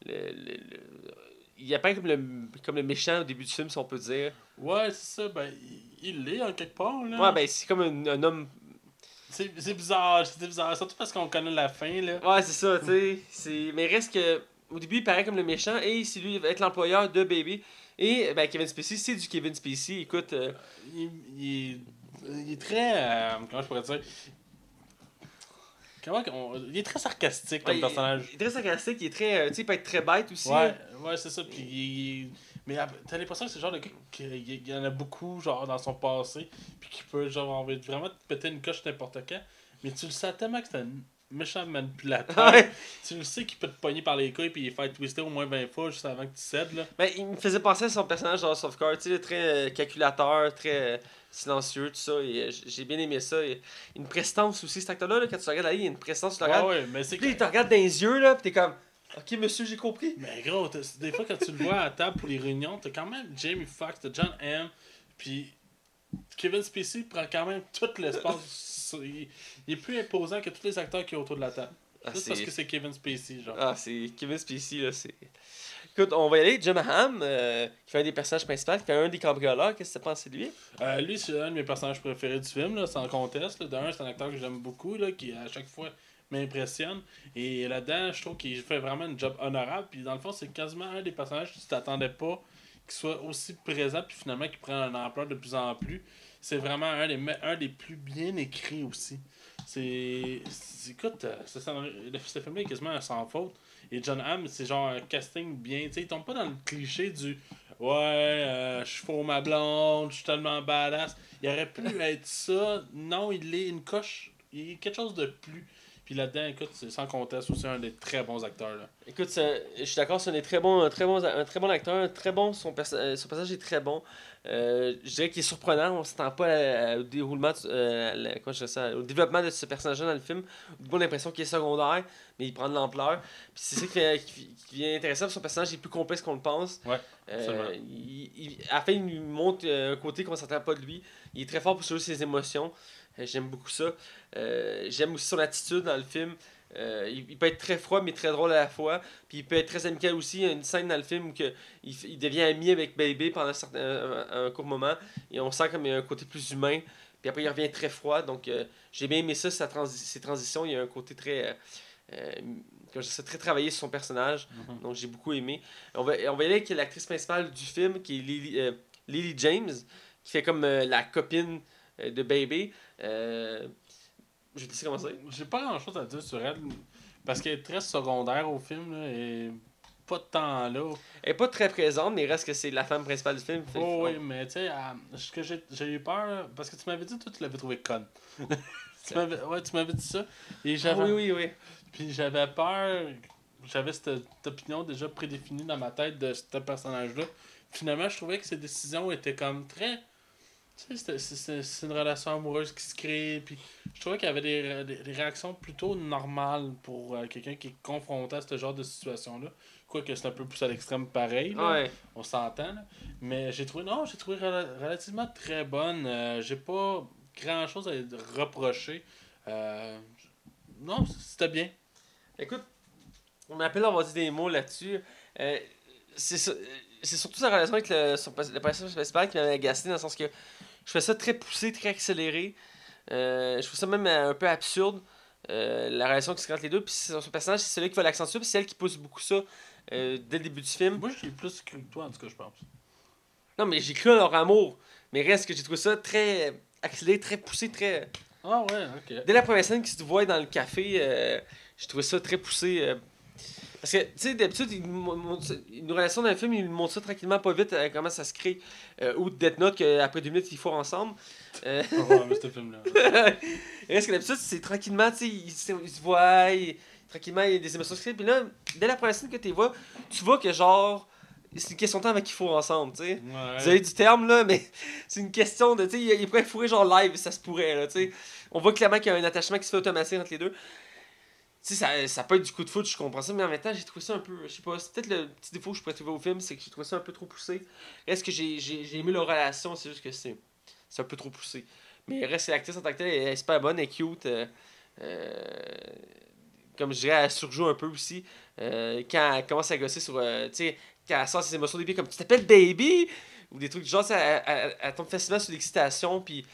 Speaker 1: le- le- le- il apparaît comme le, comme le méchant au début du film, si on peut dire.
Speaker 2: Ouais, c'est ça. Ben, il- l'est en quelque part. Là.
Speaker 1: Ouais, ben c'est comme un, un homme.
Speaker 2: C'est bizarre, c'est bizarre. Surtout parce qu'on connaît la fin. là.
Speaker 1: Ouais, c'est ça, tu sais. Mais reste que. Au début, il paraît comme le méchant et c'est lui va être l'employeur de Baby. Et ben, Kevin Spacey, c'est du Kevin Spacey. Écoute, euh,
Speaker 2: Il, il est, il est très. euh, comment je pourrais dire? Comment qu'on- Il est très sarcastique comme
Speaker 1: ouais,
Speaker 2: personnage.
Speaker 1: Il, est très sarcastique, il est très. euh, Tu sais, il peut être très bête aussi.
Speaker 2: Ouais,
Speaker 1: là.
Speaker 2: ouais, c'est ça. Puis, il- mais ah, t'as l'impression que c'est le genre de gars qu'il y en a beaucoup, genre, dans son passé, puis qui peut, genre, envie de vraiment te péter une coche n'importe quand. Mais tu le sais tellement que c'est un méchant manipulateur.
Speaker 1: Ouais.
Speaker 2: Tu le sais qu'il peut te pogner par les couilles, puis il faire twister au moins 20 fois juste avant que tu cèdes, là.
Speaker 1: Ben, il me faisait penser à son personnage dans of Cards, tu sais, très euh, calculateur, très euh, silencieux, tout ça. Et euh, j'ai bien aimé ça. Et une prestance aussi, cet acteur-là, là, quand tu le regardes, il y a une prestance, tu le
Speaker 2: Ouais,
Speaker 1: regardes.
Speaker 2: ouais, mais c'est
Speaker 1: Puis
Speaker 2: que.
Speaker 1: il te regarde dans les yeux, là, pis t'es comme. Ok, monsieur, j'ai compris.
Speaker 2: Mais gros, des fois quand tu le vois à table pour les réunions, t'as quand même Jamie Foxx, t'as John M. Puis Kevin Spacey prend quand même tout l'espace. Il, il est plus imposant que tous les acteurs qui sont autour de la table.
Speaker 1: Ah,
Speaker 2: Juste parce que c'est Kevin Spacey, genre.
Speaker 1: Ah, c'est Kevin Spacey, là, c'est... Écoute, on va y aller. Jim Ham, euh, qui fait un des personnages principaux, qui fait un des cambrioleurs. Qu'est-ce que tu penses de lui?
Speaker 2: Euh, lui, c'est un de mes personnages préférés du film, là, sans conteste. D'un, c'est un acteur que j'aime beaucoup, là, qui à chaque fois m'impressionne. Et là-dedans, je trouve qu'il fait vraiment un job honorable. Puis dans le fond, c'est quasiment un des personnages que tu t'attendais pas qu'il soit aussi présent, puis finalement qu'il prend un ampleur de plus en plus. C'est vraiment un des, un des plus bien écrits aussi. C'est. Écoute, euh, le- ce est quasiment sans faute. Et John Hamm, c'est genre un casting bien. Tu sais, il tombe pas dans le cliché du Ouais, euh, je suis pour ma blonde, je suis tellement badass. Il aurait pu être ça. Non, il est une coche. Il est quelque chose de plus. Puis là-dedans, écoute, c'est sans conteste aussi un des très bons acteurs. Là.
Speaker 1: Écoute, je suis d'accord, c'est un, des très bon, un, très bon, un très bon acteur, un très bon, son, perso- euh, son personnage est très bon. Euh, je dirais qu'il est surprenant, on s'attend pas à- à- au déroulement, de- euh, à la- comment je dirais ça, au développement de ce personnage dans le film. On a l'impression qu'il est secondaire, mais il prend de l'ampleur. Puis c'est ça qui, fait- qui, qui vient intéressant, parce que son personnage est plus complexe qu'on le pense.
Speaker 2: Ouais,
Speaker 1: Euh,
Speaker 2: absolument.
Speaker 1: il, il- à la fin, il nous montre euh, un côté qu'on s'attend pas de lui. Il est très fort pour sauver ses émotions. Euh, J'aime beaucoup ça. Euh, J'aime aussi son attitude dans le film. Euh, il, il peut être très froid mais très drôle à la fois. Puis il peut être très amical aussi. Il y a une scène dans le film où que il, devient ami avec Baby pendant un, certain- un- un court moment. Et on sent comme il y a un côté plus humain. Puis après il revient très froid. Donc euh, j'ai bien aimé ça, sa transi- ses transitions. Il y a un côté très... Euh, comme je sais, très travaillé sur son personnage.
Speaker 2: Mhm.
Speaker 1: Donc j'ai beaucoup aimé. On va, on va y aller avec l'actrice principale du film qui est Lily, Lily James. Qui fait comme la copine de Baby. Euh, je vais te laisser commencer.
Speaker 2: J'ai pas grand chose à dire sur elle. Parce qu'elle est très secondaire au film. Là, et pas de temps là.
Speaker 1: Elle est pas très présente, mais il reste que c'est la femme principale du film.
Speaker 2: Oh, oui, mais tu sais, euh, ce que j'ai eu peur. Parce que tu m'avais dit, toi, tu l'avais trouvé conne. tu m'avais ouais, tu m'avais dit ça. Et
Speaker 1: Ah oui, oui, oui.
Speaker 2: Puis j'avais peur, j'avais cette, cette opinion déjà prédéfinie dans ma tête de ce personnage-là. Finalement, je trouvais que ses décisions étaient comme très. C'est- une relation amoureuse qui se crée. Puis je trouvais qu'il y avait des, ré- des, des réactions plutôt normales pour euh, quelqu'un qui est confronté à ce genre de situation-là. Quoique c'est un peu plus à l'extrême pareil. là
Speaker 1: Ouais.
Speaker 2: on s'entend. là. Mais j'ai trouvé, non, j'ai trouvé rela- relativement très bonne. Euh, j'ai pas grand chose à reprocher. Euh, non, c'était bien.
Speaker 1: Écoute, on m'appelle, on va dire des mots là-dessus. Euh, c'est surtout sa relation avec le, son, le personnage principal qui m'avait agacé dans le sens que je fais ça très poussé, très accéléré. Euh, je trouve ça même euh, un peu absurde. euh, la relation qui se crée entre les deux. Puis son son personnage, c'est celui qui va l'accentuer. Puis c'est elle qui pousse beaucoup ça euh, dès le début du film.
Speaker 2: Moi, j'ai plus cru que toi, en tout cas, je pense.
Speaker 1: Non, mais j'ai cru à leur amour. Mais reste que j'ai trouvé ça très accéléré, très poussé, très.
Speaker 2: Ah ouais, ok.
Speaker 1: Dès la première scène qui se voit dans le café, j'ai trouvé ça très poussé. Parce que, tu sais, d'habitude, il nous montre ça- une relation dans le film, il nous montre ça tranquillement, pas vite, euh, comment ça se crée. Euh, ou Death Note, qu'après deux minutes, ils font ensemble. Euh,
Speaker 2: Ouais, mais ce film-là.
Speaker 1: reste que d'habitude, c'est tranquillement, tu sais, ils, se- ils se voient, ils- tranquillement, il y a des émotions qui se créent. Puis là, dès la première scène que tu vois, tu vois que genre, c'est une question de temps avec qu'ils font ensemble, tu sais.
Speaker 2: Ouais.
Speaker 1: Vous avez du terme là, mais c'est une question de. Tu sais, il, pourrait fourrer genre live, ça se pourrait là, tu sais. On voit clairement qu'il y a un attachement qui se fait automatiquement entre les deux. Sais, ça, ça peut être du coup de foot, je comprends ça, mais en même temps, j'ai trouvé ça un peu. Je sais pas, c'est peut-être le petit défaut que je pourrais trouver au film, c'est que j'ai trouvé ça un peu trop poussé. Est-ce que j'ai aimé leur relation, c'est juste que c'est un peu trop poussé. Mais reste l'actrice en tant que telle, elle est super bonne, elle est cute. euh, euh, comme je dirais, elle surjoue un peu aussi. Euh, quand elle commence à gosser sur. tu sais, quand elle sort ses émotions des pieds comme tu t'appelles baby? Ou des trucs du genre, ça, elle, elle- tombe facilement sur l'excitation. Puis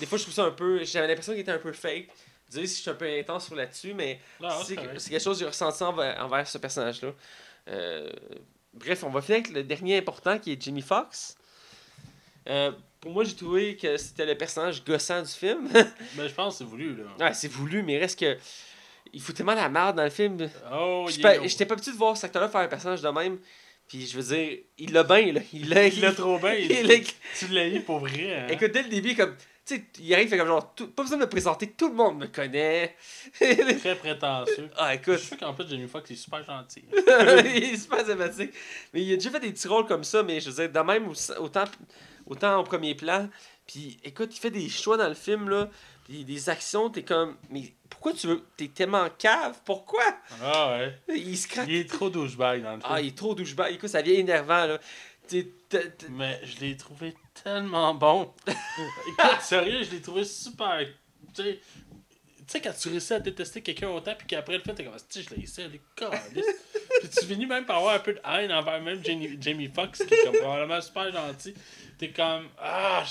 Speaker 1: des fois, je trouve ça un peu. J'avais l'impression qu'il était un peu fake. Désolé si je suis un peu intense sur là-dessus, mais c'est quelque chose que j'ai ressenti envers, envers ce personnage-là. Euh, bref, on va finir avec le dernier important qui est Jimmy Fox. Euh, pour moi, j'ai trouvé que c'était le personnage gossant du film.
Speaker 2: Mais je pense que c'est voulu, là.
Speaker 1: ouais, c'est voulu, mais reste que. Il fout tellement la merde dans le film.
Speaker 2: Oh, il est-
Speaker 1: J'étais pas habitué de voir cet acteur-là faire un personnage de même. Puis je veux dire, il l'a bien, là. Il l'a
Speaker 2: Il l'a trop bien.
Speaker 1: il
Speaker 2: il-
Speaker 1: l'a-
Speaker 2: Tu l'as eu pour vrai. Hein?
Speaker 1: Écoute, dès le début, comme. Tu sais, il arrive, fait comme genre. tout- pas besoin de me présenter, tout le monde me connaît.
Speaker 2: Très prétentieux.
Speaker 1: ah,
Speaker 2: Je
Speaker 1: écoute.
Speaker 2: suis sûr qu'en plus, Jamie Foxx est super gentil.
Speaker 1: il est super sympathique. Mais il a déjà fait des petits rôles comme ça, mais je veux dire, de même, au- autant, autant en premier plan. Puis écoute, il fait des choix dans le film, là. Puis des actions, t'es comme. Mais pourquoi tu veux. T'es tellement cave, pourquoi?
Speaker 2: Ah ouais.
Speaker 1: Il se craque.
Speaker 2: Il est trop douchebag dans le film.
Speaker 1: Ah, il est trop douchebag. Écoute, ça vient énervant, là.
Speaker 2: Mais je l'ai trouvé tellement bon. Écoute, sérieux, je l'ai trouvé super. Tu sais, tu sais, quand tu réussis à détester quelqu'un autant, puis qu'après le fait, t'es comme, tu sais, je l'ai essayé, les câlisses. Puis tu finis même par avoir un peu de haine envers même Jamie, Jamie Foxx, qui est comme probablement super gentil. T'es comme, ah,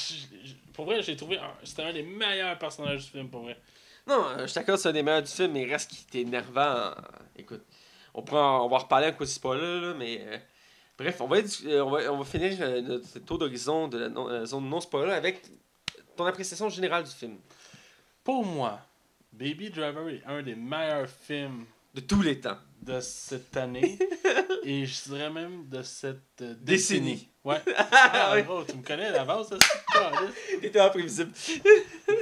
Speaker 2: pour vrai, j'ai trouvé, un- c'était un des meilleurs personnages du film, pour vrai.
Speaker 1: Non, euh, je suis d'accord, c'est un des meilleurs du film, mais il reste qui est énervant. Écoute, on, en- on va reparler en quoi c'est pas là, là, mais. Bref, on va, euh, on, va, on va finir euh, notre tour d'horizon de la non- zone non-spoiler avec ton appréciation générale du film.
Speaker 2: Pour moi, Baby Driver est un des meilleurs films
Speaker 1: De tous les temps.
Speaker 2: de cette année et je dirais même de cette euh,
Speaker 1: Décennie.
Speaker 2: décennie. Ouais.
Speaker 1: Ah,
Speaker 2: Ah, gros, tu me connais d'avance.
Speaker 1: T'étais imprévisible.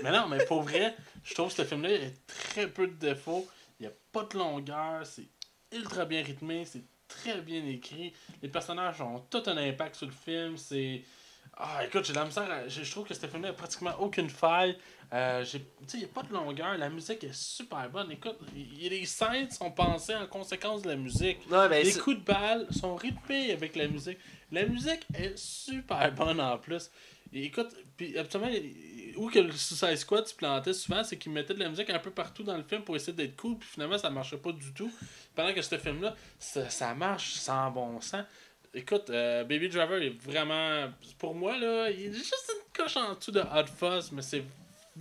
Speaker 2: Mais non, mais pour vrai, je trouve que ce film-là a très peu de défauts. Il n'y a pas de longueur, c'est ultra bien rythmé, c'est très bien écrit. Les personnages ont tout un impact sur le film. C'est. Ah, écoute, j'ai la misère. à- Je trouve que ce film-là n'a pratiquement aucune faille. Euh, il n'y a pas de longueur. La musique est super bonne. Écoute, les scènes sont pensées en conséquence de la musique.
Speaker 1: Ben,
Speaker 2: Les coups de balle sont rythmés avec la musique. La musique est super bonne en plus. Et écoute, puis absolument, où que le Suicide Squad se plantait souvent, c'est qu'ils mettaient de la musique un peu partout dans le film pour essayer d'être cool, puis finalement ça marchait pas du tout. Pendant que ce film-là, ça, ça marche sans bon sens. Écoute, euh, Baby Driver est vraiment. Pour moi, là, il est juste une coche en dessous de Hot Fuzz, mais c'est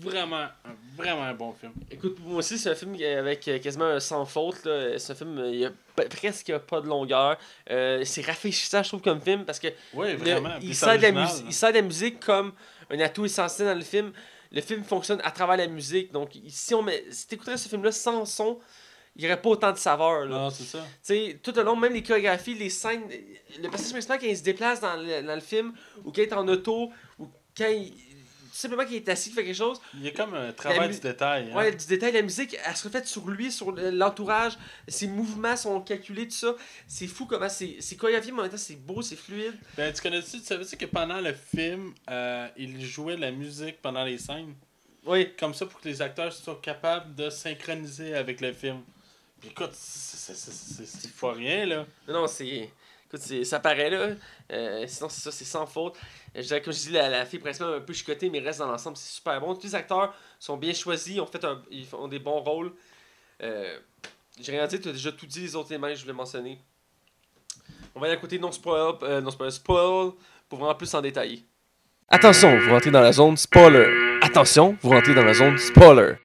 Speaker 2: vraiment, un, vraiment un bon film.
Speaker 1: Écoute, moi aussi, c'est un film avec euh, quasiment un sans faute. C'est un film, euh, il y a presque pas de longueur. Euh, c'est rafraîchissant, je trouve, comme film, parce que
Speaker 2: Oui,
Speaker 1: le-
Speaker 2: vraiment.
Speaker 1: il, sert de la
Speaker 2: original,
Speaker 1: mus-
Speaker 2: là.
Speaker 1: il sert de la musique comme un atout essentiel dans le film. Le film fonctionne à travers la musique. Donc, si on met, si t'écouterais ce film-là sans son, il n'y aurait pas autant de saveur. Là.
Speaker 2: Non, c'est ça.
Speaker 1: Tu sais, tout au long, même les chorégraphies, les scènes, le personnage principal quand il se déplace dans le, dans le film, ou quand il est en auto, ou quand il. Simplement qu'il est assis, qu'il fait quelque chose,
Speaker 2: Il y a comme un travail
Speaker 1: mu-
Speaker 2: du détail. hein.
Speaker 1: Ouais, du détail, la musique, elle se reflète sur lui, sur le- l'entourage. Ses mouvements sont calculés, tout ça. C'est fou comment c'est c'est chorégraphié, mais en même temps, c'est beau, c'est fluide.
Speaker 2: Ben, tu connais-tu, tu savais-tu que pendant le film, euh, il jouait la musique pendant les scènes?
Speaker 1: Oui.
Speaker 2: Comme ça pour que les acteurs soient capables de synchroniser avec le film. Puis écoute, c'est- c'est- c'est c'est- pas rien, là.
Speaker 1: Non, c'est. Écoute, ça paraît là. Euh, sinon, c'est ça, c'est sans faute. Euh, Je dirais, comme je dis, la, fille principale un peu chicotée, mais reste dans l'ensemble, c'est super bon. Tous les acteurs sont bien choisis, ont fait ils font des bons rôles. Euh, J'ai rien à dire, tu as déjà tout dit, les autres éléments que je voulais mentionner. On va aller à côté non spoil, non spoil, spoil, pour vraiment plus en détailler.
Speaker 3: Attention, vous rentrez dans la zone spoiler. Attention, vous rentrez dans la zone spoiler.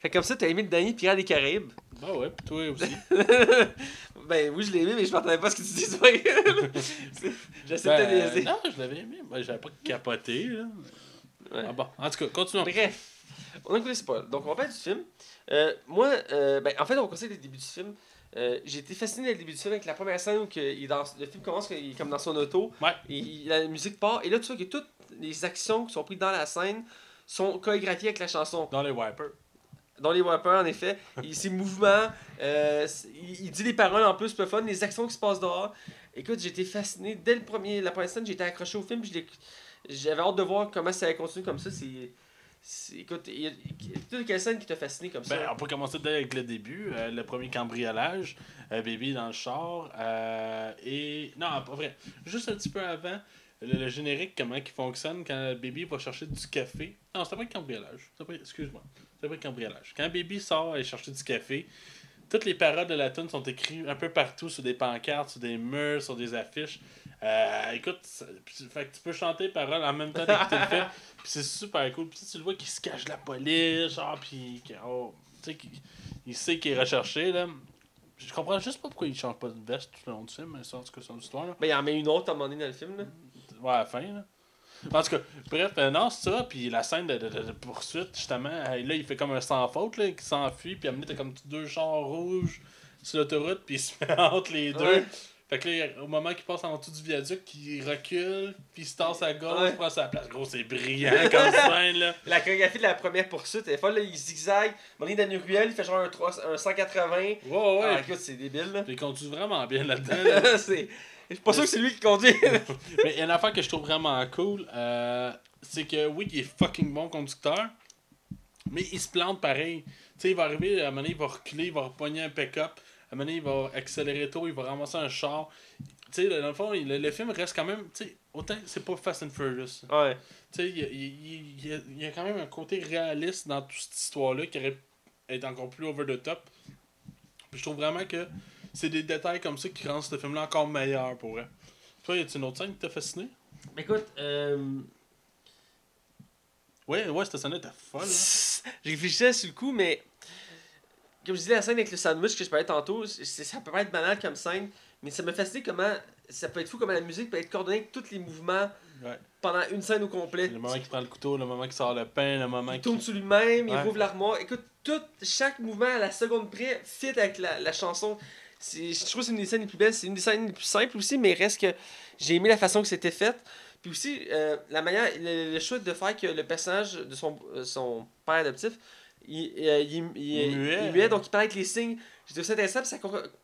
Speaker 1: Fait comme ça, t'as aimé le dernier Pirates des Caraïbes?
Speaker 2: Bah ouais, pis toi aussi.
Speaker 1: ben oui, je l'ai aimé, mais je m'attendais pas à ce que tu. C'est- J'essaie de te
Speaker 2: Ben,
Speaker 1: niaiser.
Speaker 2: non, je l'avais aimé. Ben, j'avais pas capoté, là.
Speaker 1: Ouais.
Speaker 2: Ah bon, en tout cas, continuons.
Speaker 1: Bref, on a écouté spoil. Donc, on va parler du film. Euh, moi, euh, ben, en fait, on conseille le début du film. Euh, J'ai été fasciné dès le début du film avec la première scène où il dans, le film commence qu'il est comme dans son auto.
Speaker 2: Ouais.
Speaker 1: Et il- la musique part. Et là, tu vois que toutes les actions qui sont prises dans la scène sont chorégraphiées avec la chanson.
Speaker 2: Dans les wipers.
Speaker 1: Dans les wipers, en effet. Et ses mouvements, euh, il, il dit les paroles en plus, peu fun, les actions qui se passent dehors. Écoute, été fasciné. Dès le premier, la première scène, été accroché au film. J'avais hâte de voir comment ça allait continuer comme ça. C'est. c'est- Écoute, il y a, toute quelle scène qui t'a fasciné comme ça?
Speaker 2: Ben, on peut commencer dès avec le début. euh, le premier cambriolage. euh, Baby dans le char. euh, et. Non, pas vrai. Juste un petit peu avant. Le, le générique, comment il fonctionne quand Baby va chercher du café. Non, c'était pas un cambriolage. Excuse-moi. C'était pas un cambriolage. Quand Baby sort aller chercher du café, toutes les paroles de la tune sont écrites un peu partout sur des pancartes, sur des murs, sur des affiches. Euh, écoute, fait que tu peux chanter les paroles en même temps d'écouter le film. Puis c'est super cool. Puis tu le vois qu'il se cache de la police, genre, puis oh, tu sais, qu'il il sait qu'il est recherché, là. Je comprends juste pas pourquoi il change pas de veste tout le long du film, mais en tout cas, c'est une histoire, là.
Speaker 1: Ben, il en met une autre à un moment donné dans le film. Là.
Speaker 2: Ouais, à la fin, là. En tout cas, bref, euh, non, c'est ça. Puis la scène de, de- poursuite, justement, euh, là, il fait comme un sans faute, là, qui s'enfuit. Puis à un moment donné, t'as comme deux chars rouges sur l'autoroute, puis il se met entre les deux.
Speaker 1: Ouais.
Speaker 2: Fait que là, au moment qu'il passe en dessous du viaduc, il recule, puis il se tasse à gauche,
Speaker 1: Ouais.
Speaker 2: prend sa place. Gros, c'est brillant comme scène, là.
Speaker 1: La chorégraphie de la première poursuite, est folle, là, il zigzague. Donné, dans une ruelle, il fait genre un, 3, un 180.
Speaker 2: Ouais, ouais.
Speaker 1: Ah, écoute, c'est débile. Là.
Speaker 2: Puis il conduit vraiment bien là-dedans. là.
Speaker 1: c'est... Je suis pas sûr que c'est lui qui conduit.
Speaker 2: Mais il y a une affaire que je trouve vraiment cool, euh, c'est que oui, il est fucking bon conducteur, mais il se plante pareil. Tu sais, il va arriver, à un moment donné, il va reculer, il va repogner un pick-up, à un moment donné, il va accélérer tôt, il va ramasser un char. Tu sais, dans le fond, il- le, le film reste quand même, tu sais, autant c'est pas Fast and Furious.
Speaker 1: ouais.
Speaker 2: Tu sais, il y a, il y- il y a- il y a quand même un côté réaliste dans toute cette histoire-là qui aurait être encore plus over the top. Puis je trouve vraiment que c'est des détails comme ça qui rendent ce film-là encore meilleur pour vrai. Toi, y a-t-il une autre scène qui t'a fasciné?
Speaker 1: Écoute, euh,
Speaker 2: Ouais, ouais, cette scène-là était folle. là.
Speaker 1: je réfléchissais sur le coup, mais comme je disais, la scène avec le sandwich que je parlais tantôt, ça peut pas être banal comme scène, mais ça m'a fasciné comment ça peut être fou comment la musique peut être coordonnée avec tous les mouvements
Speaker 2: Ouais.
Speaker 1: pendant une scène au complet.
Speaker 2: Le moment qu'il prend le couteau, le moment qu'il sort le pain, le moment
Speaker 1: Il
Speaker 2: qu'il.
Speaker 1: tourne sur lui-même, il rouvre l'armoire. Écoute, tout, chaque mouvement à la seconde près fit avec la, la chanson. Je trouve que c'est une des scènes les plus belles, c'est une des scènes les plus simples aussi, mais reste que j'ai aimé la façon que c'était fait. Puis aussi, euh, la manière, le, le choix de faire que le personnage de son, euh, son père adoptif, il, euh, il, il- il-
Speaker 2: Muet.
Speaker 1: il est muet, donc il parlait avec les signes. J'ai trouvé ça intéressant, puis ça,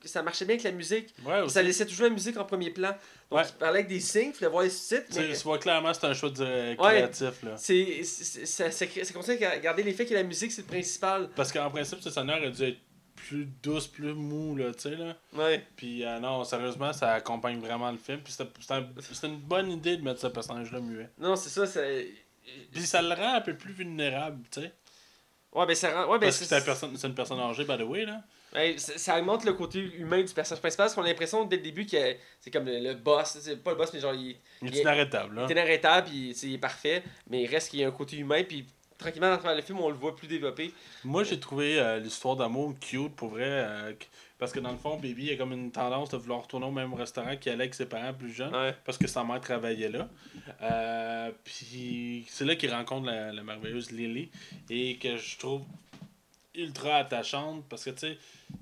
Speaker 1: ça marchait bien avec la musique.
Speaker 2: Ouais.
Speaker 1: Ça laissait toujours la musique en premier plan. Donc
Speaker 2: Ouais.
Speaker 1: il parlait avec des signes, il fallait voir les sous-titres.
Speaker 2: Tu sais,
Speaker 1: mais-
Speaker 2: tu vois clairement c'est un choix de- créatif. Là.
Speaker 1: c'est, c'est, ça, ça, crée- ça continue à garder l'effet que la musique, c'est le principal.
Speaker 2: Parce qu'en principe, ce sonore aurait dû être plus douce, plus mou, là, tu sais, là.
Speaker 1: Ouais.
Speaker 2: Puis euh, non, sérieusement, ça accompagne vraiment le film. Puis c'était c'était un- c'était une bonne idée de mettre ce personnage-là muet.
Speaker 1: Non, c'est ça. ça...
Speaker 2: Puis ça le rend un peu plus vulnérable, tu sais.
Speaker 1: Ouais, ben ça rend. Ouais, ben
Speaker 2: Parce que c'est personne- c'est une personne âgée, by the way, là.
Speaker 1: Ouais, ça, ça augmente le côté humain du personnage principal parce qu'on a l'impression dès le début que c'est comme le, le boss. C'est pas le boss, mais genre il,
Speaker 2: Il est inarrêtable, là.
Speaker 1: il est inarrêtable, puis il est parfait. Mais il reste qu'il y a un côté humain, puis tranquillement, dans travers le film, on le voit plus développé.
Speaker 2: Moi, j'ai trouvé euh, l'histoire d'amour cute, pour vrai. euh, parce que dans le fond, Baby a comme une tendance de vouloir retourner au même restaurant qu'il allait avec ses parents plus jeunes.
Speaker 1: Ouais.
Speaker 2: parce que sa mère travaillait là. Euh, puis c'est là qu'il rencontre la, la merveilleuse Lily et que je trouve ultra attachante parce que tu sais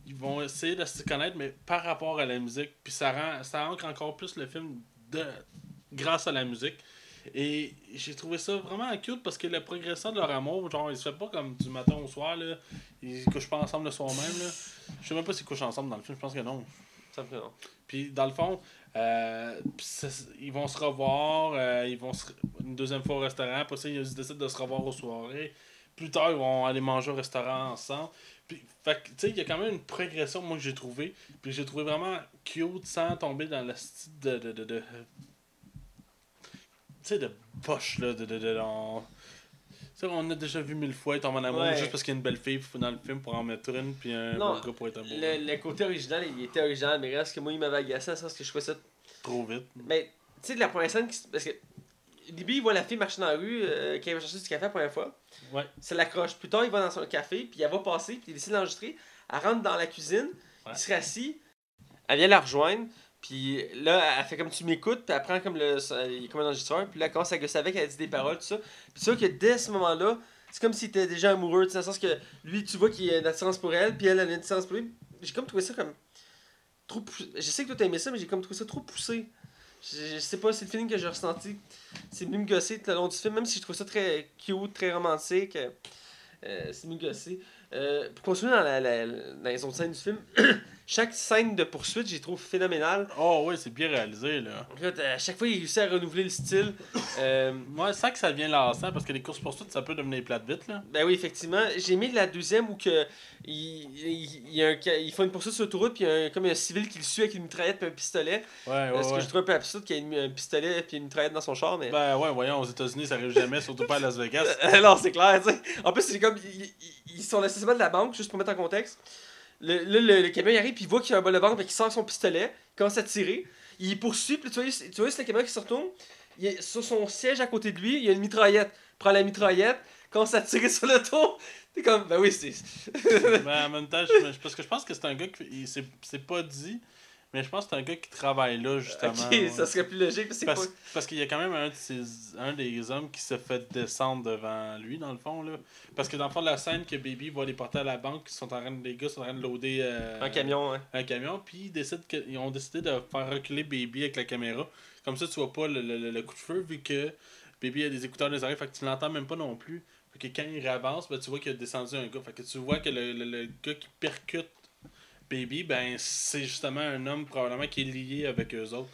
Speaker 2: ils vont essayer de se connaître mais par rapport à la musique puis ça rend ça ancre encore plus le film de grâce à la musique et j'ai trouvé ça vraiment cute parce que la progression de leur amour genre ils se fait pas comme du matin au soir là ils couchent pas ensemble le soir même là je sais même pas s'ils couchent ensemble dans le film je pense que non
Speaker 1: Ça me fait non.
Speaker 2: puis dans le fond, euh, ils vont se revoir, euh, ils vont se, une deuxième fois au restaurant, après ça, ils décident de se revoir aux soirées. Plus tard, ils vont aller manger au restaurant ensemble. Puis, fait tu sais, il y a quand même une progression, moi, que j'ai trouvé. Puis j'ai trouvé vraiment cute sans tomber dans style de. de, de, de- sais, de poche, là. De, de, de, on... tu sais, on a déjà vu mille fois, tombent en amour
Speaker 1: Ouais.
Speaker 2: juste parce qu'il y a une belle fille dans le film pour en mettre une, puis un
Speaker 1: Non,
Speaker 2: bon gars pour être amoureux.
Speaker 1: Le, le côté original, il était original, mais reste que moi, il m'avait agacé à ça parce que je trouvais ça
Speaker 2: Trop vite.
Speaker 1: Mais, tu sais, de la première scène, qui parce que Libby, il voit la fille marcher dans la rue, euh, qui va chercher du café la première fois.
Speaker 2: Ouais.
Speaker 1: Ça l'accroche. Plus tard, il va dans son café, puis elle va passer, puis il décide d'enregistrer. Elle rentre dans la cuisine,
Speaker 2: Ouais.
Speaker 1: il se rassit, elle vient la rejoindre, puis là, elle fait comme tu m'écoutes, puis elle prend comme le. Comme un enregistreur, puis là, elle commence à gosser avec, elle dit des paroles, tout ça. Puis c'est sûr que dès ce moment-là, c'est comme s'il était déjà amoureux, dans le sens que lui, tu vois qu'il a une attirance pour elle, puis elle a une attirance pour lui. J'ai comme trouvé ça comme. Trop poussé. Je sais que toi aimé ça, mais j'ai comme trouvé ça trop poussé. Je, sais pas, c'est le feeling que j'ai ressenti. C'est venu me gosser tout le long du film, même si je trouve ça très cute, très romantique. euh, c'est venu me gosser. Euh, pour continuer dans, la, la- dans les autres scènes du film, chaque scène de poursuite, j'ai trouvé phénoménal.
Speaker 2: Oh oui, c'est bien réalisé là.
Speaker 1: Écoute, à chaque fois, il réussit à renouveler le style. Euh,
Speaker 2: Moi, c'est que ça devient lassant parce que les courses poursuites, ça peut devenir plate vite là.
Speaker 1: Ben oui, effectivement. J'ai aimé la deuxième où que il, il, il y a un, il fait une poursuite sur l'autoroute, puis il y a un, comme un civil qui le suit avec une mitraillette et un pistolet.
Speaker 2: Ouais, ouais,
Speaker 1: Parce que
Speaker 2: ouais.
Speaker 1: je trouve un peu absurde qu'il y ait une- un pistolet et une mitraillette dans son char, mais.
Speaker 2: Ben ouais, voyons, aux États-Unis, ça arrive jamais, surtout pas à Las Vegas.
Speaker 1: Alors, c'est clair, tu sais. En plus, c'est comme. Ils, ils- sont l'estationnement de la banque, juste pour mettre en contexte. Le, le, le camion arrive, puis il voit qu'il y a un bol de banque, puis il sort son pistolet, il commence à tirer. Il poursuit, puis tu vois, tu vois c'est le camion qui se retourne. Il est sur son siège à côté de lui, il y a une mitraillette. Il prend la mitraillette, commence à tirer sur le tour. T'es comme, ben oui, c'est.
Speaker 2: ben en même temps, je- parce que je pense que c'est un gars qui. c'est pas dit, mais je pense que c'est un gars qui travaille là, justement.
Speaker 1: ok,
Speaker 2: ouais.
Speaker 1: ça serait plus logique, parce
Speaker 2: Parce,
Speaker 1: pas.
Speaker 2: parce qu'il y a quand même un, de ces- un des hommes qui se fait descendre devant lui, dans le fond. Là. Parce que dans le fond, la scène que Baby va les porter à la banque, ils sont en train, de- les gars sont en train de loader euh,
Speaker 1: Un camion, hein.
Speaker 2: un camion, puis ils, décident que, ils ont décidé de faire reculer Baby avec la caméra. Comme ça, tu vois pas le, le- le coup de feu, vu que Baby a des écouteurs dans les oreilles, fait que tu l'entends même pas non plus. Fait que quand il avance, ben, tu vois qu'il a descendu un gars. Fait que tu vois que le, le- le gars qui percute Baby, ben c'est justement un homme probablement qui est lié avec eux autres.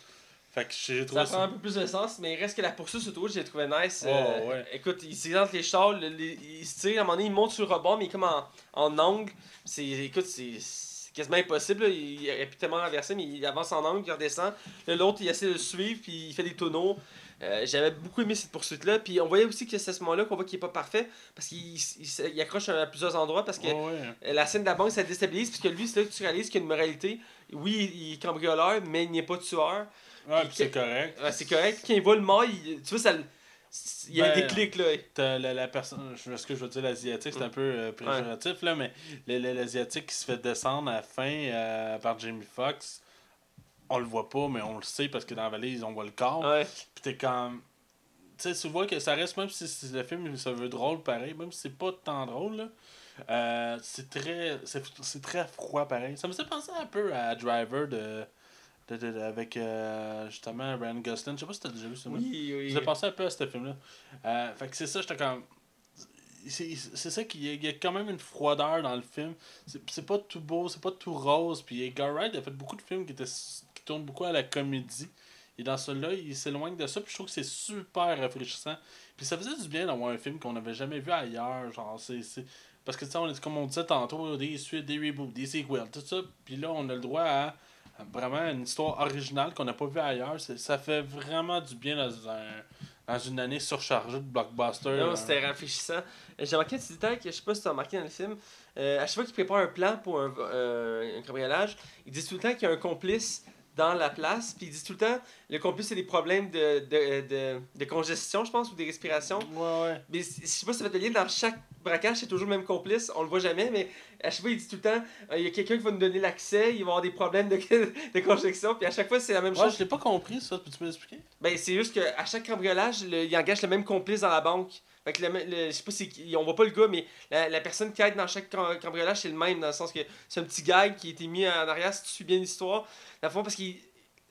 Speaker 2: Fait que j'ai
Speaker 1: Ça
Speaker 2: trouvé
Speaker 1: prend
Speaker 2: ça.
Speaker 1: un peu plus de sens, mais il reste que la poursuite sur l'autoroute, j'ai trouvé nice.
Speaker 2: Oh,
Speaker 1: Euh,
Speaker 2: ouais.
Speaker 1: Écoute, il s'évente les chars, le- les- il se tire, à un moment donné, il monte sur le rebord, mais il est comme en, en angle. C'est, écoute, c'est quasiment impossible. là. Il, pu tellement renverser, mais il avance en angle, il redescend. L'autre, il essaie de le suivre, puis il fait des tonneaux. Euh, J'avais beaucoup aimé cette poursuite-là. Puis on voyait aussi que c'est à ce moment-là qu'on voit qu'il est pas parfait. Parce qu'il il, se- il accroche à plusieurs endroits. Parce que
Speaker 2: Ouais, ouais.
Speaker 1: la scène de la banque, ça déstabilise. Puisque lui, c'est là que tu réalises qu'il y a une moralité. Oui, il est cambrioleur, mais il n'est pas tueur.
Speaker 2: Ouais, c'est correct.
Speaker 1: Ouais, c'est correct. Quand il voit le mort, il- tu vois, ça, le- il y a
Speaker 2: Ben,
Speaker 1: un déclic là.
Speaker 2: T'as la, la personne, ce que je veux dire, l'asiatique, c'est un peu euh, péjoratif, là, mais l'asiatique qui se fait descendre à la fin euh, par Jamie Foxx, on le voit pas, mais on le sait parce que dans la valise, on voit le corps.
Speaker 1: Ouais.
Speaker 2: Puis t'es comme. Tu sais, tu vois que ça reste, même si si le film se veut drôle pareil, même si c'est pas tant drôle, là, euh, c'est très c'est c'est très froid pareil. Ça me fait penser un peu à Driver de, de, de- avec euh, justement Ryan Gosling. Je sais pas si t'as déjà vu ce film.
Speaker 1: Oui, oui.
Speaker 2: J'ai pensé un peu à ce film-là. Euh, fait que c'est ça, j'étais comme. C'est c'est ça qu'il y, y a quand même une froideur dans le film. C'est pas tout beau, c'est pas tout rose. Puis Edgar Wright a fait beaucoup de films qui, étaient, qui tournent beaucoup à la comédie. Et dans celui-là, il s'éloigne de ça. Puis je trouve que c'est super rafraîchissant. Puis ça faisait du bien d'avoir un film qu'on n'avait jamais vu ailleurs. Genre, c'est. Parce que, tu sais, comme on disait tantôt, des suites, des reboots, des sequels, tout ça. Puis là, on a le droit à vraiment une histoire originale qu'on n'a pas vue ailleurs. Ça fait vraiment du bien dans, un, dans une année surchargée de blockbusters.
Speaker 1: Non,
Speaker 2: Euh,
Speaker 1: c'était rafraîchissant. J'ai remarqué un petit détail que je sais pas si tu as remarqué dans le film. Euh, à chaque fois qu'il prépare un plan pour un, euh, un cambriolage, ils disent tout le temps qu'il y a un complice dans la place. Puis ils disent tout le temps le complice a des problèmes de, de, de, de congestion, je pense, ou de respiration.
Speaker 2: Ouais, ouais.
Speaker 1: Mais je sais pas si ça fait le lien dans chaque braquage, c'est toujours le même complice. On le voit jamais, mais à chaque fois, il dit tout le temps euh, il y a quelqu'un qui va nous donner l'accès, il va avoir des problèmes de, de congestion. Puis à chaque fois, c'est la même
Speaker 2: Ouais,
Speaker 1: chose.
Speaker 2: je l'ai pas compris, ça. Peux-tu me l'expliquer?
Speaker 1: Ben, c'est juste qu'à chaque cambriolage, le- il engage le même complice dans la banque. Fait que le, le- je sais pas si on voit pas le gars, mais la, la personne qui aide dans chaque cam- cambriolage, c'est le même, dans le sens que c'est un petit gag qui a été mis en arrière, si tu suis bien l'histoire? Dans le fond, parce que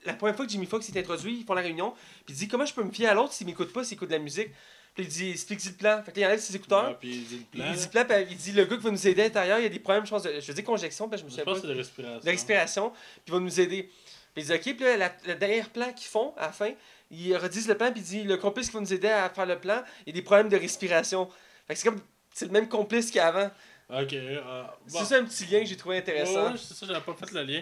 Speaker 1: la première fois que Jimmy Fox est introduit, ils font la réunion, puis il dit comment je peux me fier à l'autre s'il m'écoute pas, s'il écoute de la musique? Puis il dit explique-y le plan. Fait que là, il enlève ses écouteurs.
Speaker 2: Ouais, puis il dit le plan.
Speaker 1: il dit le plan, puis il dit le gars qui va nous aider à l'intérieur, il y a des problèmes, je pense, de, je dire conjection, puis je me
Speaker 2: Je
Speaker 1: souviens
Speaker 2: pense
Speaker 1: pas
Speaker 2: que c'est de respiration.
Speaker 1: de respiration, puis il va nous aider. Puis il dit, OK, puis là, la- le dernier plan qu'ils font, à la fin, ils redisent le plan, puis il dit, le complice qui va nous aider à faire le plan, il y a des problèmes de respiration. Fait que c'est comme, c'est le même complice qu'avant.
Speaker 2: Ok. euh, bon.
Speaker 1: C'est ça un petit lien que j'ai trouvé intéressant.
Speaker 2: Ouais, ouais, c'est ça, j'avais pas fait le lien.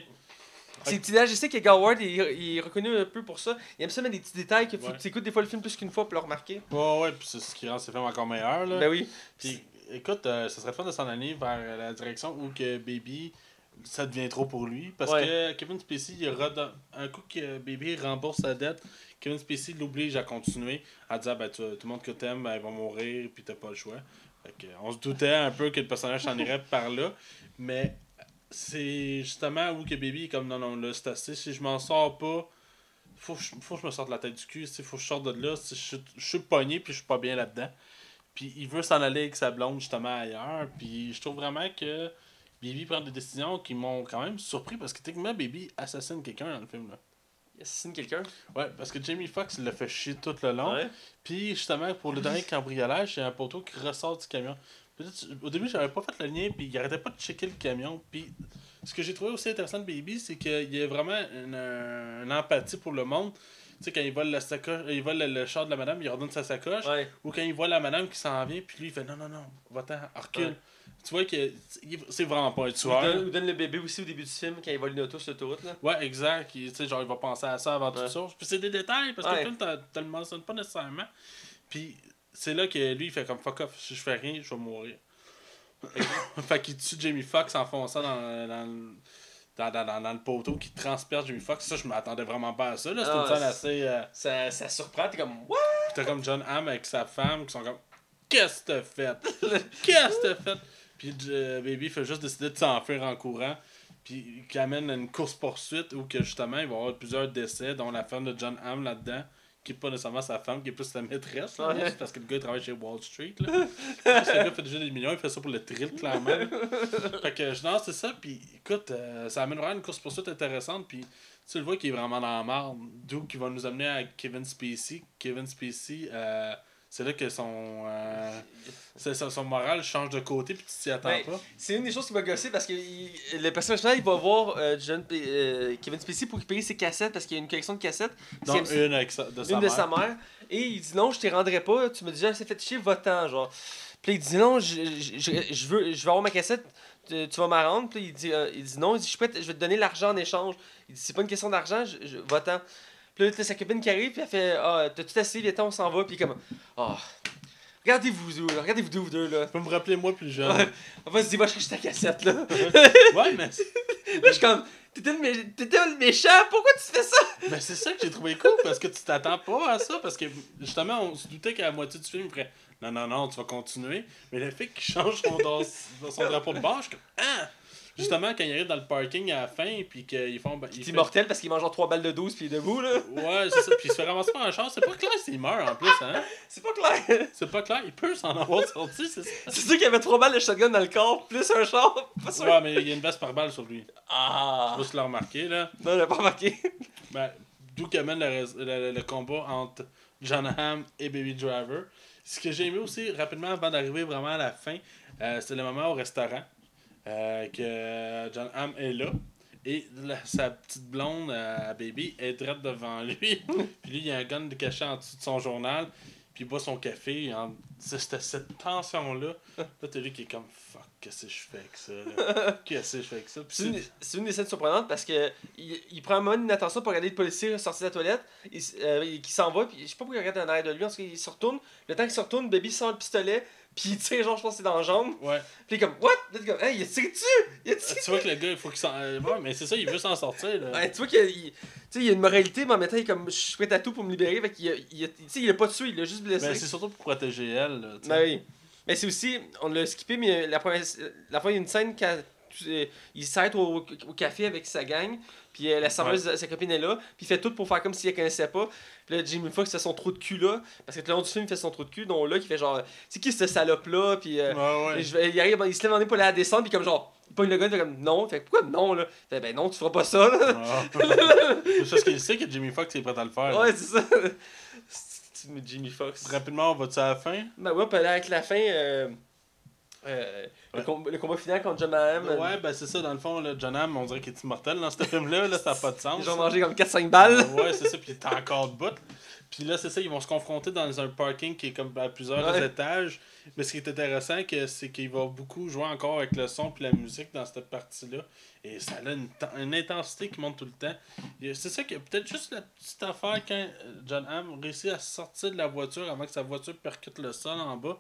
Speaker 1: C'est petit je sais que Goward, il, il est reconnu un peu pour ça. Il aime ça mettre des petits détails
Speaker 2: Ouais.
Speaker 1: que tu écoutes des fois le film plus qu'une fois pour le remarquer.
Speaker 2: Ouais, ouais, puis c'est ce qui rend ces films encore meilleurs, là.
Speaker 1: Ben oui.
Speaker 2: Puis, écoute, euh, ça serait fun de s'en aller vers la direction où que Baby, ça devient trop pour lui. Parce
Speaker 1: Ouais.
Speaker 2: que Kevin Spacey, il reda- un coup que Baby rembourse sa dette, Kevin Spacey l'oblige à continuer, à dire ben, tu- tout le monde que t'aimes, ben, il va mourir, puis t'as pas le choix. Fait que, on se doutait un peu que le personnage s'en irait par là. Mais c'est justement où que Baby est comme non, non, là, c'est assez. Si je m'en sors pas, faut, que je- faut que je me sorte la tête du cul. Faut que je sorte de là. Si Je, suis- je suis pogné, puis je suis pas bien là-dedans. Puis il veut s'en aller avec sa blonde justement ailleurs. Puis je trouve vraiment que Baby prend des décisions qui m'ont quand même surpris parce que techniquement Baby assassine quelqu'un dans le film. Là.
Speaker 1: Il assassine quelqu'un?
Speaker 2: Ouais, parce que Jamie Foxx l'a fait chier tout le long. Puis justement pour le dernier cambriolage, il y a un poteau qui ressort du camion. Au début, j'avais pas fait le lien, puis il arrêtait pas de checker le camion. Puis ce que j'ai trouvé aussi intéressant de Baby, c'est qu'il y a vraiment une, une empathie pour le monde. Tu sais, quand il vole, la sacoche, il vole le, le char de la madame, il redonne sa sacoche.
Speaker 1: Ouais.
Speaker 2: Ou quand il voit la madame qui s'en vient, puis lui, il fait non, non, non, va-t'en, recule.
Speaker 1: Ouais.
Speaker 2: Tu vois que c'est vraiment pas un tueur.
Speaker 1: donne, il donne le bébé aussi au début du film quand il vole une auto sur l'autoroute. là.
Speaker 2: Ouais, exact. Il, tu sais, genre, il va penser à ça avant
Speaker 1: Ouais.
Speaker 2: toute chose. Puis c'est des détails, parce que le film, t'as le mentionne pas nécessairement. Puis c'est là que lui, il fait comme fuck off, si je fais rien, je vais mourir. fait qu'il tue Jamie Foxx en fonçant dans, dans, le- dans, dans, dans, dans le poteau qui transperce Jamie Foxx. Ça, je m'attendais vraiment pas à ça. là.
Speaker 1: Ah,
Speaker 2: une scène
Speaker 1: c'est-
Speaker 2: assez. euh,
Speaker 1: Ça, ça surprend, t'es comme, what?
Speaker 2: T'as comme John Hamm avec sa femme qui sont comme Qu'est-ce que t'as fait? Qu'est-ce que t'as fait? Puis euh, Baby fait juste décider de s'enfuir en courant. Puis qui amène à une course-poursuite où que justement il va y avoir plusieurs décès, dont la femme de John Hamm là-dedans, qui est pas nécessairement sa femme, qui est plus sa maîtresse. là,
Speaker 1: Ouais.
Speaker 2: parce que le gars il travaille chez Wall Street. Là. le gars fait déjà des millions, il fait ça pour le thrill, clairement. fait que non, c'est ça. Puis écoute, euh, ça amène vraiment une course-poursuite intéressante. Puis tu le vois qu'il est vraiment dans la marde. D'où qu'il va nous amener à Kevin Spacey. Kevin Spacey, euh, c'est là que son, euh, c'est- son, son moral change de côté puis tu t'y attends
Speaker 1: Ouais.
Speaker 2: pas.
Speaker 1: C'est une des choses qui m'a gossé parce que il- le personnage il va voir euh, John euh, Kevin Spacey pour qu'il paye ses cassettes parce qu'il y a une collection de cassettes.
Speaker 2: Donc une sa, de
Speaker 1: une
Speaker 2: sa
Speaker 1: de
Speaker 2: mère.
Speaker 1: sa mère. Et il dit non, je te rendrai pas. Tu m'as déjà assez fait chier, va-t'en, genre. Puis il dit non, je, je, je- je veux, je veux avoir ma cassette, tu, tu vas m'en rendre. Puis il dit, euh, il dit non, il dit, je, vais te donner l'argent en échange. Il dit c'est pas une question d'argent, je, va-t'en. Puis là, t'as sa copine qui arrive, puis elle fait Ah, t'as tout assez, viens, on s'en va. Puis comme Ah, regardez-vous deux, là, regardez-vous deux, vous deux, là.
Speaker 2: Tu peux me rappeler moi plus jeune.
Speaker 1: Ouais. Vas-y, va chercher ta cassette, là.
Speaker 2: ouais, mais,
Speaker 1: Là, je suis comme T'étais le, mé- le méchant, pourquoi tu fais ça?
Speaker 2: mais c'est ça que j'ai trouvé cool parce que tu t'attends pas à ça. Parce que justement, on se doutait qu'à la moitié du film, il ferait non, non, non, tu vas continuer. Mais le fait qu'il change son, dans- son drapeau de bord, je suis comme Ah! Justement, quand il arrive dans le parking à la fin, puis qu'ils font. ben, il
Speaker 1: est
Speaker 2: fait-
Speaker 1: immortel parce qu'il mange genre 3 balles de 12 puis il est debout, là.
Speaker 2: Ouais, c'est ça. Puis il se fait ramasser par un char. C'est pas clair s'il meurt en plus, hein.
Speaker 1: C'est pas clair.
Speaker 2: C'est pas clair. Il peut s'en avoir sorti, c'est ça.
Speaker 1: C'est sûr qu'il y avait 3 balles de shotgun dans le corps, plus un char. Pas sûr.
Speaker 2: Ouais, mais il y a une veste par balle sur lui.
Speaker 1: Ah.
Speaker 2: Je sais pas si l'as remarqué, là.
Speaker 1: Non, j'ai pas remarqué.
Speaker 2: Ben, D'où qu'amène le, le, le combat entre John Hamm et Baby Driver. Ce que j'ai aimé aussi, rapidement, avant d'arriver vraiment à la fin, euh, c'est le moment au restaurant euh, que John Hamm est là. Et la- sa petite blonde à Baby est droite devant lui. puis lui, il y a un gun de caché en dessous de son journal. Puis il boit son café. en- C'était cette tension-là. Là, t'as lui qui est comme Fuck, qu'est-ce que je fais avec ça? Qu'est-ce que je fais avec ça?
Speaker 1: C'est une, une des scènes surprenantes parce que il, il prend un moment d'inattention pour regarder le policier sortir de la toilette, il, euh, il- s'en va, puis je sais pas pourquoi il regarde en arrière de lui, en tout cas, il se retourne. Le temps qu'il se retourne, Baby sort le pistolet, puis il tire, genre, je pense que c'est dans la jambe.
Speaker 2: Ouais.
Speaker 1: Puis il est comme, what? T'es comme, hey, il a tiré dessus! Il a tiré
Speaker 2: Tu vois que le gars, il faut qu'il s'en. euh, Ouais, mais c'est ça, il veut s'en sortir. Là.
Speaker 1: Ouais, tu vois qu'il y a- il, tu sais, il y a une moralité, mais en même temps, il est comme, je suis prêt à tout pour me libérer. Fait qu'il a, il a, tu sais, il a pas tué, il l'a juste blessé.
Speaker 2: Ben, c'est surtout pour protéger elle. Là, tu sais.
Speaker 1: Ben oui. Mais c'est aussi, on l'a skippé, mais la première, la fois, il y a une scène quand il s'arrête au, au café avec sa gang, puis euh, la serveuse, sa copine est là, puis il fait tout pour faire comme s'il la connaissait pas. Puis là, Jimmy Fox fait son trou de cul là, parce que tout le long du film, il fait son trou de cul, dont là, qui fait genre, c'est qui cette salope là, puis euh,
Speaker 2: Ouais, ouais.
Speaker 1: il arrive, il se lève en nez pour aller à la descente, puis comme genre, il pogne le gars, il fait comme non, fait pourquoi non là? Il fait ben non, tu feras pas ça là.
Speaker 2: Ah. c'est parce qu'il sait que Jimmy Fox est prêt à le faire.
Speaker 1: Ouais, c'est ça. Jimmy Fox.
Speaker 2: Rapidement, on va-tu à la fin?
Speaker 1: Ben ouais, avec la fin, euh, euh, le,
Speaker 2: Ouais.
Speaker 1: com- le combat final contre John Hamm.
Speaker 2: Ouais, ben c'est ça, dans le fond, là, John Hamm, on dirait qu'il est immortel dans ce film-là, là, ça n'a pas de sens.
Speaker 1: Ils ont mangé comme 4-5 balles.
Speaker 2: Ouais, c'est ça, puis il est encore debout. Puis là, c'est ça, ils vont se confronter dans un parking qui est comme à plusieurs
Speaker 1: Ouais.
Speaker 2: étages. Mais ce qui est intéressant, c'est qu'il va beaucoup jouer encore avec le son puis la musique dans cette partie-là. Et ça a une, une intensité qui monte tout le temps. Et C'est ça que peut-être juste la petite affaire quand euh, John Hamm réussit à sortir de la voiture avant que sa voiture percute le sol en bas.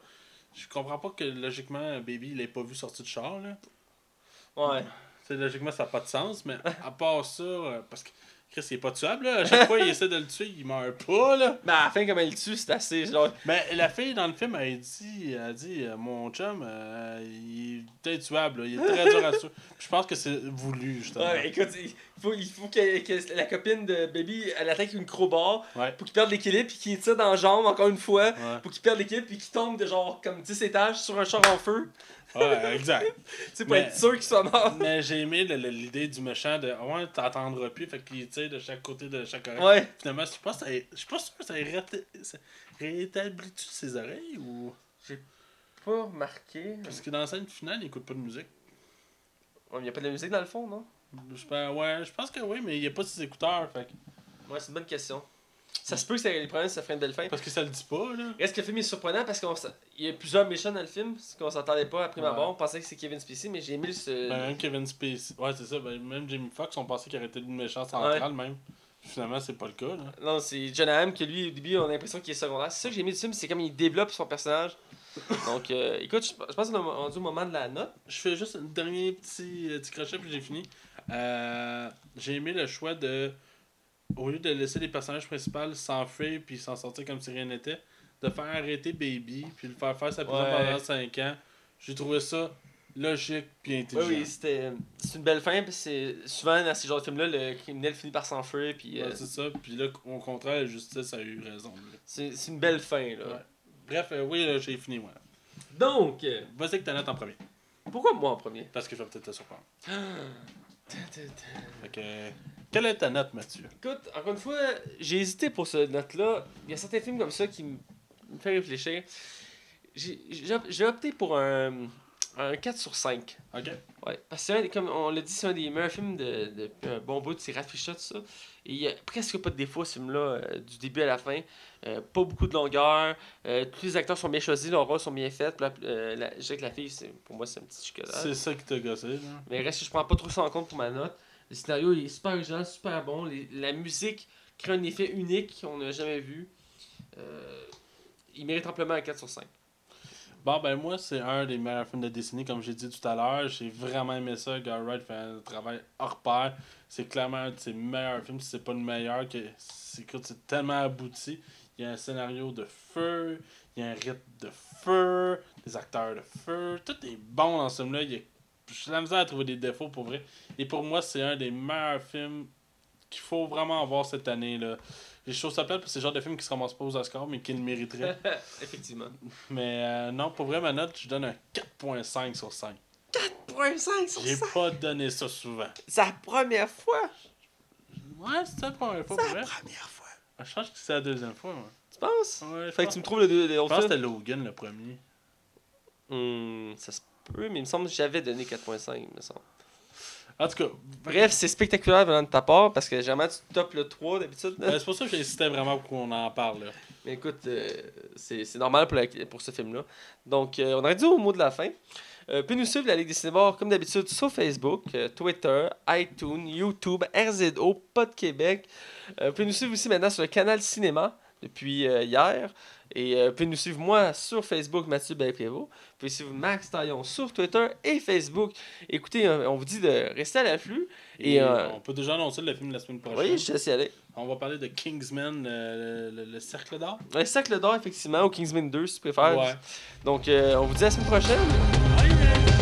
Speaker 2: Je comprends pas que logiquement, Baby, il l'ait pas vu sortir de char. Là.
Speaker 1: Ouais.
Speaker 2: C'est logiquement, ça n'a pas de sens, mais à part ça, euh, parce que Chris, il est pas tuable, là. À chaque fois, il essaie de le tuer, il meurt pas, là.
Speaker 1: Mais à la fin, comme elle le tue, c'est assez. Genre...
Speaker 2: Mais la fille dans le film, elle dit, elle a dit euh, Mon chum, euh, il est peut-être tuable, là. il est très dur à tuer. Je pense que c'est voulu, justement.
Speaker 1: Ouais, écoute, il faut, il faut que, que la copine de Baby, elle attaque une crowbar
Speaker 2: Ouais.
Speaker 1: pour qu'il perde l'équilibre, puis qu'il tire dans la jambe encore une fois,
Speaker 2: Ouais,
Speaker 1: pour qu'il perde l'équilibre, puis qu'il tombe de genre comme 10 étages sur un char en feu.
Speaker 2: Ouais exact.
Speaker 1: Tu sais, pour
Speaker 2: Mais-
Speaker 1: être sûr qu'il soit mort.
Speaker 2: Mais j'ai aimé l'idée du méchant de Ouais, t'entendras plus, fait qu'il tire de chaque côté de chaque oreille.
Speaker 1: Ouais.
Speaker 2: Finalement, je pense que ça- je suis pas sûr que ça, ça rétablit-tu ses oreilles ou?
Speaker 1: Pas remarqué.
Speaker 2: Parce que dans la scène finale, il écoute pas de musique.
Speaker 1: Il n'y a pas de musique dans le fond, non?
Speaker 2: Je pense, ouais, je pense que oui, mais il n'y a pas ses écouteurs. Fait
Speaker 1: Ouais, c'est une bonne question. Ça se peut que ça- les problèmes, ça une belle fin.
Speaker 2: Parce que ça le dit pas, là.
Speaker 1: Reste que le film est surprenant parce qu'il y a plusieurs méchants dans le film, ce qu'on s'entendait pas après ma
Speaker 2: Ouais.
Speaker 1: abord. On pensait que c'est Kevin Spacey, mais j'ai aimé ce.
Speaker 2: Ben, même Kevin Spacey. Ouais, c'est ça. Ben, même Jamie Foxx, on pensait qu'il aurait été le méchant central, même. Finalement, c'est pas le cas, là.
Speaker 1: Non, c'est John Hamm que lui, au début, on a l'impression qu'il est secondaire. C'est ça que j'ai aimé du film, c'est comme il développe son personnage. Donc, euh, écoute, je, pense qu'on est rendu au moment de la note.
Speaker 2: Je fais juste un dernier petit, euh, petit crochet, puis j'ai fini. Euh, j'ai aimé le choix de. Au lieu de laisser les personnages principaux s'enfuir puis s'en sortir comme si rien n'était, de faire arrêter Baby puis le faire faire sa prison
Speaker 1: Ouais.
Speaker 2: pendant 5 ans. J'ai trouvé ça logique puis intelligent.
Speaker 1: oui, c'était c'est une belle fin. Puis c'est souvent dans ces genres de films-là, le criminel finit par s'enfuir. Puis euh,
Speaker 2: c'est ça. Puis là, au contraire, la justice a eu raison. là.
Speaker 1: c'est une belle fin. Là.
Speaker 2: Ouais. Bref, euh, oui, là, j'ai fini, moi.
Speaker 1: Donc, euh,
Speaker 2: Vas-y que ta note en premier.
Speaker 1: pourquoi moi en premier?
Speaker 2: Parce que je vais peut-être te surprendre. Que, quelle est ta note, Mathieu?
Speaker 1: Encore une fois, j'ai hésité pour ce note-là. Il y a certains films comme ça qui me fait réfléchir. J'ai opté pour un, un 4 sur 5.
Speaker 2: Ok.
Speaker 1: Ouais, parce que comme on l'a dit, c'est un des meilleurs films de, depuis un bon bout, c'est raffichot tout ça. Et il y a presque pas de défauts ce film-là, euh, du début à la fin. Euh, pas beaucoup de longueur. euh, tous les acteurs sont bien choisis, leurs rôles sont bien faits. La- la- je que la fille, c'est, pour moi, c'est un petit chocolat.
Speaker 2: C'est ça qui t'a gossé, là.
Speaker 1: Mais reste je prends pas trop ça en compte pour ma note. Le scénario il est super original, super bon. Les- la musique, crée un effet unique qu'on n'a jamais vu. Euh, il mérite amplement un 4 sur 5.
Speaker 2: Bon, ben moi, c'est un des meilleurs films de Disney, comme j'ai dit tout à l'heure. J'ai vraiment aimé ça. Guy fait un travail hors pair. C'est clairement un de ses meilleurs films, si c'est pas le meilleur. que C'est tellement abouti. Il y a un scénario de feu, il y a un rythme de feu, des acteurs de feu. Tout est bon dans ce film-là. J'ai la misère à trouver des défauts pour vrai. Et pour moi, c'est un des meilleurs films qu'il faut vraiment voir cette année. là. Les choses s'appellent parce que c'est le genre de film qui se ramasse pas aux Oscars, mais qui le mériterait.
Speaker 1: Effectivement.
Speaker 2: Mais euh, non, pour vrai, ma note, je donne un 4.5 sur 5.
Speaker 1: 4.5 sur
Speaker 2: J'ai
Speaker 1: 5.
Speaker 2: pas donné ça souvent.
Speaker 1: C'est la première fois.
Speaker 2: Ouais, c'est ça la première fois,
Speaker 1: C'est la première fois.
Speaker 2: Ah, Je pense que c'est la deuxième fois, moi.
Speaker 1: Tu penses?
Speaker 2: Ouais,
Speaker 1: Fait que tu me trouves le, le, le
Speaker 2: je pense que c'était Logan le premier.
Speaker 1: Hmm, ça se peut, mais il me semble que j'avais donné 4.5, il me semble.
Speaker 2: En tout cas,
Speaker 1: Bref, c'est spectaculaire venant de ta part parce que jamais tu topes le 3 d'habitude.
Speaker 2: ben, c'est pour ça que j'insistais vraiment pour qu'on en parle. Là.
Speaker 1: Mais écoute, euh, c'est normal pour, la- pour ce film-là. Donc, euh, on aurait dit au mot de la fin. Euh, nous suivre, la Ligue des cinémas, comme d'habitude, sur Facebook, euh, Twitter, iTunes, YouTube, RZO, Pod Québec. Pouvez nous suivre aussi maintenant sur le canal Cinéma depuis hier. Et euh, vous pouvez nous suivre moi sur Facebook, Mathieu Belprévost. Pouvez suivre Max Taillon sur Twitter et Facebook. Écoutez, euh, on vous dit de rester à l'afflux. Et,
Speaker 2: Et
Speaker 1: euh,
Speaker 2: on peut déjà annoncer le film de la semaine prochaine.
Speaker 1: oui, je y aller.
Speaker 2: On va parler de Kingsman, euh, le, le- le Cercle d'or.
Speaker 1: Un cercle d'or, effectivement, au Kingsman 2, si tu préfères.
Speaker 2: Ouais.
Speaker 1: Donc, euh, on vous dit à la semaine prochaine.